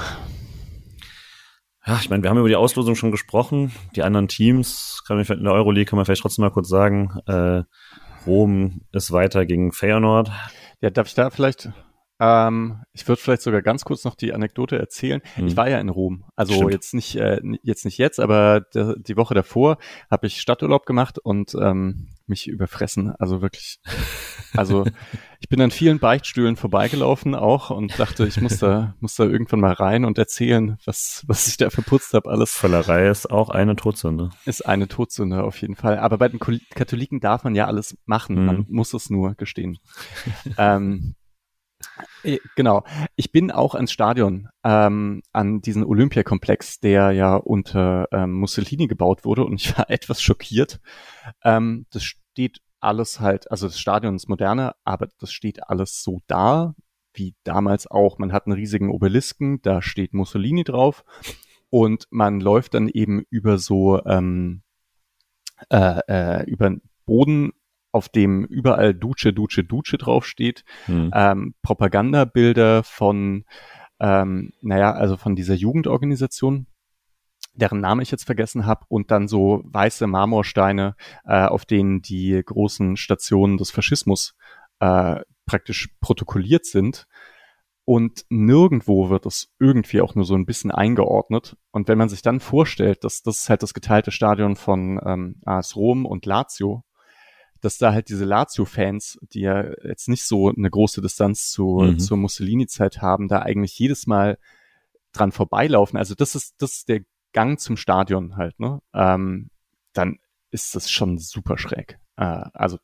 Ja, ich meine, wir haben über die Auslosung schon gesprochen. Die anderen Teams, kann man in der Euroleague kann man vielleicht trotzdem mal kurz sagen. Äh, Rom ist weiter gegen Feyenoord. Ja, darf ich da vielleicht ähm, ich würde vielleicht sogar ganz kurz noch die Anekdote erzählen. Mhm. Ich war ja in Rom, also Stimmt. jetzt nicht äh, jetzt nicht jetzt, aber de, die Woche davor habe ich Stadturlaub gemacht und ähm, mich überfressen. Also wirklich, also ich bin an vielen Beichtstühlen vorbeigelaufen auch und dachte, ich muss da muss da irgendwann mal rein und erzählen, was was ich da verputzt habe. Alles. Völlerei ist auch eine Todsünde. Ist eine Todsünde auf jeden Fall. Aber bei den Katholiken darf man ja alles machen. Mhm. Man muss es nur gestehen. ähm, äh, genau. Ich bin auch ans Stadion, ähm, an diesen Olympiakomplex, der ja unter ähm, Mussolini gebaut wurde und ich war etwas schockiert. Ähm, das steht alles halt, also das Stadion ist moderner, aber das steht alles so da, wie damals auch. Man hat einen riesigen Obelisken, da steht Mussolini drauf und man läuft dann eben über so ähm, äh, äh, über Boden auf dem überall Duce, Duce, Duce draufsteht, hm. ähm, Propagandabilder von, ähm, naja, also von dieser Jugendorganisation, deren Name ich jetzt vergessen habe, und dann so weiße Marmorsteine, äh, auf denen die großen Stationen des Faschismus äh, praktisch protokolliert sind. Und nirgendwo wird es irgendwie auch nur so ein bisschen eingeordnet. Und wenn man sich dann vorstellt, dass das halt das geteilte Stadion von ähm, AS Rom und Lazio, dass da halt diese Lazio-Fans, die ja jetzt nicht so eine große Distanz zu, mhm. zur Mussolini-Zeit haben, da eigentlich jedes Mal dran vorbeilaufen. Also das ist, das ist der Gang zum Stadion halt, ne? Ähm, dann ist das schon super schräg. Äh, also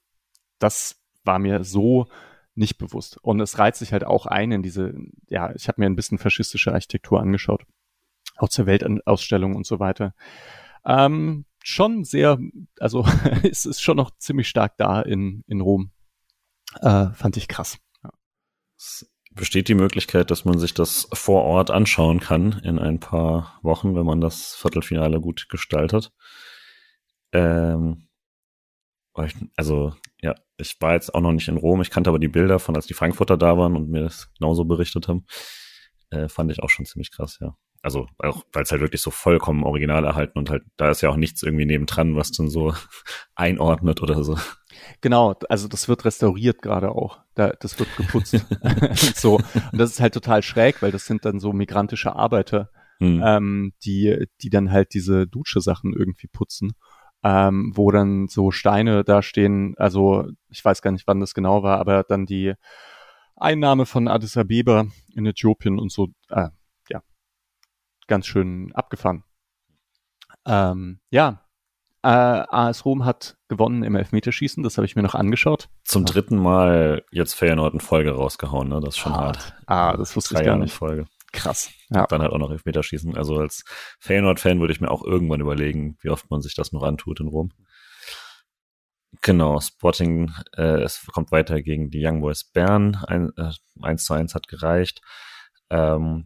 das war mir so nicht bewusst. Und es reizt sich halt auch ein in diese, ja, ich habe mir ein bisschen faschistische Architektur angeschaut, auch zur Weltausstellung und so weiter. Ähm, schon sehr, also es ist schon noch ziemlich stark da in, in Rom. Äh, fand ich krass. Ja. Es besteht die Möglichkeit, dass man sich das vor Ort anschauen kann in ein paar Wochen, wenn man das Viertelfinale gut gestaltet. Ähm, also ja, ich war jetzt auch noch nicht in Rom. Ich kannte aber die Bilder von, als die Frankfurter da waren und mir das genauso berichtet haben. Äh, fand ich auch schon ziemlich krass, ja. Also auch, weil es halt wirklich so vollkommen original erhalten und halt, da ist ja auch nichts irgendwie nebendran, was dann so einordnet oder so. Genau, also das wird restauriert gerade auch. Da, das wird geputzt. und so. Und das ist halt total schräg, weil das sind dann so migrantische Arbeiter, hm. ähm, die, die dann halt diese Dusche-Sachen irgendwie putzen ähm, wo dann so Steine da stehen. Also ich weiß gar nicht, wann das genau war, aber dann die Einnahme von Addis Abeba in Äthiopien und so, äh, ganz schön abgefahren. Ähm, ja, äh, AS Rom hat gewonnen im Elfmeterschießen, das habe ich mir noch angeschaut. Zum dritten Mal jetzt Feyenoord in Folge rausgehauen, ne? Das ist schon hart. hart. Ah, das wusste Drei ich gar nicht. Folge. Krass. Ja. Dann halt auch noch Elfmeterschießen. Also als Feyenoord-Fan würde ich mir auch irgendwann überlegen, wie oft man sich das noch antut in Rom. Genau, Sporting, äh, es kommt weiter gegen die Young Boys Bern. Ein, äh, 1 zu 1 hat gereicht. Ähm,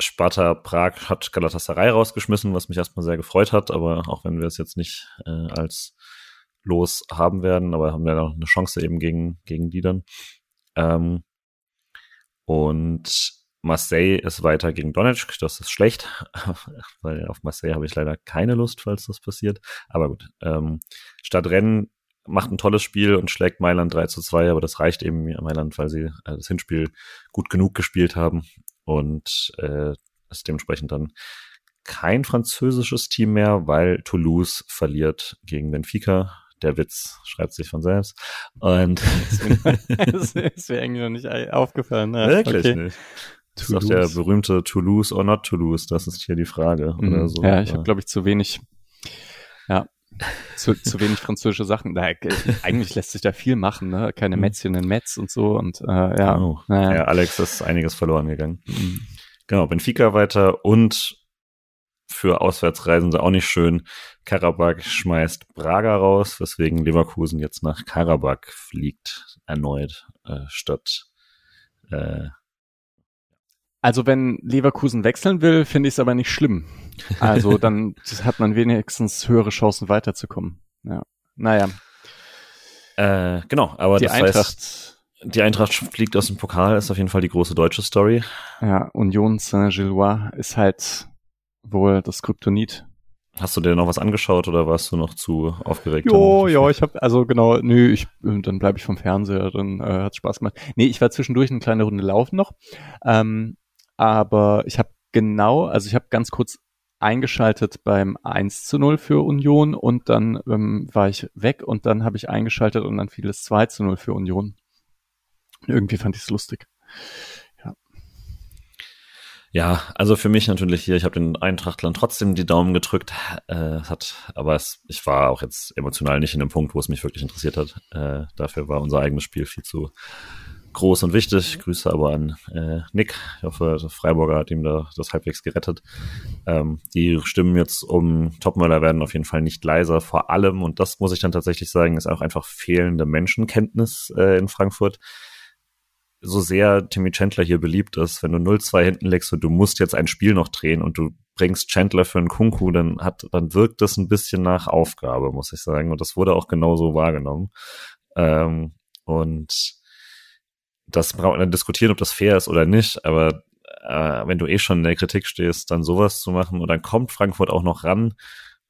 Sparta Prag hat Galatasaray rausgeschmissen, was mich erstmal sehr gefreut hat, aber auch wenn wir es jetzt nicht äh, als Los haben werden, aber haben wir noch eine Chance eben gegen, gegen die dann. Ähm, und Marseille ist weiter gegen Donetsk, das ist schlecht, weil auf Marseille habe ich leider keine Lust, falls das passiert. Aber gut, ähm, Stadtrennen macht ein tolles Spiel und schlägt Mailand 3 zu 2, aber das reicht eben Mailand, weil sie äh, das Hinspiel gut genug gespielt haben und äh, ist dementsprechend dann kein französisches Team mehr, weil Toulouse verliert gegen Benfica. Der Witz schreibt sich von selbst. Und das ist mir eigentlich noch nicht aufgefallen. Ja, Wirklich okay. nicht. Das ist auch der berühmte Toulouse or not Toulouse, das ist hier die Frage. Mhm. Oder so. Ja, ich habe, glaube ich, zu wenig, ja, zu, zu wenig französische Sachen. Da, eigentlich lässt sich da viel machen, ne? Keine mhm. Mätzchen in Metz und so und äh, ja. Genau. Naja. Ja, Alex ist einiges verloren gegangen. Mhm. Genau, Benfica weiter und für Auswärtsreisende auch nicht schön. Karabakh schmeißt Braga raus, weswegen Leverkusen jetzt nach Karabakh fliegt, erneut, äh, statt äh, also wenn Leverkusen wechseln will, finde ich es aber nicht schlimm. Also dann hat man wenigstens höhere Chancen weiterzukommen. Ja. Naja. Äh, genau, aber die das Eintracht, heißt, die Eintracht fliegt aus dem Pokal, ist auf jeden Fall die große deutsche Story. Ja, Union Saint-Gillois ist halt wohl das Kryptonit. Hast du dir noch was angeschaut oder warst du noch zu aufgeregt? Jo, ja, ich habe also genau, nö, ich dann bleibe ich vom Fernseher, dann äh, hat Spaß gemacht. Nee, ich war zwischendurch eine kleine Runde laufen noch. Ähm, aber ich habe genau, also ich habe ganz kurz eingeschaltet beim 1 zu 0 für Union und dann ähm, war ich weg und dann habe ich eingeschaltet und dann fiel es 2 zu 0 für Union. Irgendwie fand ich es lustig. Ja. Ja, also für mich natürlich hier, ich habe den Eintrachtlern trotzdem die Daumen gedrückt, äh, hat, aber es, ich war auch jetzt emotional nicht in dem Punkt, wo es mich wirklich interessiert hat. Äh, dafür war unser eigenes Spiel viel zu groß und wichtig. Grüße aber an äh, Nick. Ich hoffe, Freiburger hat ihm da das halbwegs gerettet. Ähm, die Stimmen jetzt um Topmöller werden auf jeden Fall nicht leiser. Vor allem, und das muss ich dann tatsächlich sagen, ist auch einfach fehlende Menschenkenntnis äh, in Frankfurt. So sehr Timmy Chandler hier beliebt ist, wenn du 0-2 hinten legst und du musst jetzt ein Spiel noch drehen und du bringst Chandler für einen Kunku, dann hat, dann wirkt das ein bisschen nach Aufgabe, muss ich sagen. Und das wurde auch genauso wahrgenommen. Ähm, und das braucht man dann diskutieren, ob das fair ist oder nicht, aber äh, wenn du eh schon in der Kritik stehst, dann sowas zu machen und dann kommt Frankfurt auch noch ran,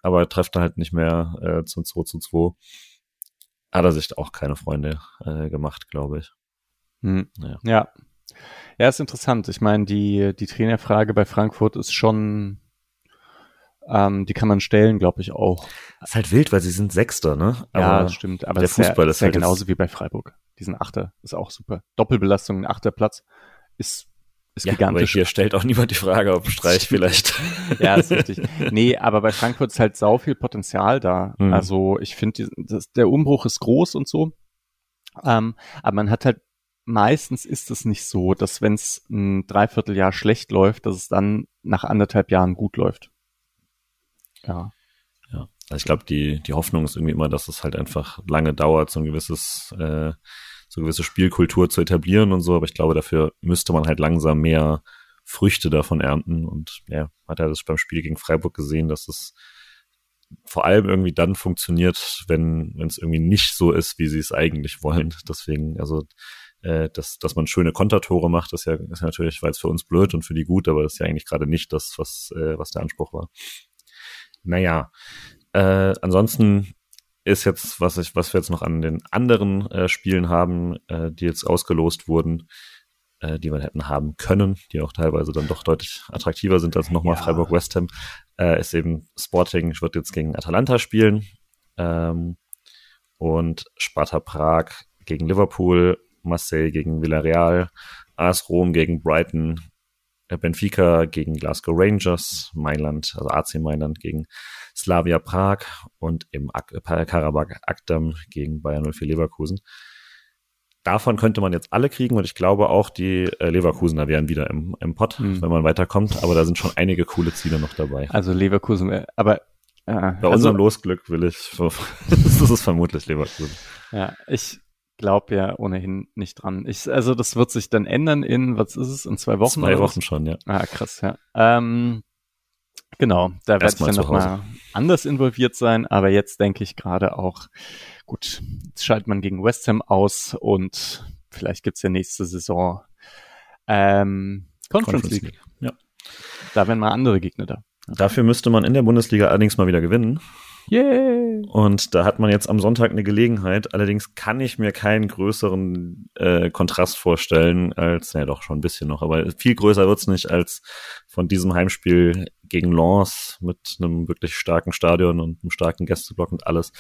aber trefft dann halt nicht mehr äh, zum 2 zu 2. Hat er sich auch keine Freunde äh, gemacht, glaube ich. Hm. Ja. ja. Ja, ist interessant. Ich meine, die, die Trainerfrage bei Frankfurt ist schon, ähm, die kann man stellen, glaube ich, auch. ist halt wild, weil sie sind Sechster, ne? Aber ja, stimmt. Aber der Fußball ist, ja, ist ja halt genauso wie bei Freiburg. Diesen Achter ist auch super. Doppelbelastung, ein Achterplatz ist ist ja, gigantisch. Aber hier stellt auch niemand die Frage, ob Streich vielleicht. ja, ist richtig. Nee, aber bei Frankfurt ist halt sau viel Potenzial da. Mhm. Also ich finde, der Umbruch ist groß und so. Ähm, aber man hat halt meistens ist es nicht so, dass wenn es ein Dreivierteljahr schlecht läuft, dass es dann nach anderthalb Jahren gut läuft. Ja. Ja, also ich glaube, die, die Hoffnung ist irgendwie immer, dass es halt einfach lange dauert, so ein gewisses, äh, so gewisse Spielkultur zu etablieren und so, aber ich glaube, dafür müsste man halt langsam mehr Früchte davon ernten und ja, hat er das beim Spiel gegen Freiburg gesehen, dass es vor allem irgendwie dann funktioniert, wenn wenn es irgendwie nicht so ist, wie sie es eigentlich wollen. Deswegen, also äh, dass, dass man schöne Kontertore macht, ist ja ist natürlich, weil es für uns blöd und für die gut, aber das ist ja eigentlich gerade nicht das, was, äh, was der Anspruch war. Naja, äh, ansonsten ist jetzt, was ich, was wir jetzt noch an den anderen äh, Spielen haben, äh, die jetzt ausgelost wurden, äh, die wir hätten haben können, die auch teilweise dann doch deutlich attraktiver sind als nochmal ja. Freiburg West Ham, äh, ist eben Sporting wird jetzt gegen Atalanta spielen ähm, und Sparta Prag gegen Liverpool Marseille gegen Villarreal, AS Rom gegen Brighton, Benfica gegen Glasgow Rangers, Mailand, also AC Mailand gegen Slavia Prag und im äh, Karabakh Akdam gegen Bayern 04 Leverkusen. Davon könnte man jetzt alle kriegen und ich glaube auch die äh, Leverkusener wären wieder im, im Pott, mhm. wenn man weiterkommt, aber da sind schon einige coole Ziele noch dabei. Also Leverkusen, aber äh, bei also, unserem Losglück will ich, das ist vermutlich Leverkusen. Ja, ich glaube ja ohnehin nicht dran. Ich, also das wird sich dann ändern in, was ist es, in zwei Wochen? Zwei Wochen schon, ja. Ah, krass, ja. Ähm, genau, da werde ich dann nochmal anders involviert sein, aber jetzt denke ich gerade auch, gut, jetzt schaltet man gegen West Ham aus und vielleicht gibt's ja nächste Saison ähm, Conference, Conference League. League. Ja. Da wären mal andere Gegner da. Dafür müsste man in der Bundesliga allerdings mal wieder gewinnen. Yay! Und da hat man jetzt am Sonntag eine Gelegenheit. Allerdings kann ich mir keinen größeren äh, Kontrast vorstellen als, ja doch schon ein bisschen noch, aber viel größer wird's nicht als von diesem Heimspiel gegen Lens mit einem wirklich starken Stadion und einem starken Gästeblock und alles.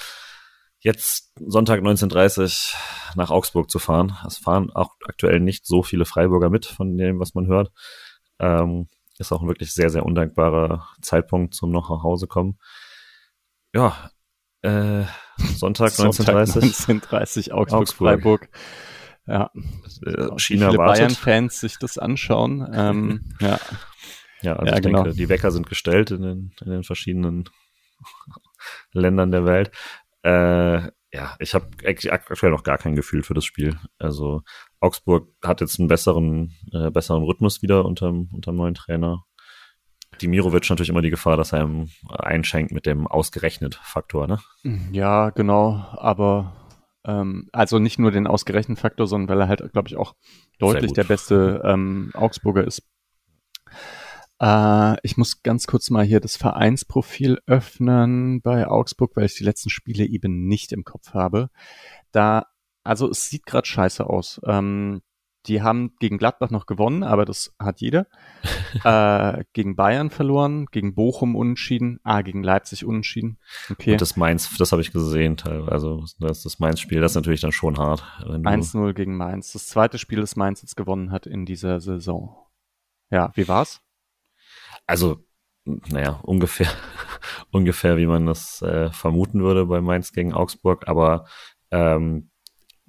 Jetzt Sonntag 19.30 nach Augsburg zu fahren. Es fahren auch aktuell nicht so viele Freiburger mit von dem, was man hört. Ähm, ist auch ein wirklich sehr, sehr undankbarer Zeitpunkt zum noch nach Hause kommen. Ja, äh, Sonntag 1930. 1930 Augsburg, Augsburg. Freiburg. Ja. Äh, China Wie viele Bayern-Fans sich das anschauen. ähm, ja. Ja, also ja, ich genau. denke, die Wecker sind gestellt in den, in den verschiedenen Ländern der Welt. Äh, ja, ich habe aktuell noch gar kein Gefühl für das Spiel. Also Augsburg hat jetzt einen besseren, äh, besseren Rhythmus wieder unter dem neuen Trainer. Dimirovic natürlich immer die Gefahr, dass er ihm einschenkt mit dem ausgerechnet Faktor, ne? Ja, genau, aber ähm, also nicht nur den ausgerechnet Faktor, sondern weil er halt, glaube ich, auch deutlich der beste ähm, Augsburger ist. Äh, ich muss ganz kurz mal hier das Vereinsprofil öffnen bei Augsburg, weil ich die letzten Spiele eben nicht im Kopf habe. Da, also es sieht gerade scheiße aus. Ähm, die haben gegen Gladbach noch gewonnen, aber das hat jeder. äh, gegen Bayern verloren, gegen Bochum unentschieden, ah, gegen Leipzig unentschieden. Okay. Und das Mainz, das habe ich gesehen, also das, das Mainz-Spiel, das ist natürlich dann schon hart. 1-0 gegen Mainz. Das zweite Spiel, das Mainz jetzt gewonnen hat in dieser Saison. Ja, wie war's? Also, naja, ungefähr, ungefähr wie man das äh, vermuten würde bei Mainz gegen Augsburg, aber ähm,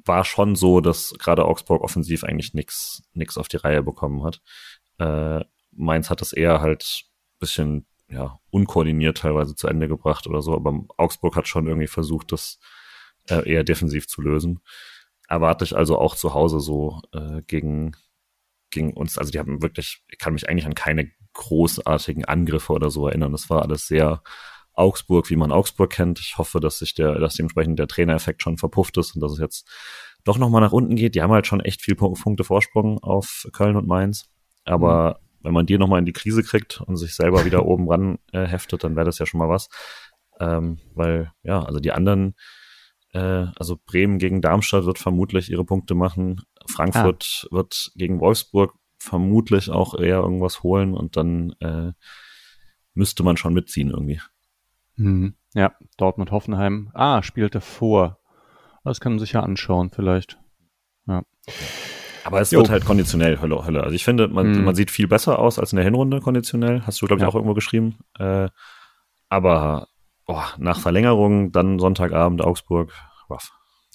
war schon so, dass gerade Augsburg offensiv eigentlich nix nix auf die Reihe bekommen hat. Äh, Mainz hat das eher halt bisschen ja unkoordiniert teilweise zu Ende gebracht oder so, aber Augsburg hat schon irgendwie versucht, das äh, eher defensiv zu lösen. Erwarte ich also auch zu Hause so äh, gegen gegen uns. Also die haben wirklich, ich kann mich eigentlich an keine großartigen Angriffe oder so erinnern. Das war alles sehr Augsburg, wie man Augsburg kennt. Ich hoffe, dass sich der, dass dementsprechend der Trainereffekt schon verpufft ist und dass es jetzt doch nochmal nach unten geht. Die haben halt schon echt viel Punkte Vorsprung auf Köln und Mainz. Aber mhm. wenn man die nochmal in die Krise kriegt und sich selber wieder oben ran äh, heftet, dann wäre das ja schon mal was. Ähm, weil, ja, also die anderen, äh, also Bremen gegen Darmstadt wird vermutlich ihre Punkte machen. Frankfurt ah. wird gegen Wolfsburg vermutlich auch eher irgendwas holen und dann äh, müsste man schon mitziehen irgendwie. Mhm. Ja, Dortmund Hoffenheim. Ah, spielte vor. Das kann man sich ja anschauen, vielleicht. Ja. Aber es jo. wird halt konditionell Hölle, Hölle. Also ich finde, man, mhm. man sieht viel besser aus als in der Hinrunde konditionell. Hast du, glaube ich, ja. auch irgendwo geschrieben. Äh, aber oh, nach Verlängerung, dann Sonntagabend Augsburg, waff.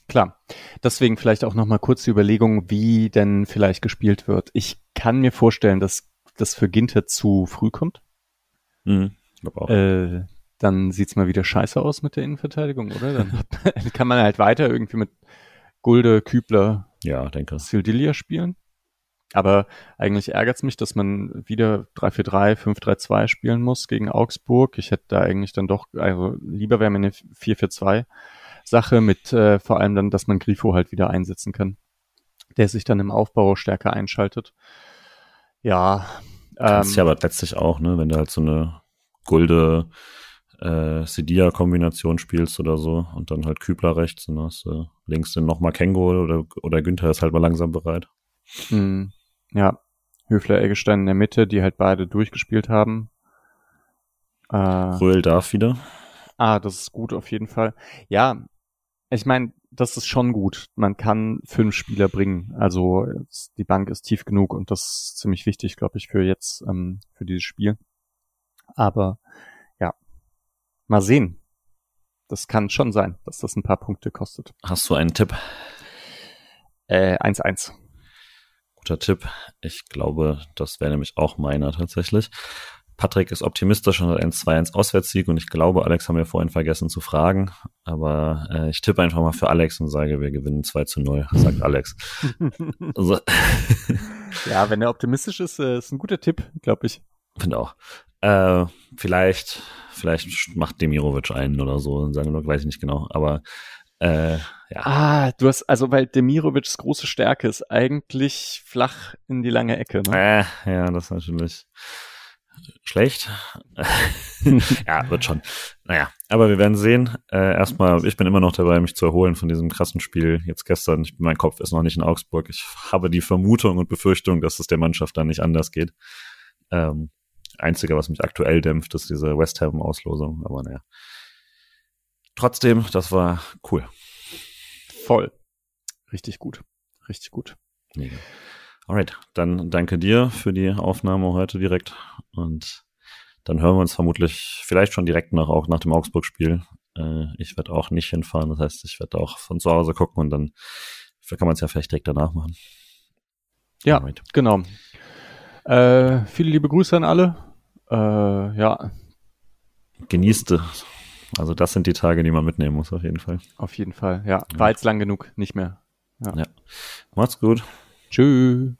Klar. Deswegen vielleicht auch nochmal kurz die Überlegung, wie denn vielleicht gespielt wird. Ich kann mir vorstellen, dass das für Ginter zu früh kommt. Mhm, glaub auch. Äh, dann sieht's mal wieder scheiße aus mit der Innenverteidigung, oder? Dann kann man halt weiter irgendwie mit Gulde, Kübler, ja, denke. Sildilia spielen. Aber eigentlich ärgert's mich, dass man wieder 3-4-3, 5-3-2 spielen muss gegen Augsburg. Ich hätte da eigentlich dann doch, also lieber wäre mir eine 4-4-2 Sache mit äh, vor allem dann, dass man Grifo halt wieder einsetzen kann, der sich dann im Aufbau stärker einschaltet. Ja. Kannst ähm, ja aber letztlich auch, ne, wenn du halt so eine Gulde äh, Sedia-Kombination spielst oder so und dann halt Kübler rechts und hast du links dann nochmal Kengo oder, oder Günther ist halt mal langsam bereit. Mhm. Ja, Höfler, Eggestein in der Mitte, die halt beide durchgespielt haben. Äh, Röhl darf wieder. Ah, das ist gut auf jeden Fall. Ja, ich meine, das ist schon gut. Man kann fünf Spieler bringen. Also die Bank ist tief genug und das ist ziemlich wichtig, glaube ich, für jetzt, ähm, für dieses Spiel. Aber mal sehen. Das kann schon sein, dass das ein paar Punkte kostet. Hast du einen Tipp? Äh, 1-1 guter Tipp. Ich glaube, das wäre nämlich auch meiner tatsächlich. Patrick ist optimistisch und hat einen 2-1 Auswärtssieg und ich glaube, Alex haben wir vorhin vergessen zu fragen, aber äh, ich tippe einfach mal für Alex und sage, wir gewinnen 2 zu 0, sagt Alex. also, ja, wenn er optimistisch ist, äh, ist ein guter Tipp, glaube ich. Finde auch. Äh, vielleicht, vielleicht macht Demirovic einen oder so, sagen wir, weiß ich nicht genau, aber äh, ja. Ah, du hast, also weil Demirovics große Stärke ist eigentlich flach in die lange Ecke. Ne? Äh, ja, das ist natürlich schlecht. ja, wird schon. Naja, aber wir werden sehen. Äh, erstmal, ich bin immer noch dabei, mich zu erholen von diesem krassen Spiel jetzt gestern. Ich, mein Kopf ist noch nicht in Augsburg. Ich habe die Vermutung und Befürchtung, dass es der Mannschaft dann nicht anders geht. Ähm, Einzige, was mich aktuell dämpft, ist diese West Ham-Auslosung. Aber naja. Trotzdem, das war cool. Voll. Richtig gut. Richtig gut. Mega. Alright, dann danke dir für die Aufnahme heute direkt und dann hören wir uns vermutlich vielleicht schon direkt nach, auch nach dem Augsburg-Spiel. Äh, ich werde auch nicht hinfahren, das heißt, ich werde auch von zu Hause gucken und dann kann man es ja vielleicht direkt danach machen. Ja, Alright. genau. Äh, viele liebe Grüße an alle. Äh, ja. Genießt also das sind die Tage, die man mitnehmen muss, auf jeden Fall. Auf jeden Fall, ja. War jetzt lang genug, nicht mehr. Ja. ja. Macht's gut. Tschüss.